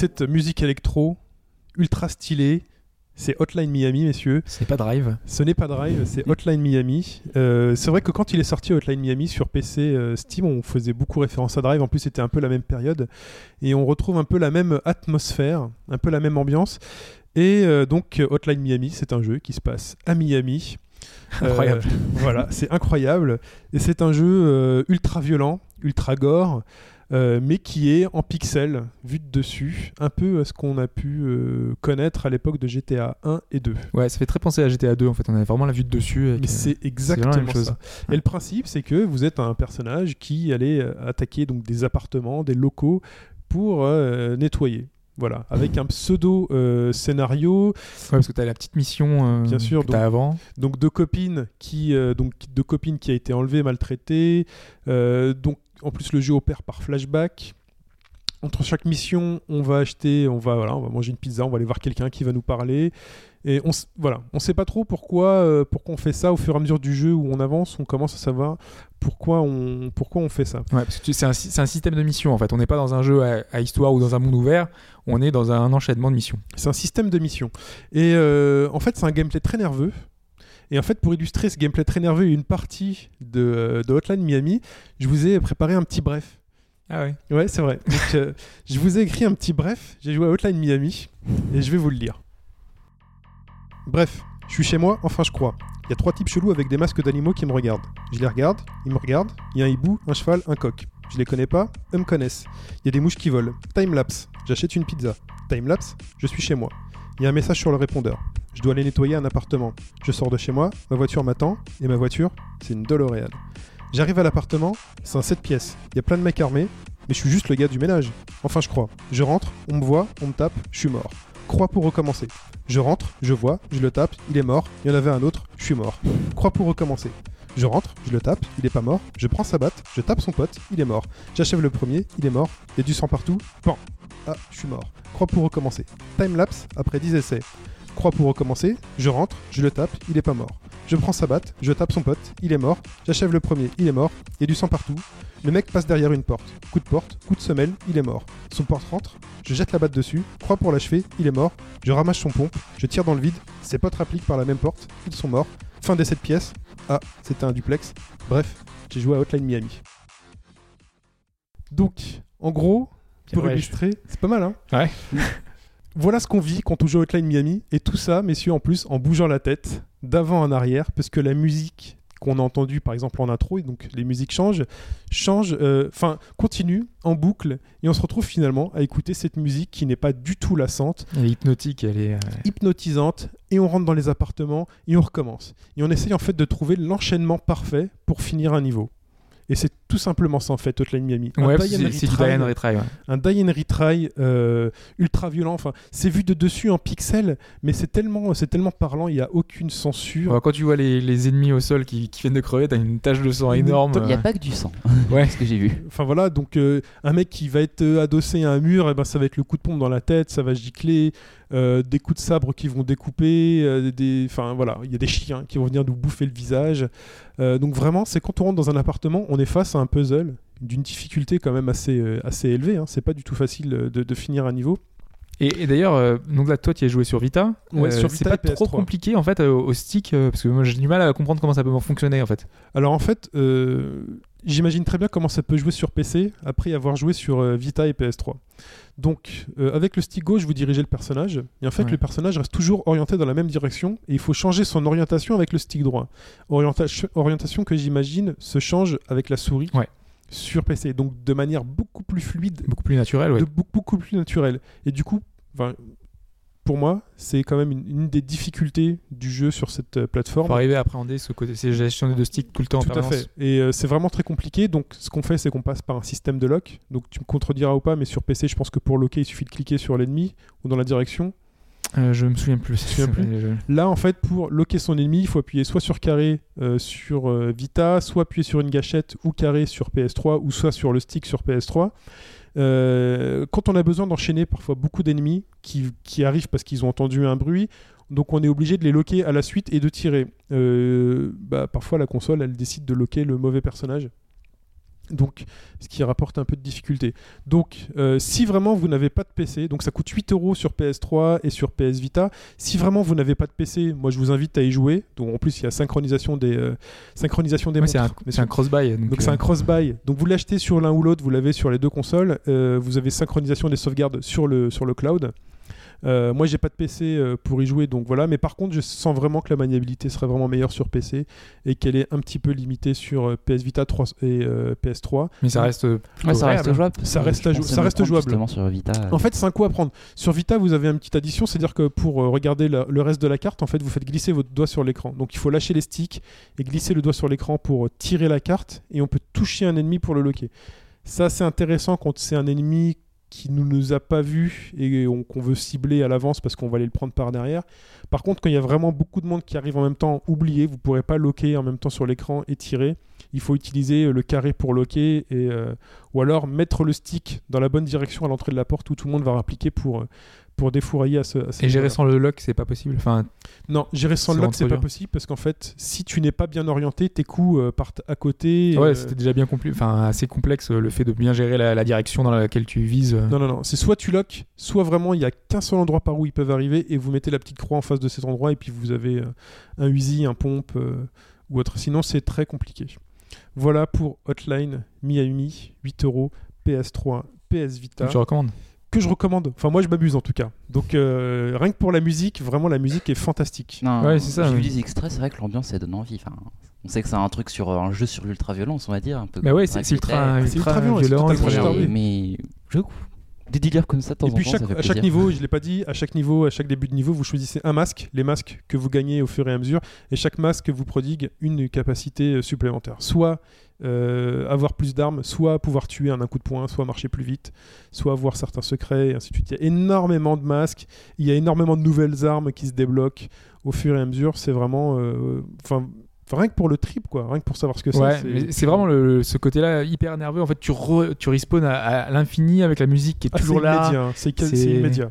S1: Cette musique électro, ultra stylée, c'est Hotline Miami, messieurs.
S2: C'est pas Drive.
S1: Ce n'est pas Drive, c'est Hotline Miami. Euh, c'est vrai que quand il est sorti Hotline Miami sur PC euh, Steam, on faisait beaucoup référence à Drive. En plus, c'était un peu la même période. Et on retrouve un peu la même atmosphère, un peu la même ambiance. Et euh, donc, Hotline Miami, c'est un jeu qui se passe à Miami.
S2: Incroyable.
S1: voilà, c'est incroyable. Et c'est un jeu ultra violent, ultra gore. Euh, mais qui est en pixels, vu de dessus, un peu à ce qu'on a pu euh, connaître à l'époque de GTA 1 et 2.
S2: Ouais, ça fait très penser à GTA 2 en fait. On avait vraiment la vue de dessus. avec,
S1: Mais
S2: euh,
S1: c'est exactement
S2: la même chose.
S1: ça. Et le principe, c'est que vous êtes un personnage qui allait attaquer donc des appartements, des locaux pour nettoyer. Voilà, avec un pseudo euh, scénario,
S2: Ouais, parce que t'as la petite mission euh,
S1: Bien sûr,
S2: que t'as avant.
S1: donc deux copines qui euh, donc deux copines qui a été enlevée, maltraitée. donc en plus le jeu opère par flashback. Entre chaque mission, on va acheter, on va voilà, on va manger une pizza, on va aller voir quelqu'un qui va nous parler. Et on voilà, on sait pas trop pourquoi euh, pourquoi on fait ça au fur et à mesure du jeu où on avance, on commence à savoir pourquoi on pourquoi on fait ça.
S2: Ouais, parce que tu- c'est un, sy- c'est un système de mission en fait. On n'est pas dans un jeu à, à histoire ou dans un monde ouvert. On est dans un enchaînement de missions.
S1: C'est un système de mission. Et euh, en fait, c'est un gameplay très nerveux. Et en fait, pour illustrer ce gameplay très nerveux et une partie de, euh, de Hotline Miami, je vous ai préparé un petit bref.
S2: Ah ouais.
S1: Ouais, c'est vrai. Donc, euh, [LAUGHS] je vous ai écrit un petit bref. J'ai joué à Hotline Miami et je vais vous le lire. Bref, je suis chez moi, enfin je crois. Il y a trois types chelous avec des masques d'animaux qui me regardent. Je les regarde, ils me regardent. Il y a un hibou, un cheval, un coq. Je les connais pas, eux me connaissent. Il y a des mouches qui volent. Timelapse, j'achète une pizza. Timelapse, je suis chez moi. Il y a un message sur le répondeur. Je dois aller nettoyer un appartement. Je sors de chez moi, ma voiture m'attend, et ma voiture, c'est une DeLorean. J'arrive à l'appartement, c'est un 7 pièces. Il y a plein de mecs armés, mais je suis juste le gars du ménage. Enfin, je crois. Je rentre, on me voit, on me tape, je suis mort. Croix pour recommencer. Je rentre, je vois, je le tape, il est mort. Il y en avait un autre, je suis mort. Croix pour recommencer. Je rentre, je le tape, il est pas mort. Je prends sa batte, je tape son pote, il est mort. J'achève le premier, il est mort. Il y a du sang partout. Pan. Ah, je suis mort. Croix pour recommencer. Timelapse après 10 essais. Croix pour recommencer. Je rentre, je le tape, il est pas mort. Je prends sa batte, je tape son pote, il est mort. J'achève le premier, il est mort. Il y a du sang partout. Le mec passe derrière une porte. Coup de porte, coup de semelle, il est mort. Son porte rentre, je jette la batte dessus, croix pour l'achever, il est mort. Je ramasse son pompe, je tire dans le vide, ses potes rappliquent par la même porte, ils sont morts. Fin des 7 pièces. Ah, c'était un duplex. Bref, j'ai joué à Hotline Miami. Donc, en gros, pour
S2: Ouais,
S1: illustrer, c'est pas mal, hein
S2: Ouais. [LAUGHS]
S1: Voilà ce qu'on vit quand on joue à Hotline Miami, et tout ça, messieurs, en plus, en bougeant la tête, d'avant en arrière, parce que la musique qu'on a entendue, par exemple, en intro, et donc les musiques changent, changent, euh, enfin, continue en boucle, et on se retrouve finalement à écouter cette musique qui n'est pas du tout lassante,
S2: Elle est hypnotique. Elle est. euh,
S1: hypnotisante, et on rentre dans les appartements, et on recommence. Et on essaye en fait de trouver l'enchaînement parfait pour finir un niveau. Et c'est tout simplement ça en fait, Hotline Miami. Un
S2: Ouais, c'est du
S1: retry,
S2: die and retry. ouais.
S1: un die and retry euh, ultra violent. Enfin, c'est vu de dessus en pixels, mais c'est tellement, c'est tellement parlant. Il n'y a aucune censure.
S2: Ouais, Quand tu vois les, les ennemis au sol qui, qui viennent de crever, t'as une tache de sang énorme.
S5: Il n'y a pas que du sang, [LAUGHS]
S2: Ouais.
S5: ce que j'ai vu.
S1: Enfin voilà, donc euh, un mec qui va être euh, adossé à un mur, et ben ça va être le coup de pompe dans la tête, ça va gicler, euh, des coups de sabre qui vont découper, euh, des, enfin voilà, il y a des chiens qui vont venir nous bouffer le visage. Euh, donc vraiment, c'est quand on rentre dans un appartement, on est face à un puzzle d'une difficulté quand même assez, euh, assez élevée. Hein. C'est pas du tout facile euh, de, de finir un niveau.
S2: Et, et d'ailleurs, euh, donc là, toi, tu as joué sur Vita.
S1: Ouais, sur
S2: c'est pas trop
S1: PS3.
S2: compliqué en fait au stick, parce que moi j'ai du mal à comprendre comment ça peut fonctionner en fait.
S1: Alors en fait, j'imagine très bien comment ça peut jouer sur PC après avoir joué sur euh, Vita et PS3. Donc, euh, avec le stick gauche, vous dirigez le personnage, et en fait,
S2: Ouais.
S1: le personnage reste toujours orienté dans la même direction, et il faut changer son orientation avec le stick droit. Orientation, orientation que j'imagine se change avec la souris
S2: Ouais.
S1: sur PC, donc de manière beaucoup plus fluide
S2: Beaucoup plus naturel, ouais.
S1: de beaucoup, beaucoup plus naturel. Et du coup, pour moi, c'est quand même une, une des difficultés du jeu sur cette euh, plateforme.
S2: Faut arriver à appréhender ce côté, ces gestion de stick tout le temps en
S1: Tout à
S2: permanence.
S1: fait. Et euh, c'est vraiment très compliqué. Donc, ce qu'on fait, c'est qu'on passe par un système de lock. Donc, tu me contrediras ou pas, mais sur PC, je pense que pour locker, il suffit de cliquer sur l'ennemi ou dans la direction.
S2: Euh, je me souviens plus.
S1: souviens plus Là, en fait, pour locker son ennemi, il faut appuyer soit sur carré euh, sur euh, Vita, soit appuyer sur une gâchette ou carré sur PS3, ou soit sur le stick sur PS3. Euh, quand on a besoin d'enchaîner parfois beaucoup d'ennemis qui, arrivent parce qu'ils ont entendu un bruit, donc on est obligé de les loquer à la suite et de tirer. Euh, bah, parfois la console elle décide de loquer le mauvais personnage. Donc, ce qui rapporte un peu de difficulté. Donc, euh, si vraiment vous n'avez pas de PC, donc ça coûte 8 euros sur PS3 et sur PS Vita. Si vraiment vous n'avez pas de PC, moi je vous invite à y jouer. Donc, en plus, il y a synchronisation des, euh, synchronisation des
S2: ouais, c'est un,
S1: montres. Mais
S2: c'est un cross-buy. Donc,
S1: donc c'est
S2: euh,
S1: un cross-buy. Donc vous l'achetez sur l'un ou l'autre, vous l'avez sur les deux consoles. Euh, vous avez synchronisation des sauvegardes sur le, sur le cloud. Euh, moi j'ai pas de PC euh, pour y jouer, donc voilà. Mais par contre, je sens vraiment que la maniabilité serait vraiment meilleure sur PC et qu'elle est un petit peu limitée sur euh, PS Vita 3 et euh, PS3.
S2: mais ça reste.
S5: Ouais, ça reste jouable.
S1: Ça reste jou- ça reste jouable.
S5: Sur Vita.
S1: En fait, c'est un coup à prendre. Sur Vita, vous avez une petite addition, c'est-à-dire que pour regarder la- le reste de la carte, en fait, vous faites glisser votre doigt sur l'écran. Donc il faut lâcher les sticks et glisser le doigt sur l'écran pour tirer la carte et on peut toucher un ennemi pour le loquer. Ça, c'est intéressant quand c'est un ennemi qui ne nous a pas vu et on- qu'on veut cibler à l'avance parce qu'on va aller le prendre par derrière. Par contre, quand il y a vraiment beaucoup de monde qui arrive en même temps, oubliez, vous ne pourrez pas loquer en même temps sur l'écran et tirer. Il faut utiliser euh, le carré pour loquer et, euh, ou alors mettre le stick dans la bonne direction à l'entrée de la porte où tout le monde va appliquer pour, euh, pour défourailler à ce, à ce
S2: Et gérer sans le lock, c'est pas possible. Enfin,
S1: Non, gérer sans le lock, c'est pas possible parce qu'en fait, si tu n'es pas bien orienté, tes coups partent à côté.
S2: ouais, c'était déjà bien compli- enfin, assez complexe le fait de bien gérer la, la direction dans laquelle tu vises.
S1: Non, non, non. C'est soit tu lock, soit vraiment il y a qu'un seul endroit par où ils peuvent arriver et vous mettez la petite croix en face de cet endroit et puis vous avez un Uzi, un pompe euh, ou autre. Sinon, c'est très compliqué. Voilà pour Hotline Miami, 8 euros, PS3, PS Vita.
S2: Donc, tu recommandes
S1: Que je recommande. Enfin, moi, je m'abuse en tout cas. Donc, euh, rien que pour la musique, vraiment, la musique est fantastique.
S5: Non,
S2: Ouais, c'est ça,
S5: J'ai
S2: oui.
S5: vu les extraits, c'est vrai que l'ambiance, elle donne envie. Enfin, on sait que c'est un truc sur un jeu sur l'ultra-violence, on va dire. Un peu
S2: Mais ouais, c'est ultra,
S1: violent,
S2: ultra-
S5: mais, mais je des délires comme ça de temps
S1: Et
S5: en
S1: puis
S5: temps,
S1: chaque-
S5: ça fait
S1: à chaque niveau, je l'ai pas dit, à chaque niveau, à chaque début de niveau, vous choisissez un masque, les masques que vous gagnez au fur et à mesure, et chaque masque vous prodigue une capacité euh, supplémentaire. Soit euh, avoir plus d'armes, soit pouvoir tuer en un coup de poing, soit marcher plus vite, soit avoir certains secrets, et ainsi de suite. Il y a énormément de masques, il y a énormément de nouvelles armes qui se débloquent au fur et à mesure. C'est vraiment, euh, enfin, rien que pour le trip, quoi, rien que pour savoir ce que
S2: Ouais,
S1: c'est.
S2: c'est vraiment le, ce côté-là hyper nerveux. En fait, tu, re- tu respawns à, à l'infini avec la musique qui est
S1: Ah,
S2: toujours là.
S1: hein. c'est immédiat.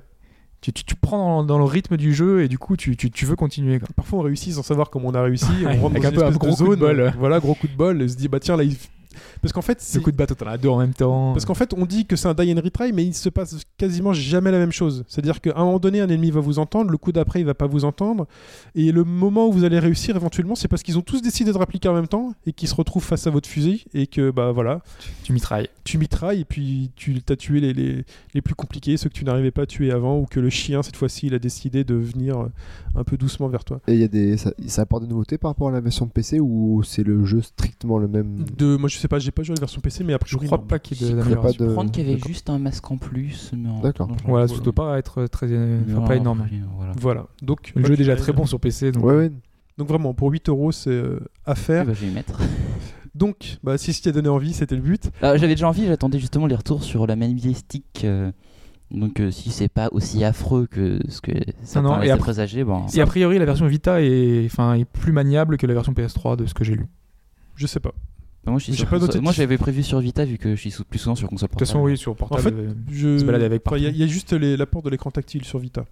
S2: Tu, tu, tu prends dans, dans le rythme du jeu et du coup, tu, tu, tu veux continuer. Quoi.
S1: Parfois on réussit sans savoir comment on a réussi, on rentre
S2: Avec
S1: dans
S2: un
S1: une
S2: peu un
S1: espèce
S2: gros
S1: de
S2: coup de
S1: zone,
S2: bol.
S1: voilà, gros coup de bol, et se dit bah tiens là il... Parce qu'en fait, c'est-
S2: Le coup de bateau, t'en as deux en même temps.
S1: parce qu'en fait, on dit que c'est un die and retry, mais il se passe quasiment jamais la même chose. C'est-à-dire qu'à un moment donné, un ennemi va vous entendre, le coup d'après, il va pas vous entendre, et le moment où vous allez réussir éventuellement, c'est parce qu'ils ont tous décidé de répliquer en même temps et qu'ils se retrouvent face à votre fusil et que bah voilà,
S2: tu mitrailles.
S1: tu mitrailles et puis tu as tué les, les, les plus compliqués, ceux que tu n'arrivais pas à tuer avant, ou que le chien cette fois-ci, il a décidé de venir euh, un peu doucement vers toi.
S3: Et il y a des, ça, ça apporte des nouveautés par rapport à la version PC ou c'est le jeu strictement le même?
S1: De, moi je sais pas, j'ai pas joué à la version PC, mais après
S2: Je crois pas qu'il y ait de-
S3: de-
S5: comprendre qu'il y avait juste un masque en plus.
S3: D'accord.
S2: Voilà, ça doit pas être très. Enfin,
S5: Non,
S2: pas énorme.
S5: après, Voilà.
S1: Voilà. Donc
S2: Le jeu est déjà très bon sur PC. Donc...
S1: euh,
S3: Ouais, ouais.
S1: Donc vraiment, pour 8 euros, c'est euh, à faire.
S5: Eh ben, je vais y mettre. [LAUGHS]
S1: Donc, bah, si ce qui a donné envie, c'était le but.
S5: Ah, J'avais déjà envie, j'attendais justement les retours sur la stick. euh, donc euh, si c'est pas aussi affreux que ce que ça
S2: non, et
S5: laissait
S2: après-
S5: présager, bon.
S2: Et a priori, la version Vita est, enfin, est plus maniable que la version PS3 de ce que j'ai lu.
S1: Je sais pas.
S5: Bah, moi, je suis
S1: j'ai
S5: sur
S1: pas
S5: console-
S1: noté de-
S5: moi j'avais prévu sur Vita vu que je suis plus souvent sur console
S2: De toute façon,
S5: portable.
S2: oui, sur portable.
S1: En fait,
S2: euh,
S1: Je...
S2: Se balader avec
S1: Enfin, Il y, a- juste les- l'apport de l'écran tactile sur Vita.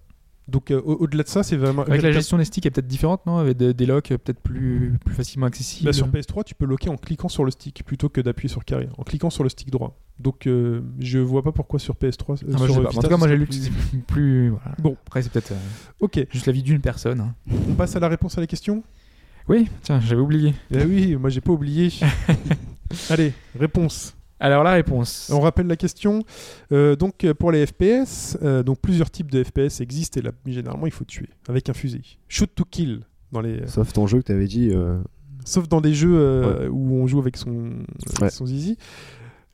S1: Donc, euh, au- au-delà de ça, c'est vraiment.
S2: avec la gestion des sticks est peut-être différente, non? Avec des, des locks euh, peut-être plus, plus facilement accessibles.
S1: Bah, sur PS3, tu peux loquer en cliquant sur le stick plutôt que d'appuyer sur carré, en cliquant sur le stick droit. Donc, euh, je vois pas pourquoi sur PS3. euh,
S2: Ah,
S1: sur. Vita,
S2: En tout cas, moi j'ai lu que
S1: plus-
S2: c'est [LAUGHS] plus. voilà.
S1: Bon,
S2: Après, c'est peut-être euh,
S1: ok.
S2: juste l'avis d'une personne. hein.
S1: On passe à la réponse à la question?
S2: Oui, tiens, j'avais oublié.
S1: Eh oui, moi j'ai pas oublié. [LAUGHS] Allez, réponse.
S2: Alors la réponse.
S1: On rappelle la question. Euh, donc euh, pour les FPS, euh, donc plusieurs types de FPS existent et là, généralement il faut tuer avec un fusil. Shoot to kill dans les,
S3: Sauf ton jeu que t'avais dit. euh,
S1: sauf dans des jeux euh, où on joue avec son, avec
S3: Ouais.
S1: son zizi.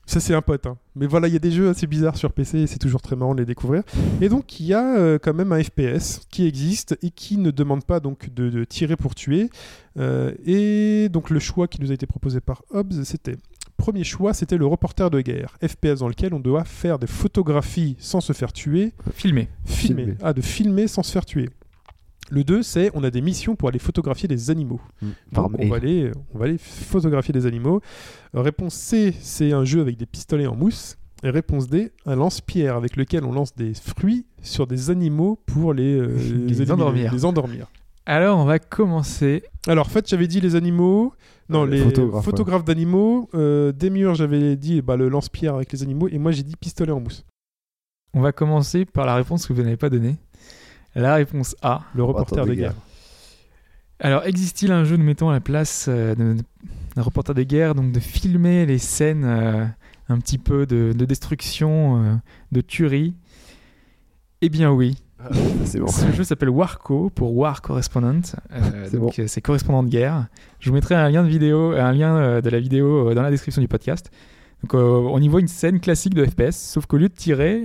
S1: Ça c'est un pote. hein. Mais voilà, il y a des jeux assez bizarres sur PC et c'est toujours très marrant de les découvrir. Et donc il y a euh, quand même un FPS qui existe et qui ne demande pas donc de, de tirer pour tuer. Euh, et donc le choix qui nous a été proposé par Hobbes, c'était premier choix, c'était le reporter de guerre, FPS dans lequel on doit faire des photographies sans se faire tuer,
S2: Filmé.
S1: filmer.
S3: Filmer.
S1: Ah, de filmer sans se faire tuer. Le 2, c'est on a des missions pour aller photographier des animaux.
S3: par
S1: Donc, on, va aller, on va aller photographier des animaux. Réponse C, c'est un jeu avec des pistolets en mousse. Et réponse D, un lance-pierre avec lequel on lance des fruits sur des animaux pour les, euh, [LAUGHS]
S2: Les endormir.
S1: les endormir.
S2: Alors on va commencer.
S1: Alors, en fait, j'avais dit les animaux. Non,
S3: Euh,
S1: les
S3: photographes,
S1: photographes,
S3: ouais.
S1: d'animaux. Euh, Demure, j'avais dit bah, le lance-pierre avec les animaux. Et moi, j'ai dit pistolet en mousse.
S2: On va commencer par la réponse que vous n'avez pas donnée. La réponse A.
S1: Le reporter
S3: Attends,
S1: de guerre.
S2: Alors, existe-t-il un jeu nous mettant à la place euh, d'un reporter de guerre, donc de filmer les scènes euh, un petit peu de, de destruction, euh, de tuerie? Eh bien oui.
S3: C'est bon.
S2: Ce jeu s'appelle Warco pour War Correspondent. Euh, [LAUGHS]
S3: C'est
S2: c'est correspondant de guerre. Je vous mettrai un lien de vidéo, un lien de la vidéo dans la description du podcast. Donc on y voit une scène classique de FPS, sauf qu'au lieu de tirer,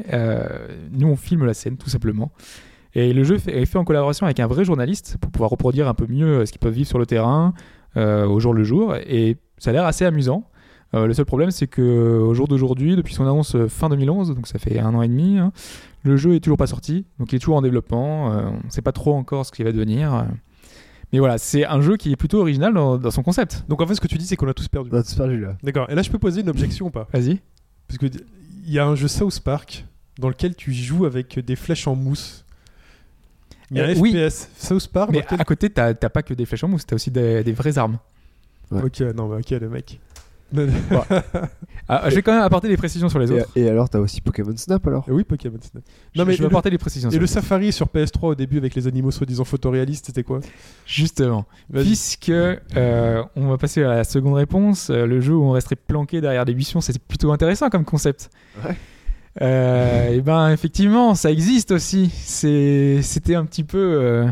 S2: nous on filme la scène tout simplement. Et le jeu est fait en collaboration avec un vrai journaliste pour pouvoir reproduire un peu mieux euh, ce qu'ils peuvent vivre sur le terrain euh, au jour le jour. Et ça a l'air assez amusant. Euh, le seul problème, c'est que au jour d'aujourd'hui, depuis son annonce fin 2011, donc ça fait un an et demi, hein, le jeu est toujours pas sorti, donc il est toujours en développement. euh, on ne sait pas trop encore ce qu'il va devenir. Mais voilà, c'est un jeu qui est plutôt original dans, dans son concept.
S1: Donc, en fait, ce que tu dis, c'est qu'on a tous perdu.
S3: On a tous perdu là.
S1: D'accord. Et là, je peux poser une objection ou pas?
S2: Vas-y.
S1: Parce que il y a un jeu South Park dans lequel tu joues avec des flèches en mousse. Il y a un
S2: Euh, oui.
S1: FPS South Park
S2: Mais à côté, t'as t'as pas que des flèches en mousse, t'as aussi des, des vraies armes.
S3: Ouais.
S1: Ok, non, mais ok, le mec. [LAUGHS]
S2: Ah, je vais quand même apporter des précisions sur les autres.
S3: et alors, t'as aussi Pokémon Snap alors?
S1: Oui, Pokémon Snap.
S2: Je-
S1: Non, mais
S2: je vais
S1: le-
S2: apporter des précisions.
S1: Et
S2: sur
S1: le. Safari sur PS3 au début avec les animaux soi-disant photoréalistes, c'était quoi?
S2: Justement. Puisque euh, on va passer à la seconde réponse, euh, le jeu où on resterait planqué derrière des buissons, c'est plutôt intéressant comme concept.
S3: Ouais.
S2: Euh, et ben effectivement, ça existe aussi. C'est- C'était un petit peu euh,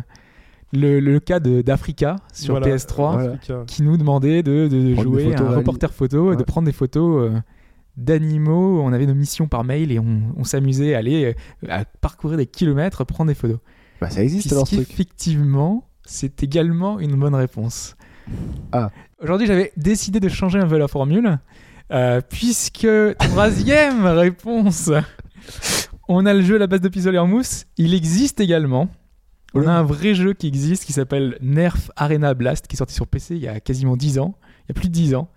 S2: le, le cas de- d'Africa sur
S1: Voilà.
S2: PS3
S3: Voilà.
S1: Africa.
S2: qui nous demandait de, jouer
S3: photos
S2: un reporter photo et de
S3: Ouais.
S2: prendre des photos euh, d'animaux. On avait nos missions par mail et on, on s'amusait à aller euh, à parcourir des kilomètres, prendre des photos.
S3: Bah, ça existe alors ce truc.
S2: Puisqu'effectivement, c'est également une bonne réponse.
S3: Ah.
S2: Aujourd'hui, j'avais décidé de changer un peu la formule, euh, puisque troisième [LAUGHS] réponse, on a le jeu à la base de pistolet en mousse. Il existe également. On a un vrai jeu qui existe qui s'appelle Nerf Arena Blast, qui est sorti sur PC il y a quasiment 10 ans, il y a plus de 10 ans.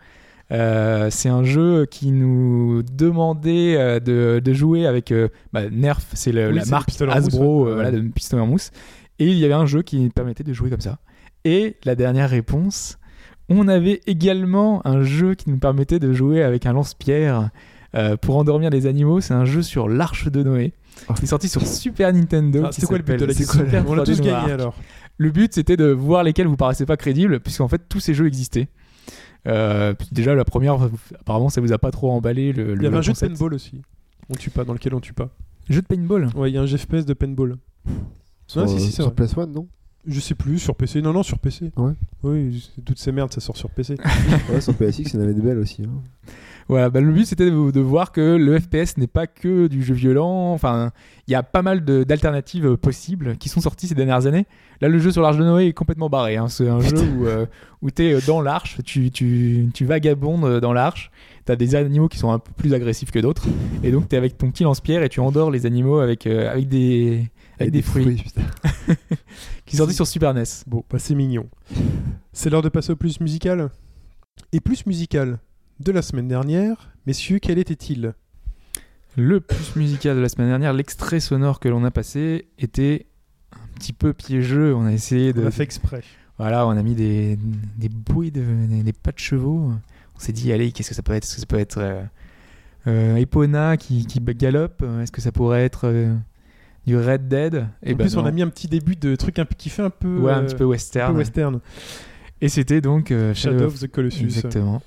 S2: Euh, c'est un jeu qui nous demandait euh, de, de jouer avec euh, bah, Nerf, c'est
S1: Oui,
S2: la marque Hasbro
S1: ouais.
S2: voilà, de pistolet en mousse. Et il y avait un jeu qui permettait de jouer comme ça. Et la dernière réponse, on avait également un jeu qui nous permettait de jouer avec un lance-pierre euh, pour endormir les animaux. C'est un jeu sur l'Arche de Noé.
S3: Oh.
S2: qui est sorti sur Super Nintendo.
S1: Ah, c'est quoi le but de la
S2: Super
S1: On a
S2: 3D
S1: tous gagné alors.
S2: Le but, c'était de voir lesquels vous paraissaient pas crédibles, puisqu'en fait, tous ces jeux existaient. Euh, déjà, la première, apparemment, ça vous a pas trop emballé le,
S1: Il y avait un jeu de paintball aussi. On tue pas, dans lequel on tue pas.
S2: Jeu de paintball.
S1: Ouais, il y a un FPS de paintball.
S3: Sur,
S1: si, si, c'est
S3: sur
S1: vrai.
S3: PS1, non?
S1: Je sais plus, sur PC. Non, non, sur PC.
S3: Ouais.
S1: Oui, toutes ces merdes, ça sort sur PC. [LAUGHS]
S3: Ouais, sur PSX, il y en avait de belles aussi. hein.
S2: Voilà, bah, le but c'était de, de voir que le FPS n'est pas que du jeu violent. Enfin, il y a pas mal d'alternatives euh, possibles qui sont sorties ces dernières années. Là, le jeu sur l'Arche de Noé est complètement barré. hein. C'est un [LAUGHS] jeu où, euh, où tu es dans l'arche, tu, tu, tu vagabondes dans l'arche. Tu as des animaux qui sont un peu plus agressifs que d'autres. Et donc, tu es avec ton petit lance-pierre et tu endors les animaux avec, euh, avec, des, avec des, fruits,
S3: putain. [LAUGHS]
S2: qui sortis sur Super NES.
S1: Bon, bah c'est mignon. C'est l'heure de passer au plus musical. Et plus musical de la semaine dernière, messieurs, quel était-il?
S2: Le plus musical de la semaine dernière, l'extrait sonore que l'on a passé était un petit peu piégeux. On a essayé de.
S1: On a fait exprès.
S2: Voilà, on a mis des, des bruits de des, des pas de chevaux. On s'est dit, allez, qu'est-ce que ça peut être? Est-ce que ça peut être euh, euh, Epona qui, qui galope? Est-ce que ça pourrait être euh, du Red Dead Et
S1: en plus, on a mis un petit début de truc un qui fait un peu,
S2: ouais, un
S1: euh,
S2: petit peu
S1: un
S2: western.
S1: peu western.
S2: Et c'était donc euh,
S1: Shadow of the Colossus.
S2: Exactement.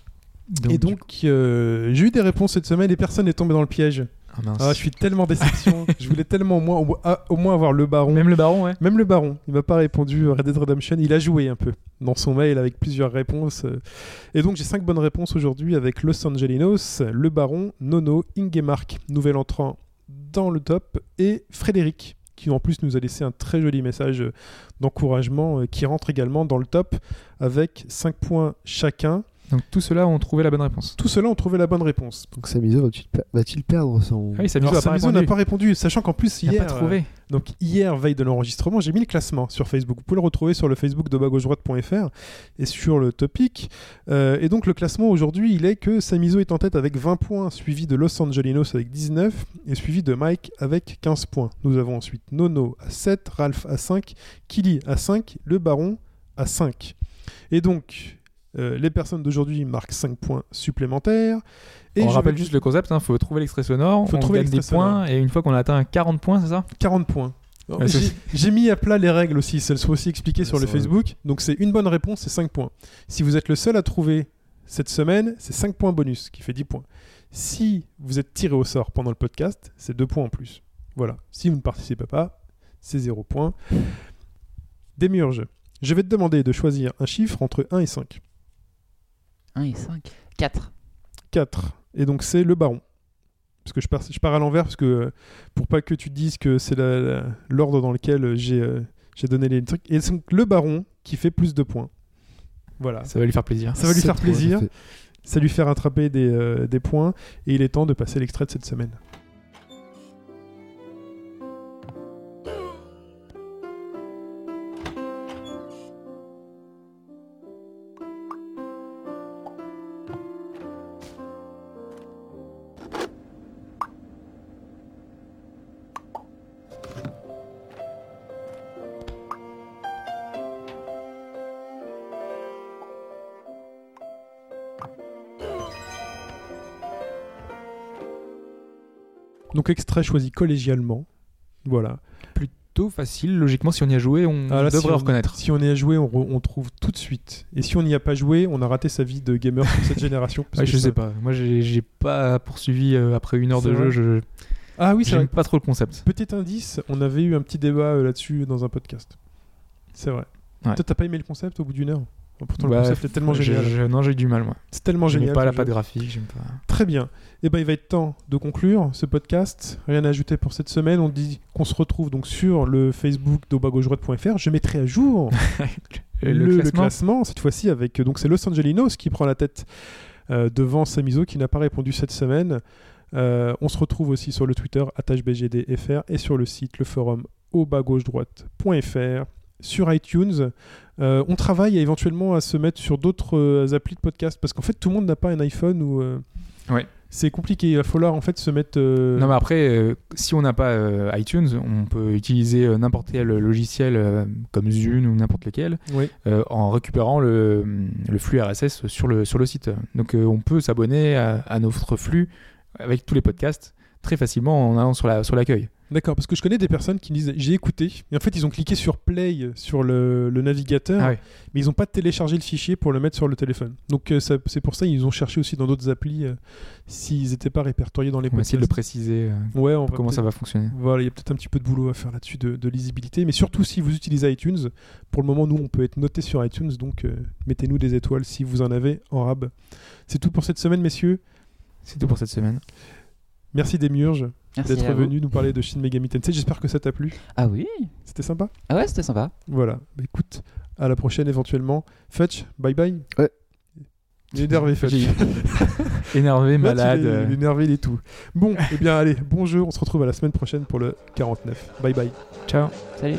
S1: et donc, euh, j'ai eu des réponses cette semaine et personne n'est tombé dans le piège.
S2: Ah, mince.
S1: Ah, je suis tellement déception. [LAUGHS] je voulais tellement au moins, au, moins avoir le baron.
S2: Même le baron, ouais.
S1: Même le baron, il m'a pas répondu Red Dead Redemption. Il a joué un peu dans son mail avec plusieurs réponses. Et donc j'ai cinq bonnes réponses aujourd'hui avec Los Angelinos, le baron, Nono, Ingemark, nouvel entrant dans le top, et Frédéric, qui en plus nous a laissé un très joli message d'encouragement euh, qui rentre également dans le top avec 5 points chacun.
S2: Donc tout cela ont trouvé la bonne réponse.
S1: Tout cela ont trouvé la bonne réponse.
S3: Donc Samizo va-t-il per- va-t-il perdre son.
S2: Ah oui, Samizo
S1: Alors
S2: a pas
S1: Samizo n'a pas répondu, sachant qu'en plus
S2: Il a
S1: hier,
S2: pas trouvé.
S1: euh, donc hier veille de l'enregistrement, j'ai mis le classement sur Facebook. Vous pouvez le retrouver sur le Facebook de droite.fr et sur le topic. Euh, et donc le classement aujourd'hui, il est que Samizo est en tête avec 20 points, suivi de Los Angelinos avec 19 et suivi de Mike avec 15 points. Nous avons ensuite Nono à 7, Ralph à 5, Kili à 5, le Baron à 5. Et donc euh, les personnes d'aujourd'hui marquent 5 points supplémentaires. Et
S2: on
S1: je
S2: rappelle
S1: vais-
S2: juste le concept, il faut trouver l'extrait sonore,
S1: Faut
S2: on
S1: trouver
S2: gagne des points, et une fois qu'on a atteint 40 points, c'est ça?
S1: 40 points.
S2: Ouais, c'est-
S1: J'ai mis à plat les règles aussi, elles sont aussi expliquées
S3: Ouais,
S1: sur le
S3: vrai.
S1: Facebook. Donc c'est une bonne réponse, c'est 5 points. Si vous êtes le seul à trouver cette semaine, c'est 5 points bonus, qui fait 10 points. Si vous êtes tiré au sort pendant le podcast, c'est 2 points en plus. Voilà. Si vous ne participez pas, c'est 0 points. Démurge, je vais te demander de choisir un chiffre entre 1 et 5.
S5: 1 et 5. 4.
S1: 4. Et donc c'est le baron. Parce que je pars, je pars à l'envers, parce que euh, pour pas que tu te dises que c'est l'ordre dans lequel euh, j'ai euh, j'ai donné les trucs. Et donc le baron qui fait plus de points. Voilà.
S2: Ça va lui faire plaisir.
S1: Ça va lui faire plaisir.
S3: ça fait-
S1: Ça lui fait rattraper des, euh, des points. Et il est temps de passer l'extrait de cette semaine. Donc extrait choisi collégialement. Voilà.
S2: Plutôt facile, logiquement, si on y a joué, on
S1: Ah, là,
S2: devrait
S1: si on-
S2: reconnaître.
S1: Si on y a joué, on, re- on trouve tout de suite. Et si on n'y a pas joué, on a raté sa vie de gamer sur cette [LAUGHS] génération. parce
S2: Ouais,
S1: que
S2: je
S1: ça-
S2: sais pas. Moi, j'ai pas poursuivi euh, après une heure de jeu. Je
S1: Ah oui, c'est
S2: j'aime pas trop le concept.
S1: Petit indice, on avait eu un petit débat euh, là-dessus dans un podcast. C'est vrai.
S2: Ouais.
S1: Toi, t'as pas aimé le concept au bout d'une heure Oh, Pourtant,
S2: Bah,
S1: le concept est tellement
S2: je-
S1: génial.
S2: je- non, j'ai eu du mal, moi.
S1: C'est tellement génial.
S2: pas la patte graphique, j'aime pas.
S1: Très bien. Et ben, il va être temps de conclure ce podcast. Rien à ajouter pour cette semaine. On dit qu'on se retrouve donc sur le Facebook d'obagaugedroite.fr. Je mettrai à jour [LAUGHS]
S2: Le,
S1: le, le
S2: classement,
S1: cette fois-ci avec donc c'est Los Angelinos qui prend la tête euh, devant Samizo qui n'a pas répondu cette semaine. Euh, on se retrouve aussi sur le Twitter attachebgdfr et sur le site le forum au bas gauche droite.fr sur iTunes. Euh, on travaille éventuellement à se mettre sur d'autres euh, applis de podcast parce qu'en fait tout le monde n'a pas un iPhone ou euh,
S2: Ouais.
S1: C'est compliqué. Il va falloir en fait se mettre. euh,
S2: Non, mais après, euh, si on n'a pas euh, iTunes, on peut utiliser n'importe quel logiciel comme Zune ou n'importe lequel
S1: Oui.
S2: en récupérant le, le flux RSS sur le, sur le site. Donc, on peut s'abonner à, à notre flux avec tous les podcasts très facilement en allant sur la sur l'accueil.
S1: D'accord, parce que je connais des personnes qui me disent j'ai écouté, et en fait ils ont cliqué sur play sur le, le navigateur,
S2: Ah
S1: mais ils n'ont pas téléchargé le fichier pour le mettre sur le téléphone. Donc euh, ça- c'est pour ça ils ont cherché aussi dans d'autres applis euh, s'ils n'étaient pas répertoriés dans les
S2: On va essayer de le préciser euh,
S1: Ouais, on va
S2: comment ça va fonctionner.
S1: Voilà, il y a peut-être un petit peu de boulot à faire là-dessus de, de lisibilité, mais surtout si vous utilisez iTunes, pour le moment nous on peut être noté sur iTunes, donc mettez-nous des étoiles si vous en avez en rab. C'est tout pour cette semaine messieurs.
S2: C'est tout pour cette semaine.
S1: Merci Demiurge
S5: Merci
S1: d'être
S5: à vous.
S1: venu nous parler de Shin Megami Tensei. J'espère que ça t'a plu.
S5: Ah oui
S1: C'était sympa.
S5: Ah ouais, c'était sympa.
S1: Voilà. Bah, écoute, à la prochaine éventuellement. Fetch, bye bye.
S3: Ouais.
S1: Énervé, Fetch. [LAUGHS]
S2: Énervé, malade.
S1: l'es-. Il est énervé, il est tout. Bon, eh bien, allez, bon jeu. On se retrouve à la semaine prochaine pour le 49. Bye bye.
S2: Ciao.
S5: Salut